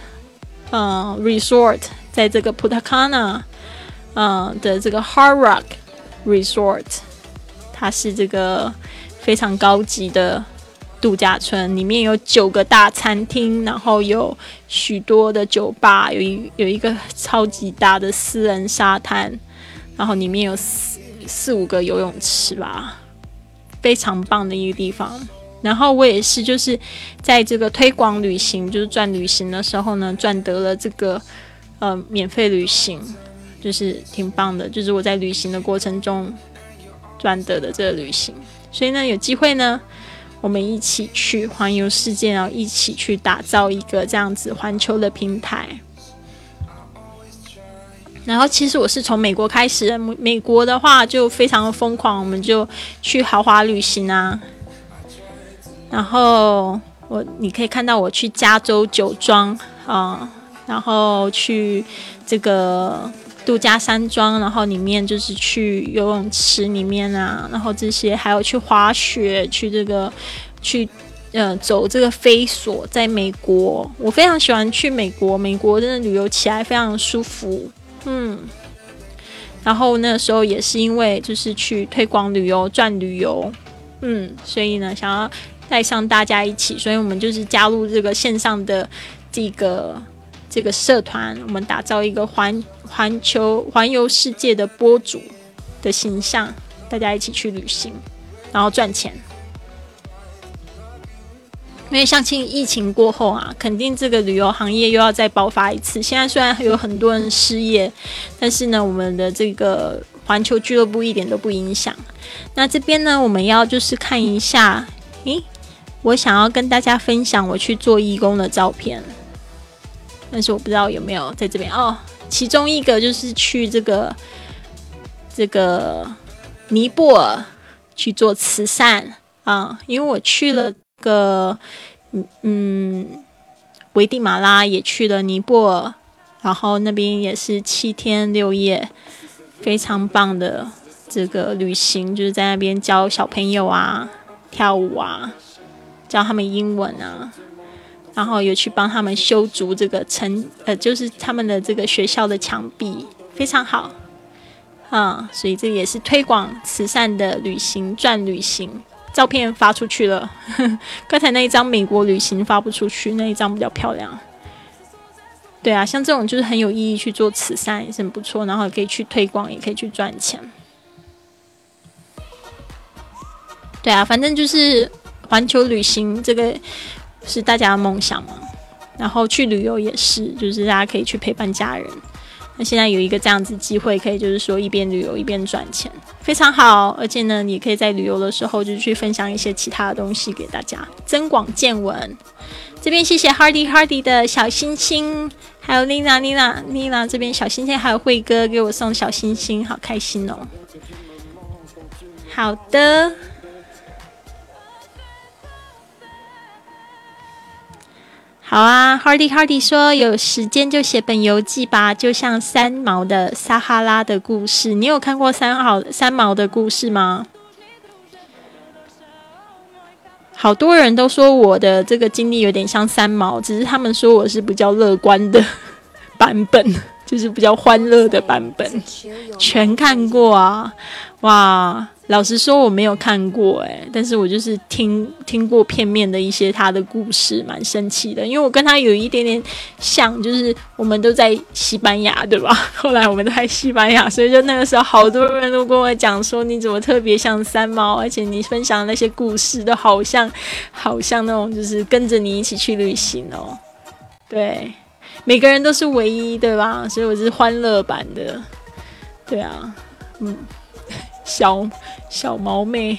嗯，Resort，在这个 Putacana，嗯的这个 Hard Rock Resort，它是这个非常高级的度假村，里面有九个大餐厅，然后有许多的酒吧，有一有一个超级大的私人沙滩，然后里面有四。四五个游泳池吧，非常棒的一个地方。然后我也是，就是在这个推广旅行，就是赚旅行的时候呢，赚得了这个呃免费旅行，就是挺棒的。就是我在旅行的过程中赚得的这个旅行。所以呢，有机会呢，我们一起去环游世界，然后一起去打造一个这样子环球的平台。然后其实我是从美国开始，美国的话就非常的疯狂，我们就去豪华旅行啊。然后我你可以看到我去加州酒庄啊，然后去这个度假山庄，然后里面就是去游泳池里面啊，然后这些还有去滑雪，去这个去呃走这个飞索，在美国，我非常喜欢去美国，美国真的旅游起来非常舒服。嗯，然后那时候也是因为就是去推广旅游赚旅游，嗯，所以呢想要带上大家一起，所以我们就是加入这个线上的这个这个社团，我们打造一个环环球环游世界的播主的形象，大家一起去旅行，然后赚钱。因为相信疫情过后啊，肯定这个旅游行业又要再爆发一次。现在虽然有很多人失业，但是呢，我们的这个环球俱乐部一点都不影响。那这边呢，我们要就是看一下，诶，我想要跟大家分享我去做义工的照片，但是我不知道有没有在这边哦。其中一个就是去这个这个尼泊尔去做慈善啊，因为我去了。个嗯嗯，危地马拉也去了尼泊尔，然后那边也是七天六夜，非常棒的这个旅行，就是在那边教小朋友啊跳舞啊，教他们英文啊，然后有去帮他们修筑这个城呃，就是他们的这个学校的墙壁，非常好啊，所以这也是推广慈善的旅行赚旅行。照片发出去了，刚才那一张美国旅行发不出去，那一张比较漂亮。对啊，像这种就是很有意义去做慈善也是很不错，然后也可以去推广，也可以去赚钱。对啊，反正就是环球旅行这个是大家的梦想嘛，然后去旅游也是，就是大家可以去陪伴家人。那现在有一个这样子机会，可以就是说一边旅游一边赚钱，非常好。而且呢，你可以在旅游的时候就去分享一些其他的东西给大家，增广见闻。这边谢谢 Hardy Hardy 的小星星，还有 Lina Lina Lina 这边小星星，还有慧哥给我送小星星，好开心哦。好的。好啊，Hardy Hardy 说有时间就写本游记吧，就像三毛的撒哈拉的故事。你有看过三好三毛的故事吗？好多人都说我的这个经历有点像三毛，只是他们说我是比较乐观的 版本，就是比较欢乐的版本，全看过啊！哇，老实说我没有看过诶，但是我就是听听过片面的一些他的故事，蛮生气的，因为我跟他有一点点像，就是我们都在西班牙，对吧？后来我们都在西班牙，所以就那个时候好多人都跟我讲说，你怎么特别像三毛，而且你分享的那些故事都好像，好像那种就是跟着你一起去旅行哦，对。每个人都是唯一，对吧？所以我是欢乐版的，对啊，嗯，小小毛妹，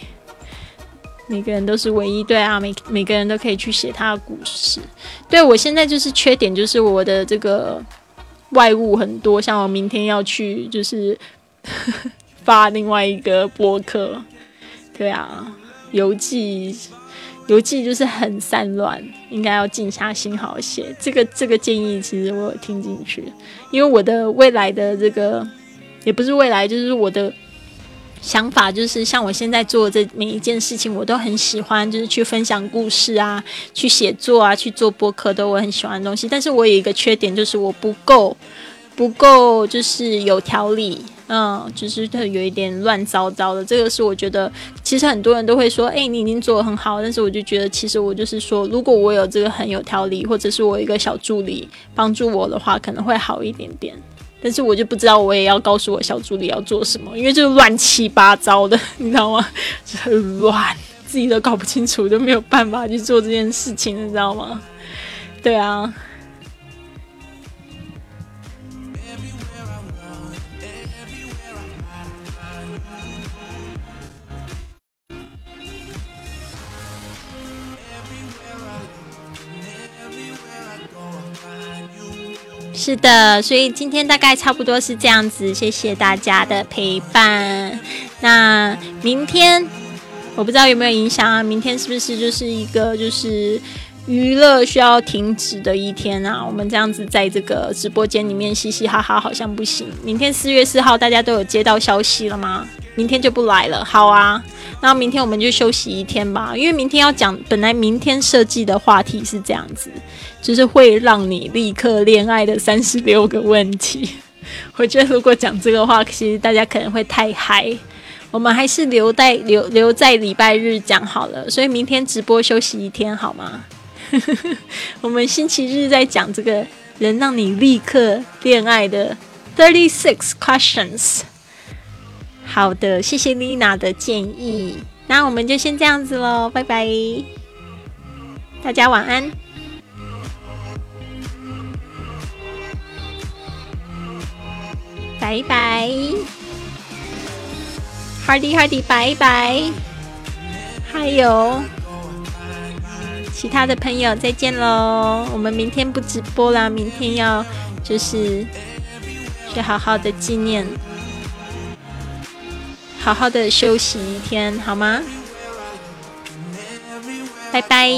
每个人都是唯一，对啊，每每个人都可以去写他的故事。对我现在就是缺点，就是我的这个外物很多，像我明天要去就是 发另外一个播客，对啊，邮寄。游记就是很散乱，应该要静下心好写。这个这个建议其实我有听进去，因为我的未来的这个也不是未来，就是我的想法，就是像我现在做这每一件事情，我都很喜欢，就是去分享故事啊，去写作啊，去做播客都我很喜欢的东西。但是我有一个缺点，就是我不够不够，就是有条理。嗯，就是它有一点乱糟糟的，这个是我觉得，其实很多人都会说，哎，你已经做的很好，但是我就觉得，其实我就是说，如果我有这个很有条理，或者是我一个小助理帮助我的话，可能会好一点点。但是我就不知道，我也要告诉我小助理要做什么，因为就乱七八糟的，你知道吗？就很乱，自己都搞不清楚，就没有办法去做这件事情，你知道吗？对啊。是的，所以今天大概差不多是这样子，谢谢大家的陪伴。那明天我不知道有没有影响啊？明天是不是就是一个就是娱乐需要停止的一天啊？我们这样子在这个直播间里面嘻嘻哈哈好像不行。明天四月四号大家都有接到消息了吗？明天就不来了，好啊。那明天我们就休息一天吧，因为明天要讲，本来明天设计的话题是这样子，就是会让你立刻恋爱的三十六个问题。我觉得如果讲这个话，其实大家可能会太嗨，我们还是留在留留在礼拜日讲好了。所以明天直播休息一天好吗？我们星期日再讲这个能让你立刻恋爱的 thirty six questions。好的，谢谢丽娜的建议。那我们就先这样子喽，拜拜，大家晚安，拜拜，Hardy Hardy，拜拜，还有其他的朋友再见喽。我们明天不直播啦，明天要就是去好好的纪念。好好的休息一天，好吗？拜拜。